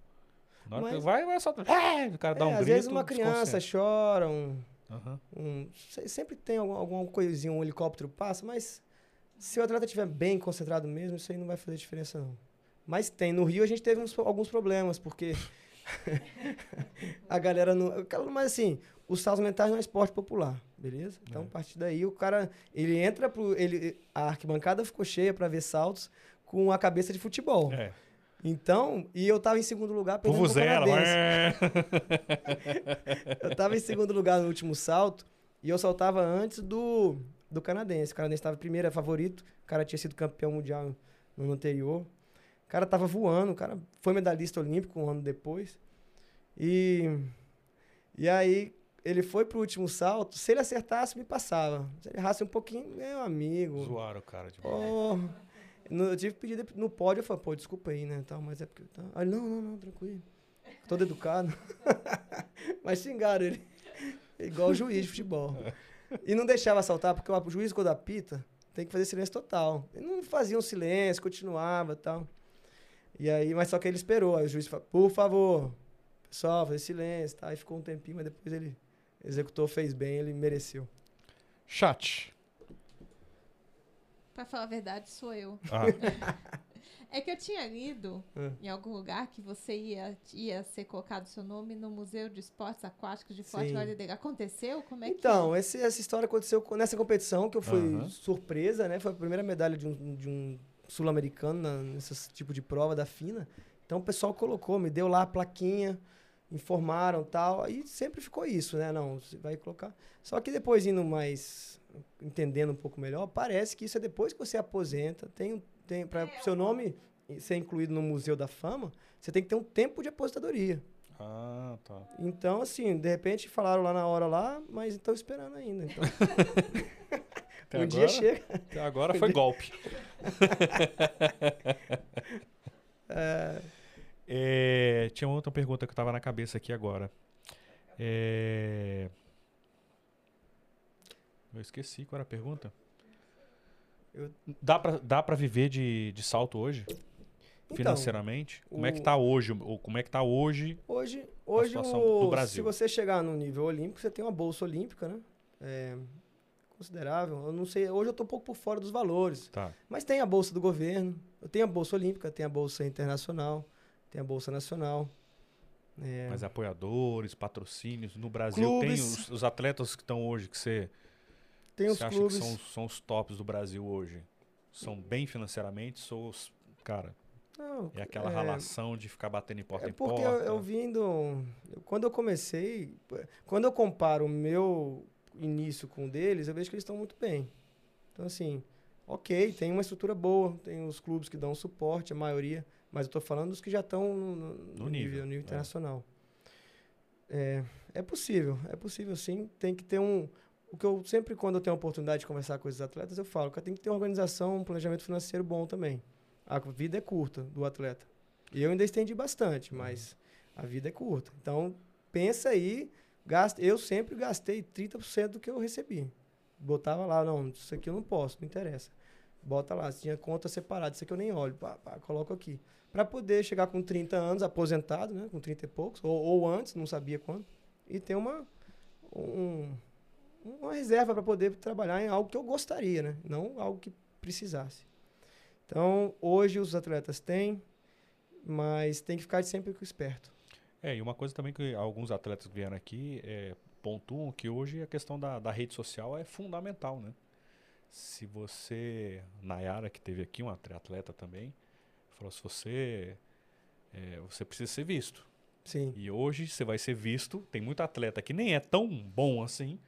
Mas- vai, vai soltar. É, o cara dá É, um às grito. vezes uma criança chora, um, Aham. um- se- sempre tem algum, alguma coisinha, um helicóptero passa, mas se o atleta estiver bem concentrado mesmo, isso aí não vai fazer diferença não. Mas tem, no Rio a gente teve uns- alguns problemas, porque [LAUGHS] a galera não... Mas assim, os saltos mentais não é esporte popular, beleza? Então, É. a partir daí, o cara, ele entra pro... Ele, a arquibancada ficou cheia para ver saltos com a cabeça de futebol. É. Então, e eu tava em segundo lugar perdendo pro Vuvuzela. canadense. é. [LAUGHS] Eu tava em segundo lugar no último salto e eu saltava antes do do canadense. O canadense estava primeiro, é favorito. O cara tinha sido campeão mundial no ano anterior. O cara tava voando, o cara foi medalhista olímpico um ano depois. E, e aí ele foi pro último salto. Se ele acertasse, me passava. Se ele errasse um pouquinho, meu amigo. Zoaram o cara de Oh, no, eu tive que pedir no pódio, eu falei, pô, desculpa aí, né? Tal, mas é porque. Tá. Aí, não, não, não, tranquilo. Todo educado. [LAUGHS] mas xingaram ele. Igual o juiz de futebol. [LAUGHS] E não deixava saltar, porque o juiz, quando apita, tem que fazer silêncio total. E não fazia um silêncio, continuava tal. E aí, mas só que ele esperou. Aí o juiz falou, por favor, pessoal, fazer silêncio, tá? Aí ficou um tempinho, mas depois ele executou, fez bem, ele mereceu. Chat. Pra falar a verdade, sou eu. Ah, [LAUGHS] É que eu tinha lido É. em algum lugar que você ia, ia ser colocado seu nome no Museu de Esportes Aquáticos de Forte. Vale Aconteceu? Como é que Então, esse- essa história aconteceu co- nessa competição que eu fui Aham. surpresa, né? Foi a primeira medalha de um, de um sul-americano nesse tipo de prova da FINA. Então o pessoal colocou, me deu lá a plaquinha, informaram tal. Aí sempre ficou isso, né? Não, você vai colocar. Só que depois indo mais, entendendo um pouco melhor, parece que isso é depois que você aposenta. Tem, um- tem para seu nome ser incluído no Museu da Fama, você tem que ter um tempo de aposentadoria. ah, tá. Então, assim, de repente falaram lá na hora lá, mas estão esperando ainda. Então, [LAUGHS] Até um agora, dia chega. Até agora foi [LAUGHS] golpe. É, tinha outra pergunta que eu tava na cabeça aqui agora. É, Eu esqueci qual era a pergunta. Eu- Dá, pra, dá pra viver de, de salto hoje? Então, financeiramente? Como é que o- tá hoje? Ou como é que tá hoje? Hoje, hoje situação o- do se Brasil. você chegar no nível olímpico, você tem uma bolsa olímpica, né? É considerável. Eu não sei, hoje eu tô um pouco por fora dos valores. Tá. Mas tem a bolsa do governo, eu tenho a bolsa olímpica, tem a bolsa internacional, tem a bolsa nacional. É, Mas apoiadores, patrocínios. No Brasil Clubes. tem os, os atletas que estão hoje que você, tem os você acha clubes. que são, são os tops do Brasil hoje? São bem financeiramente? São os, cara, Não, é aquela é, ralação de ficar batendo em porta É em porque porta. eu, eu vindo. quando eu comecei, quando eu comparo o meu início com o deles, eu vejo que eles estão muito bem. Então, assim, ok, tem uma estrutura boa, tem os clubes que dão suporte, a maioria, mas eu estou falando dos que já estão no, no- no nível, nível, nível é. internacional. É, é possível, é possível sim. Tem que ter um. O que eu sempre, quando eu tenho a oportunidade de conversar com esses atletas, eu falo que tem que ter uma organização, um planejamento financeiro bom também. A vida é curta do atleta. E eu ainda estendi bastante, mas a vida é curta. Então, pensa aí, gasta, eu sempre gastei 30% do que eu recebi. Botava lá, não, isso aqui eu não posso, não interessa. Bota lá, se tinha conta separada, isso aqui eu nem olho, pá, pá, coloco aqui. Para poder chegar com 30 anos, aposentado, né, com 30 e poucos, ou, ou antes, não sabia quando, e ter uma, um- uma reserva para poder trabalhar em algo que eu gostaria, né, não algo que precisasse. Então, hoje os atletas têm, mas tem que ficar sempre esperto. É, e uma coisa também que alguns atletas que vieram aqui é, pontuam que hoje a questão da, da rede social é fundamental, né? Se você, Nayara, que teve aqui, uma atleta também, falou, se você, é, você precisa ser visto. Sim. E hoje você vai ser visto, tem muito atleta que nem é tão bom assim,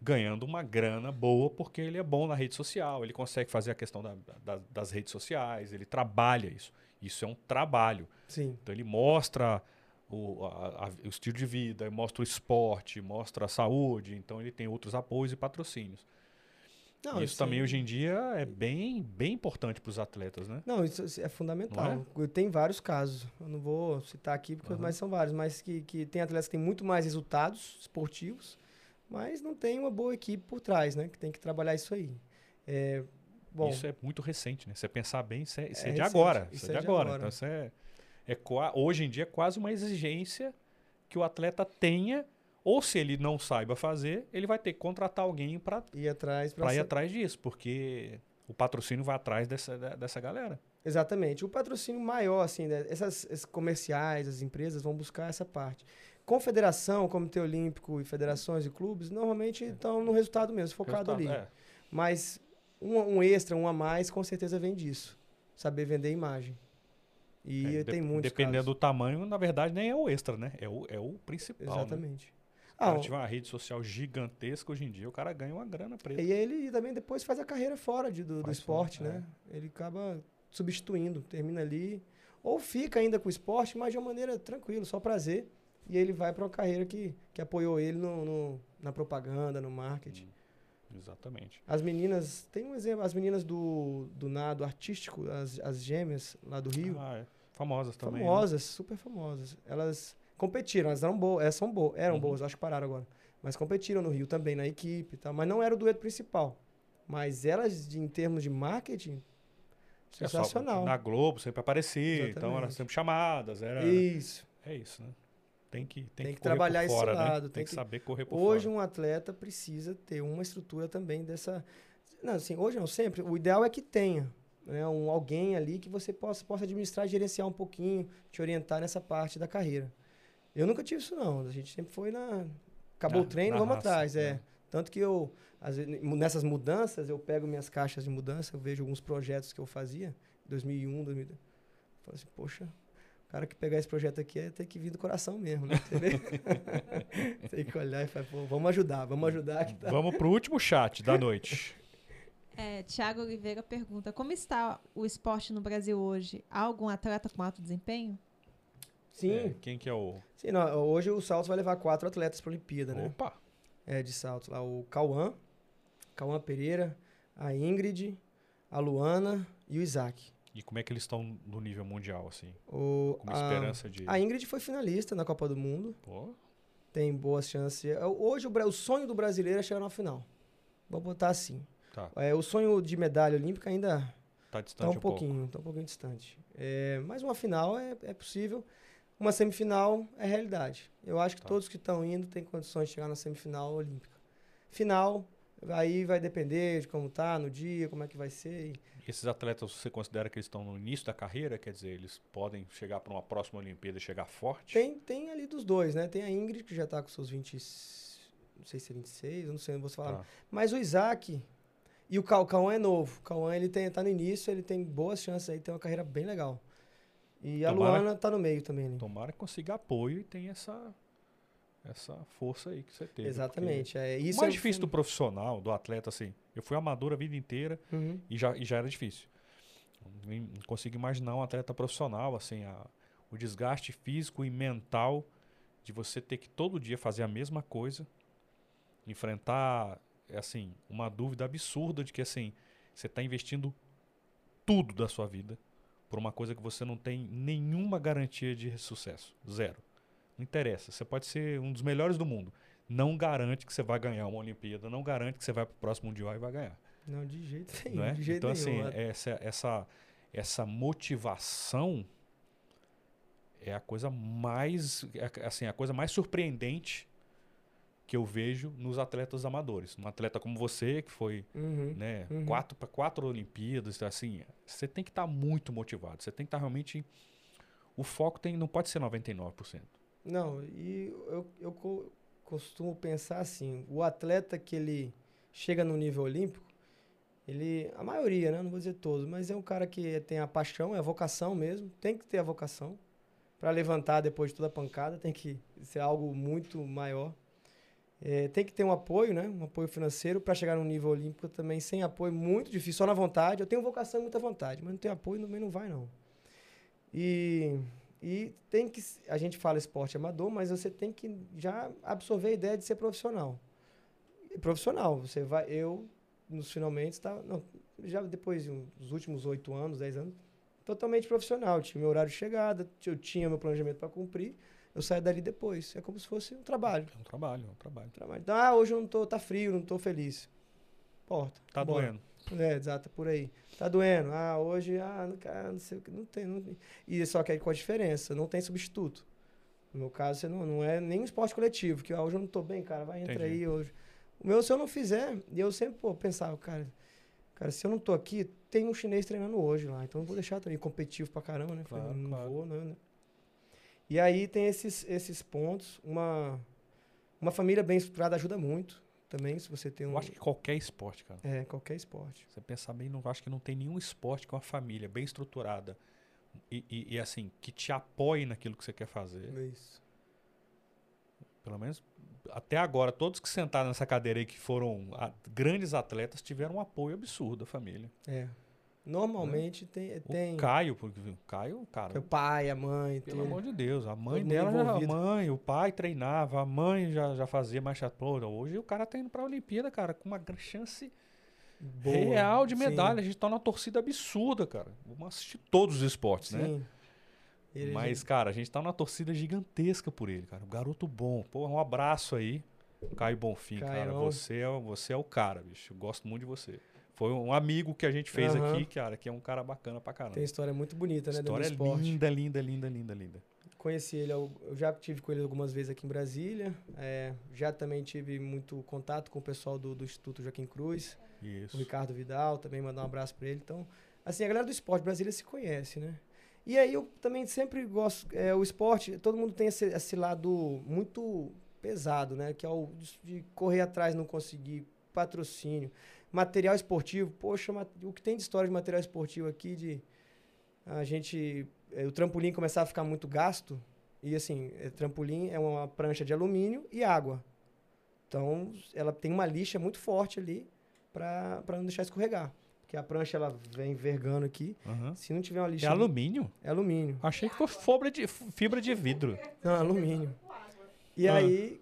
ganhando uma grana boa porque ele é bom na rede social, ele consegue fazer a questão da- da- das redes sociais, ele trabalha isso. Isso é um trabalho. Sim. Então ele mostra o, a- a- o estilo de vida, mostra o esporte, mostra a saúde, então ele tem outros apoios e patrocínios. Não, isso sim. também hoje em dia é bem, bem importante para os atletas, né? Não, isso é fundamental. Não Tem vários casos. Eu não vou citar aqui, porque Aham. mas são vários. Mas que, que tem atletas que têm muito mais resultados esportivos, mas não tem uma boa equipe por trás, né? Que tem que trabalhar isso aí. É, bom, Isso é muito recente, né? Você pensar bem, isso é, isso é É de recente, agora. Isso, isso é é de agora. agora. Então isso é, é hoje em dia é quase uma exigência que o atleta tenha, ou se ele não saiba fazer, ele vai ter que contratar alguém para ir atrás para ir atrás disso, porque o patrocínio vai atrás dessa, dessa galera. Exatamente. O patrocínio maior, assim, né? essas, esses comerciais, as empresas vão buscar essa parte. Confederação, Comitê Olímpico e federações e clubes, normalmente estão no resultado mesmo, focado ali. Resultado, é. Mas um, um extra, um a mais, com certeza vem disso. Saber vender imagem. E É, tem dep- muitos Dependendo casos. do tamanho, na verdade, nem é o extra, né? É o, é o principal. né? Exatamente. Cara Ah, tiver uma rede social gigantesca hoje em dia, o cara ganha uma grana preta. E ele também depois faz a carreira fora de- do, do esporte, fora, né? Ele acaba substituindo, termina ali. Ou fica ainda com o esporte, mas de uma maneira tranquila, só prazer. E ele vai para uma carreira que, que apoiou ele no, no- na propaganda, no marketing. Hum, exatamente. As meninas, tem um exemplo, as meninas do, do nado artístico, as, as gêmeas lá do Rio, Ah, é. Famosas também. né? famosas, super famosas. Elas competiram, elas eram boas, elas são boas, eram Uhum. boas, acho que pararam agora. Mas competiram no Rio também, na equipe e tal. Mas não era o dueto principal. Mas elas, de- em termos de marketing, É sensacional. na Globo sempre aparecia, então eram Exatamente. sempre chamadas. Era, Isso. É isso, né? Tem que, tem Tem que, que trabalhar esse fora, lado, né? Tem, tem que que- saber correr por Hoje fora. um atleta precisa ter uma estrutura também dessa. Não, assim, hoje não, sempre. O ideal é que tenha né, um, alguém ali que você possa, possa administrar, gerenciar um pouquinho, te orientar nessa parte da carreira. Eu nunca tive isso, não. A gente sempre foi na. Acabou Na- o treino, vamos raça, atrás. É. né? Tanto que eu, às vezes, nessas mudanças, eu pego minhas caixas de mudança, eu vejo alguns projetos que eu fazia, em 2001, 2002. Eu falo assim, poxa, o cara que pegar esse projeto aqui é ter que vir do coração mesmo, né? [LAUGHS] Tem que olhar e falar, pô, vamos ajudar, vamos ajudar que tá. Vamos pro último chat da noite. [LAUGHS] É, Tiago Oliveira pergunta: Como está o esporte no Brasil hoje? Há algum atleta com alto desempenho? Sim, É, quem que é o. sim não, hoje o Saltos vai levar quatro atletas para a Olimpíada, né? Opa! É, de Saltos. Lá o Cauã, Cauã Pereira, a Ingrid, a Luana e o Isaac. E como é que eles estão no nível mundial, assim? O, Com a, esperança de. a Ingrid foi finalista na Copa do Mundo. Pô, tem boas chances. É, Hoje o, o sonho do brasileiro é chegar na final. Vamos botar assim. tá. É, o sonho de medalha olímpica ainda Tá está distante um, um, pouco. pouquinho, tá um pouquinho distante. É, mas uma final é, é possível. Uma semifinal é realidade. Eu acho que Tá. todos que estão indo têm condições de chegar na semifinal olímpica. Final, aí vai depender de como tá no dia, como é que vai ser. e- esses atletas, você considera que eles estão no início da carreira? Quer dizer, eles podem chegar para uma próxima Olimpíada e chegar forte? Tem, tem ali dos dois, né? Tem a Ingrid, que já tá com seus 20. Não sei se é 26, eu não sei, não vou falar. Tá. Mas o Isaac e o Cauã, o Cauã é novo. O Cauã ele tem, tá no início, ele tem boas chances aí, tem uma carreira bem legal. E a Tomara- Luana tá no meio também ali. Tomara que consiga apoio e tenha essa, essa força aí que você teve. Exatamente. É, isso o mais é- difícil do profissional, do atleta, assim, eu fui amador a vida inteira Uhum. e já, e já era difícil. Não consigo imaginar um atleta profissional, assim, a- o desgaste físico e mental de você ter que todo dia fazer a mesma coisa, enfrentar, é assim, uma dúvida absurda de que, assim, você está investindo tudo da sua vida por uma coisa que você não tem nenhuma garantia de sucesso. Zero. Não interessa. Você pode ser um dos melhores do mundo. Não garante que você vai ganhar uma Olimpíada, não garante que você vai para o próximo Mundial e vai ganhar Não, de jeito nenhum. não é? Jeito então, nenhum. assim, essa, essa, essa motivação é a coisa mais, é, assim, a coisa mais surpreendente que eu vejo nos atletas amadores. Um atleta como você, que foi Uhum. né, Uhum. quatro para quatro Olimpíadas, assim, você tem que estar muito motivado. Você tem que estar realmente. O foco tem, não pode ser 99%. Não, e eu, eu co- costumo pensar assim, o atleta que ele chega no nível olímpico, ele, a maioria, né, não vou dizer todos, mas é um cara que tem a paixão, é a vocação mesmo, tem que ter a vocação para levantar depois de toda a pancada, tem que ser algo muito maior. É, tem que ter um apoio, né, um apoio financeiro para chegar no nível olímpico também sem apoio muito difícil, só na vontade. Eu tenho vocação e muita vontade, mas não tenho apoio também não vai não. E e tem que. A gente fala esporte amador, mas você tem que já absorver a ideia de ser profissional. E profissional, você vai. Eu, nos finalmente, tá, não, já depois dos últimos oito anos, dez anos, totalmente profissional. Tinha meu horário de chegada, eu tinha meu planejamento para cumprir, eu saio dali depois. É como se fosse um trabalho. É um trabalho, é um trabalho. trabalho. Então, ah, hoje eu não tô, tá frio, não tô feliz. Porta. Tá bora. doendo. É, exato, por aí. Tá doendo. Ah, hoje, ah, não, cara, não sei o que, não tem, não tem. E só que aí com a diferença, não tem substituto. No meu caso, você não, não é nem um esporte coletivo, que ah, hoje eu não tô bem, cara, vai, entra Entendi. aí hoje. O meu, se eu não fizer, e eu sempre, pô, pensava, cara, cara, se eu não tô aqui, tem um chinês treinando hoje lá, então eu vou deixar também competitivo pra caramba, né? Falei, Claro, não claro. vou, né? E aí tem esses, esses pontos, uma, uma família bem estruturada ajuda muito também, se você tem um... Eu acho que qualquer esporte, cara. É, qualquer esporte. Você pensar bem, não acho que não tem nenhum esporte com uma família bem estruturada e, e- e, assim, que te apoie naquilo que você quer fazer. É isso. Pelo menos até agora, todos que sentaram nessa cadeira aí, que foram a- grandes atletas, tiveram um apoio absurdo da família. É. Normalmente tem, tem O Caio, porque o Caio, cara, o pai, a mãe, pelo tudo. amor de Deus, a mãe Todo dela, já, a mãe, o pai treinava, a mãe já, já fazia marcha toda. Hoje o cara tá indo pra Olimpíada, cara, com uma chance Boa. real de Sim, medalha. A gente tá numa torcida absurda, cara. Vamos assistir todos os esportes, né? Sim. Ele Mas, cara, a gente tá numa torcida gigantesca por ele, cara. Um garoto bom. Pô, um abraço aí. Caio Bonfim, cara. Caião. Você é, você é o cara, bicho. Eu gosto muito de você. Foi um amigo que a gente fez Aham. aqui, cara, que é um cara bacana pra caramba. tem história muito bonita, né? dentro do História esporte. linda, linda, linda, linda, linda. Conheci ele, eu já tive com ele algumas vezes aqui em Brasília. é, já também tive muito contato com o pessoal do, do Instituto Joaquim Cruz, o Isso. Ricardo Vidal, também mandar um abraço para ele. Então, assim, a galera do esporte Brasília se conhece, né? E aí eu também sempre gosto, é, o esporte, todo mundo tem esse, esse lado muito pesado, né? Que é o de correr atrás, não conseguir patrocínio. Material esportivo, poxa, o que tem de história de material esportivo aqui, de a gente, é, o trampolim começar a ficar muito gasto, e assim, é, trampolim é uma prancha de alumínio e água. Então, ela tem uma lixa muito forte ali para não deixar escorregar. Porque a prancha ela vem vergando aqui. Aham. Se não tiver uma É lixa. alumínio? É alumínio. Achei que foi fibra de, fibra de vidro. Não, alumínio. E Ah. aí,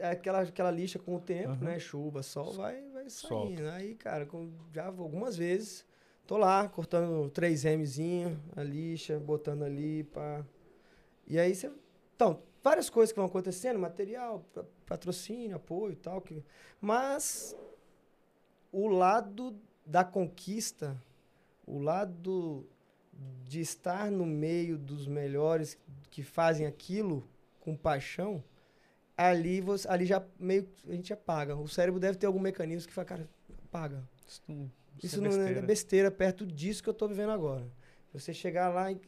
aquela, aquela lixa com o tempo, Aham. né? Chuva, sol, vai, vai Solta. saindo. Aí, cara, já algumas vezes, tô lá cortando 3Mzinho, a lixa, botando ali, pá. E aí você. Então, várias coisas que vão acontecendo, material, pa- patrocínio, apoio e tal. Que, mas o lado da conquista, o lado de estar no meio dos melhores que fazem aquilo com paixão, ali, você, ali já meio que a gente apaga. O cérebro deve ter algum mecanismo que fala, cara, apaga. Isso não, Isso não é besteira perto disso que eu tô vivendo agora. Você chegar lá e,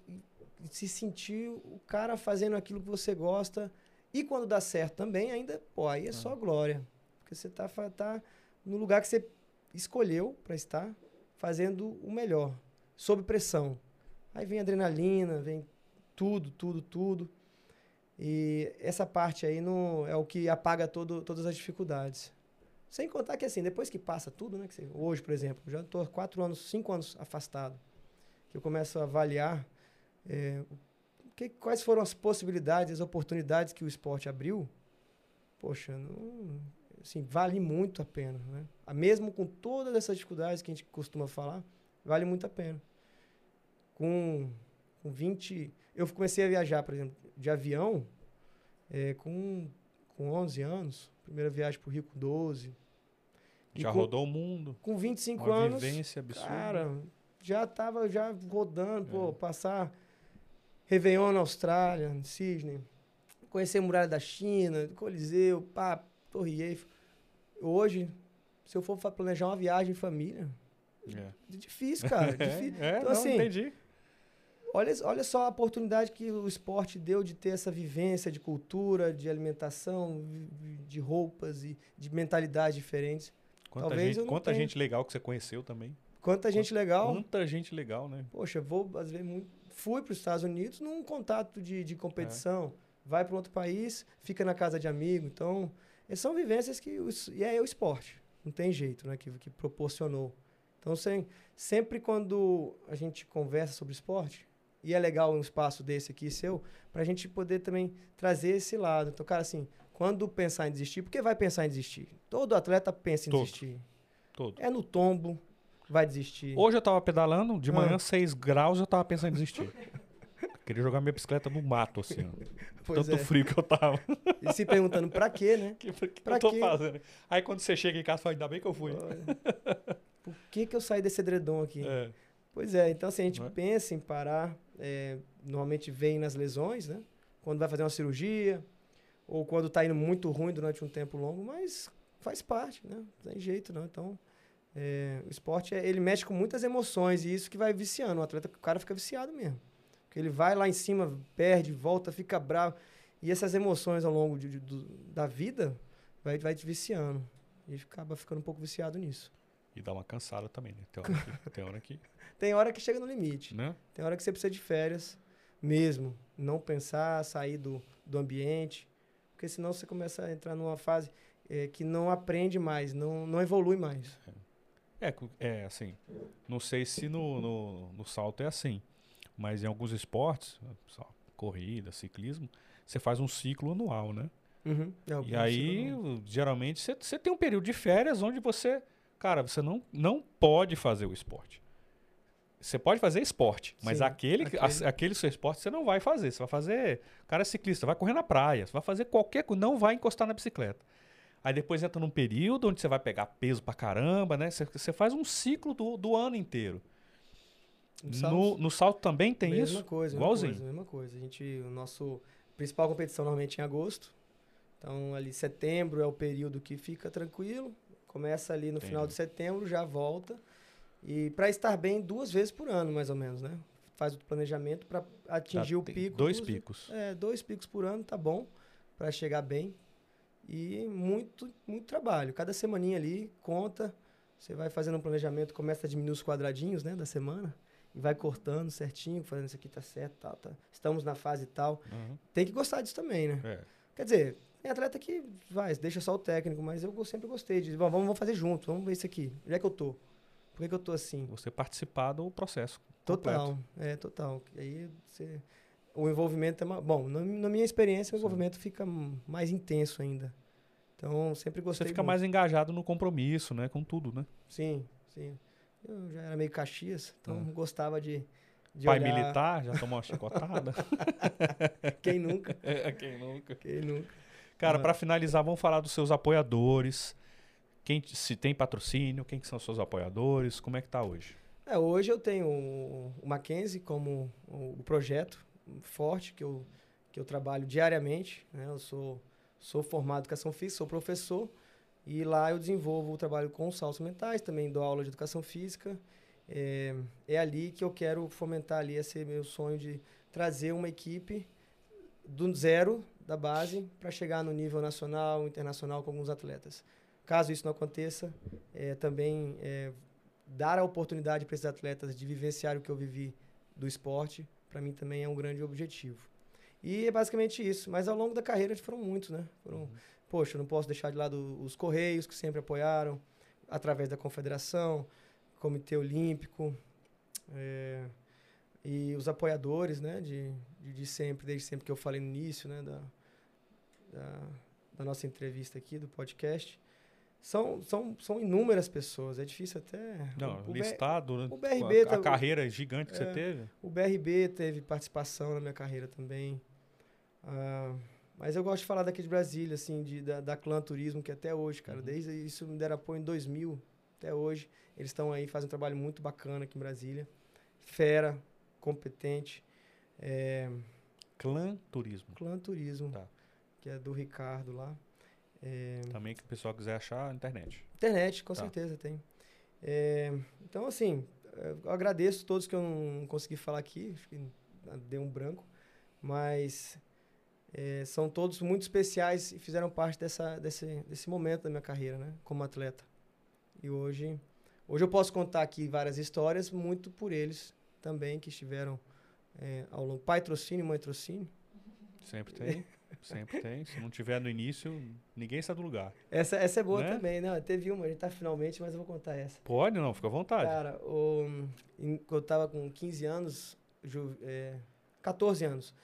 e se sentir o cara fazendo aquilo que você gosta e quando dá certo também, ainda, pô, aí é só glória. Porque você tá, tá no lugar que você escolheu para estar fazendo o melhor, sob pressão. Aí vem adrenalina, vem tudo, tudo, tudo. E essa parte aí não é o que apaga todo, todas as dificuldades. Sem contar que assim, depois que passa tudo, né? Que você- hoje, por exemplo, já estou quatro anos, cinco anos afastado, que eu começo a avaliar é, que, quais foram as possibilidades, as oportunidades que o esporte abriu. Poxa, não, assim, vale muito a pena, né? Ah, Mesmo com todas essas dificuldades que a gente costuma falar, vale muito a pena. Com, com 20... Eu comecei a viajar, por exemplo, de avião é, com, com 11 anos. Primeira viagem para o Rio com 12. E Já com, rodou o mundo. com 25 Uma anos, vivência absurda. cara, já tava já rodando, pô, É. passar Réveillon na Austrália, em Sydney, conhecer a Muralha da China, Coliseu, pá, Torre Eiffel. Hoje, se eu for planejar uma viagem em família, É. é difícil, cara, [LAUGHS] difícil. É, Então, não, assim, entendi. Olha, olha só a oportunidade que o esporte deu de ter essa vivência de cultura, de alimentação, de roupas e de mentalidades diferentes. Quanta, talvez gente, quanta tenha. gente legal que você conheceu também. Quanta gente legal. Quanta gente legal, né? Poxa, vou, às vezes, muito, fui para os Estados Unidos num contato de, de competição. Vai para outro país, fica na casa de amigo. Então, são vivências que. os- e é o esporte. Não tem jeito, né? Que, que proporcionou. Então, sem, sempre quando a gente conversa sobre esporte, e é legal um espaço desse aqui seu, para a gente poder também trazer esse lado. Então, cara, assim, quando pensar em desistir, porque vai pensar em desistir? Todo atleta pensa em Todo. desistir. Todo. É no tombo, vai desistir. Hoje eu tava pedalando, de Ah. manhã, 6 graus, eu tava pensando em desistir. [LAUGHS] Queria jogar minha bicicleta no mato, assim, ó. [LAUGHS] Pois Tanto é. frio que eu tava. [LAUGHS] E se perguntando pra quê, né? que, que Pra eu tô quê? fazendo? Aí quando você chega em casa, fala, ainda bem que eu fui. Olha, Por que, que eu saí desse edredom aqui? É. Pois é, então assim, a gente é? pensa em parar, é, normalmente vem nas lesões, né? Quando vai fazer uma cirurgia, ou quando tá indo muito ruim durante um tempo longo, mas faz parte, né? Não tem jeito, não. Então, é, o esporte, é- ele mexe com muitas emoções e isso que vai viciando. O atleta, o cara fica viciado mesmo. Porque ele vai lá em cima, perde, volta, fica bravo. E essas emoções ao longo de- de- do- da vida vai, vai te viciando. E acaba ficando um pouco viciado nisso. E dá uma cansada também, né? Tem hora que... Tem hora que [LAUGHS] Tem hora que chega no limite. né? Tem hora que você precisa de férias mesmo. Não pensar, sair do, do ambiente. Porque senão você começa a entrar numa fase é, que não aprende mais, não, não evolui mais. É, cu- é assim. Não sei se no, no, no salto é assim. Mas em alguns esportes, corrida, ciclismo, você faz um ciclo anual, né? Uhum. É, E aí, geralmente, você- você tem um período de férias onde você. Cara, você não, não pode fazer o esporte. Você pode fazer esporte, mas Sim, aquele, aquele- a- aquele seu esporte você não vai fazer. Você vai fazer. O cara é ciclista, vai correr na praia, você vai fazer qualquer coisa, não vai encostar na bicicleta. Aí depois entra num período onde você vai pegar peso pra caramba, né? Você, você faz um ciclo do, do ano inteiro. No salto- No, no salto também tem mesma isso? Coisa, mesma Igualzinho. Coisa, mesma coisa. A gente, o nosso principal competição normalmente é em agosto. Então, ali setembro é o período que fica tranquilo. Começa ali no final Entendi. de setembro, já volta. E para estar bem duas vezes por ano, mais ou menos, né? Faz o planejamento para atingir Já o pico. Dois duas- picos. É, dois picos por ano, tá bom. para chegar bem. E muito, muito trabalho. Cada semaninha ali conta. Você vai fazendo um planejamento, começa a diminuir os quadradinhos, né, da semana. E vai cortando certinho, falando isso aqui tá certo, tal, tá. Estamos na fase tal. Uhum. Tem que gostar disso também, né? É. Quer dizer, tem atleta que vai, deixa só o técnico, mas eu sempre gostei de, "Bom, vamos, vamos fazer junto, vamos ver isso aqui. Onde é que eu tô? Por que, que eu tô assim? Você participar do processo. Total, completo. é total. Aí você, o envolvimento é bom. Na, na minha experiência, o Sim. envolvimento fica m- mais intenso ainda. Então sempre Você gostei. fica muito. mais engajado no compromisso, né? Com tudo, né? Sim, sim. Eu já era meio Caxias, então Ah. gostava de, de Pai olhar. militar, já tomou uma chicotada. [LAUGHS] Quem nunca? [LAUGHS] é, quem nunca. Quem nunca? Cara, pra finalizar, vamos falar dos seus apoiadores. Quem, se tem patrocínio, quem que são os seus apoiadores, como é que tá hoje? É, hoje eu tenho o Mackenzie como o o projeto forte que eu, que eu trabalho diariamente. Né? Eu sou, sou formado em educação física, sou professor e lá eu desenvolvo o trabalho com saltos mentais, também dou aula de educação física. É, é ali que eu quero fomentar ali esse meu sonho de trazer uma equipe do zero da base para chegar no nível nacional, internacional com alguns atletas. Caso isso não aconteça, é, também é, dar a oportunidade para esses atletas de vivenciar o que eu vivi do esporte, para mim também é um grande objetivo. E é basicamente isso. Mas ao longo da carreira foram muitos, né? Foram, poxa, eu não posso deixar de lado os Correios, que sempre apoiaram, através da Confederação, Comitê Olímpico, é, e os apoiadores, né? De, de, de sempre, desde sempre que eu falei no início, né? Da, da, da nossa entrevista aqui, do podcast. São, são, são inúmeras pessoas, é difícil até. Não, o, listado, né? o BRB a, a tá- carreira gigante que você É. teve. o BRB teve participação na minha carreira também. Ah, mas eu gosto de falar daqui de Brasília, assim, de, da, da Clã Turismo, que até hoje, cara, Uhum. desde isso me deram apoio em 2000 até hoje. Eles estão aí, fazem um trabalho muito bacana aqui em Brasília. Fera, competente. É, Clã Turismo. Clã Turismo, Tá. Que é do Ricardo lá. É, Também que o pessoal quiser achar na internet. Internet, com Tá. certeza tem. É, então, assim, eu agradeço todos que eu não consegui falar aqui, acho que deu um branco, mas eh, são todos muito especiais e fizeram parte dessa, desse, desse momento da minha carreira, né, como atleta. E hoje, hoje eu posso contar aqui várias histórias, muito por eles também, que estiveram eh, ao longo. Pai trocínio, mãe trocínio. Sempre tem. [LAUGHS] Sempre tem. Se não tiver no início, ninguém sai do lugar. Essa, essa é boa Né? também, né? Teve uma, a gente tá finalmente, mas eu vou contar essa. Pode, não, fica à vontade. Cara, o, em- eu tava com 15 anos, ju, é, 14 anos,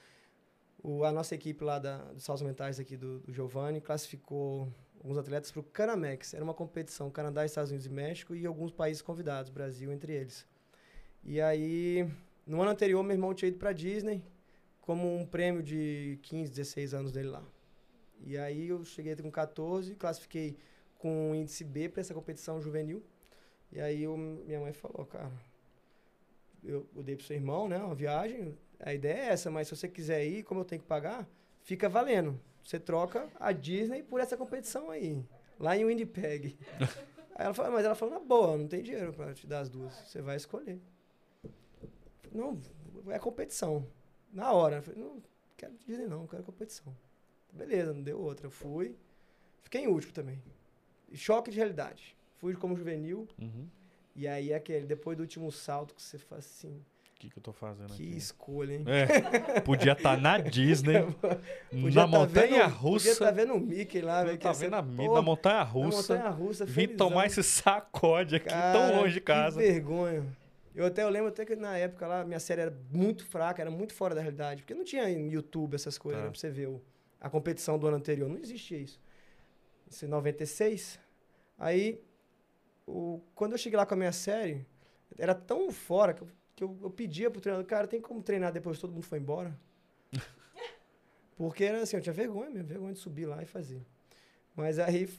o, a nossa equipe lá da, dos saltos mentais aqui do, do Giovanni classificou alguns atletas para o Canamex. Era uma competição Canadá, Estados Unidos e México e alguns países convidados, Brasil entre eles. E aí, no ano anterior, meu irmão tinha ido para Disney como um prêmio de 15, 16 anos dele lá. E aí eu cheguei com 14, classifiquei com um índice B para essa competição juvenil. E aí eu- minha mãe falou, cara, eu, eu dei pro seu irmão, né, uma viagem, a ideia é essa, mas se você quiser ir, como eu tenho que pagar, fica valendo. Você troca a Disney por essa competição aí, lá em Winnipeg. [LAUGHS] aí ela falou, mas ela falou, na boa, não tem dinheiro para te dar as duas, você vai escolher. Não, é competição. Na hora, eu falei, não quero Disney não, quero competição. Beleza, não deu outra. Eu fui, fiquei em último também. Choque de realidade. Fui como juvenil, Uhum. e aí aquele, depois do último salto que você faz assim, O que, que eu tô fazendo Que aqui? escolha, hein? É, podia estar na [LAUGHS] Disney, Podia na tá montanha vendo, Podia russa. estar vendo o Mickey lá, velho. tá que vendo a, Pô, na montanha na russa. montanha russa, Vim tomar esse sacode aqui Cara, tão longe de casa. Que vergonha. Eu até eu lembro até que na época lá, minha série era muito fraca, era muito fora da realidade. Porque não tinha YouTube essas coisas, Tá. né, pra você ver o- a competição do ano anterior. Não existia isso. Isso em 96. Aí, o, quando eu cheguei lá com a minha série, era tão fora que eu, que eu, eu pedia pro treinador, cara, tem como treinar depois que todo mundo foi embora? [LAUGHS] Porque era assim, eu tinha vergonha mesmo, vergonha de subir lá e fazer. Mas aí,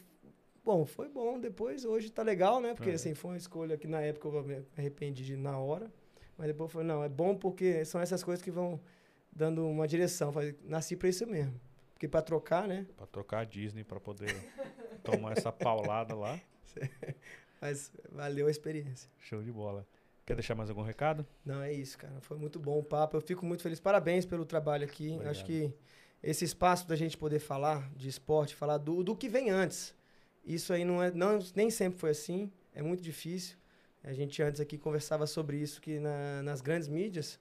bom, foi bom. Depois, hoje tá legal, né? Porque É. assim, foi uma escolha que na época eu me arrependi de na hora. Mas depois foi, não, é bom porque são essas coisas que vão dando uma direção. Falei, nasci pra isso mesmo. Porque pra trocar, né? Pra trocar a Disney pra poder tomar essa paulada lá. [LAUGHS] Mas valeu a experiência. Show de bola. Quer deixar mais algum recado? Não, é isso, cara. Foi muito bom o papo. Eu fico muito feliz. Parabéns pelo trabalho aqui. Obrigado. Acho que esse espaço da gente poder falar de esporte, falar do, do que vem antes. Isso aí não é, não, nem sempre foi assim. É muito difícil. A gente antes aqui conversava sobre isso que na- nas grandes mídias.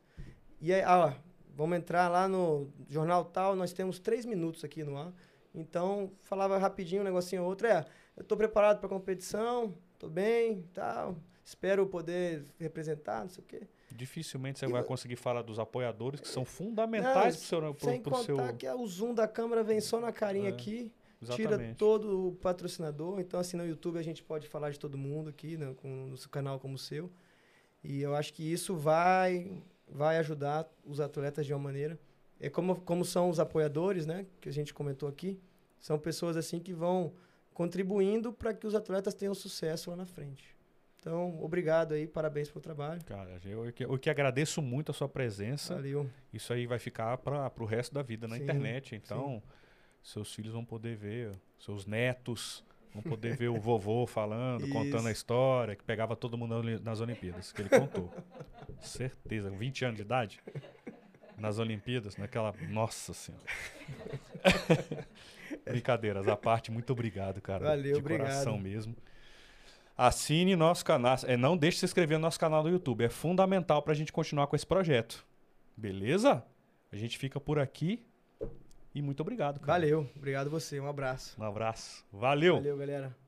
E aí, ah, ó, vamos entrar lá no jornal tal, nós temos três minutos aqui no ar. Então, falava rapidinho um negocinho ou outro. É, eu estou preparado para a competição, estou bem, tal. Espero poder representar, não sei o quê. Dificilmente você E vai vo- conseguir falar dos apoiadores que são fundamentais pro seu. Pro, Sem pro contar seu... que o zoom da câmera vem só na carinha É, aqui, tira Exatamente. todo o patrocinador. Então, assim, no YouTube a gente pode falar de todo mundo aqui, né, com, no seu canal como o seu. E eu acho que isso vai, vai ajudar os atletas de uma maneira. É como, como são os apoiadores, né, que a gente comentou aqui. São pessoas assim que vão contribuindo para que os atletas tenham sucesso lá na frente. Então, obrigado aí, parabéns pelo trabalho. Cara, eu, que- eu que agradeço muito a sua presença. Valeu. Isso aí vai ficar para o resto da vida na Sim, internet. Então, seus filhos vão poder ver, seus netos vão poder ver o vovô [LAUGHS] falando, contando a Isso. história, que pegava todo mundo nas Olimpíadas, que ele contou. Certeza, com 20 anos de idade. Nas Olimpíadas, naquela. Nossa Senhora. [LAUGHS] Brincadeiras à parte, muito obrigado, cara. Valeu, de obrigado. coração mesmo. Assine nosso canal. É, não deixe de se inscrever no nosso canal do YouTube. É fundamental para a gente continuar com esse projeto. Beleza? A gente fica por aqui. E muito obrigado, cara. Valeu. Obrigado você. Um abraço. Um abraço. Valeu. Valeu, galera.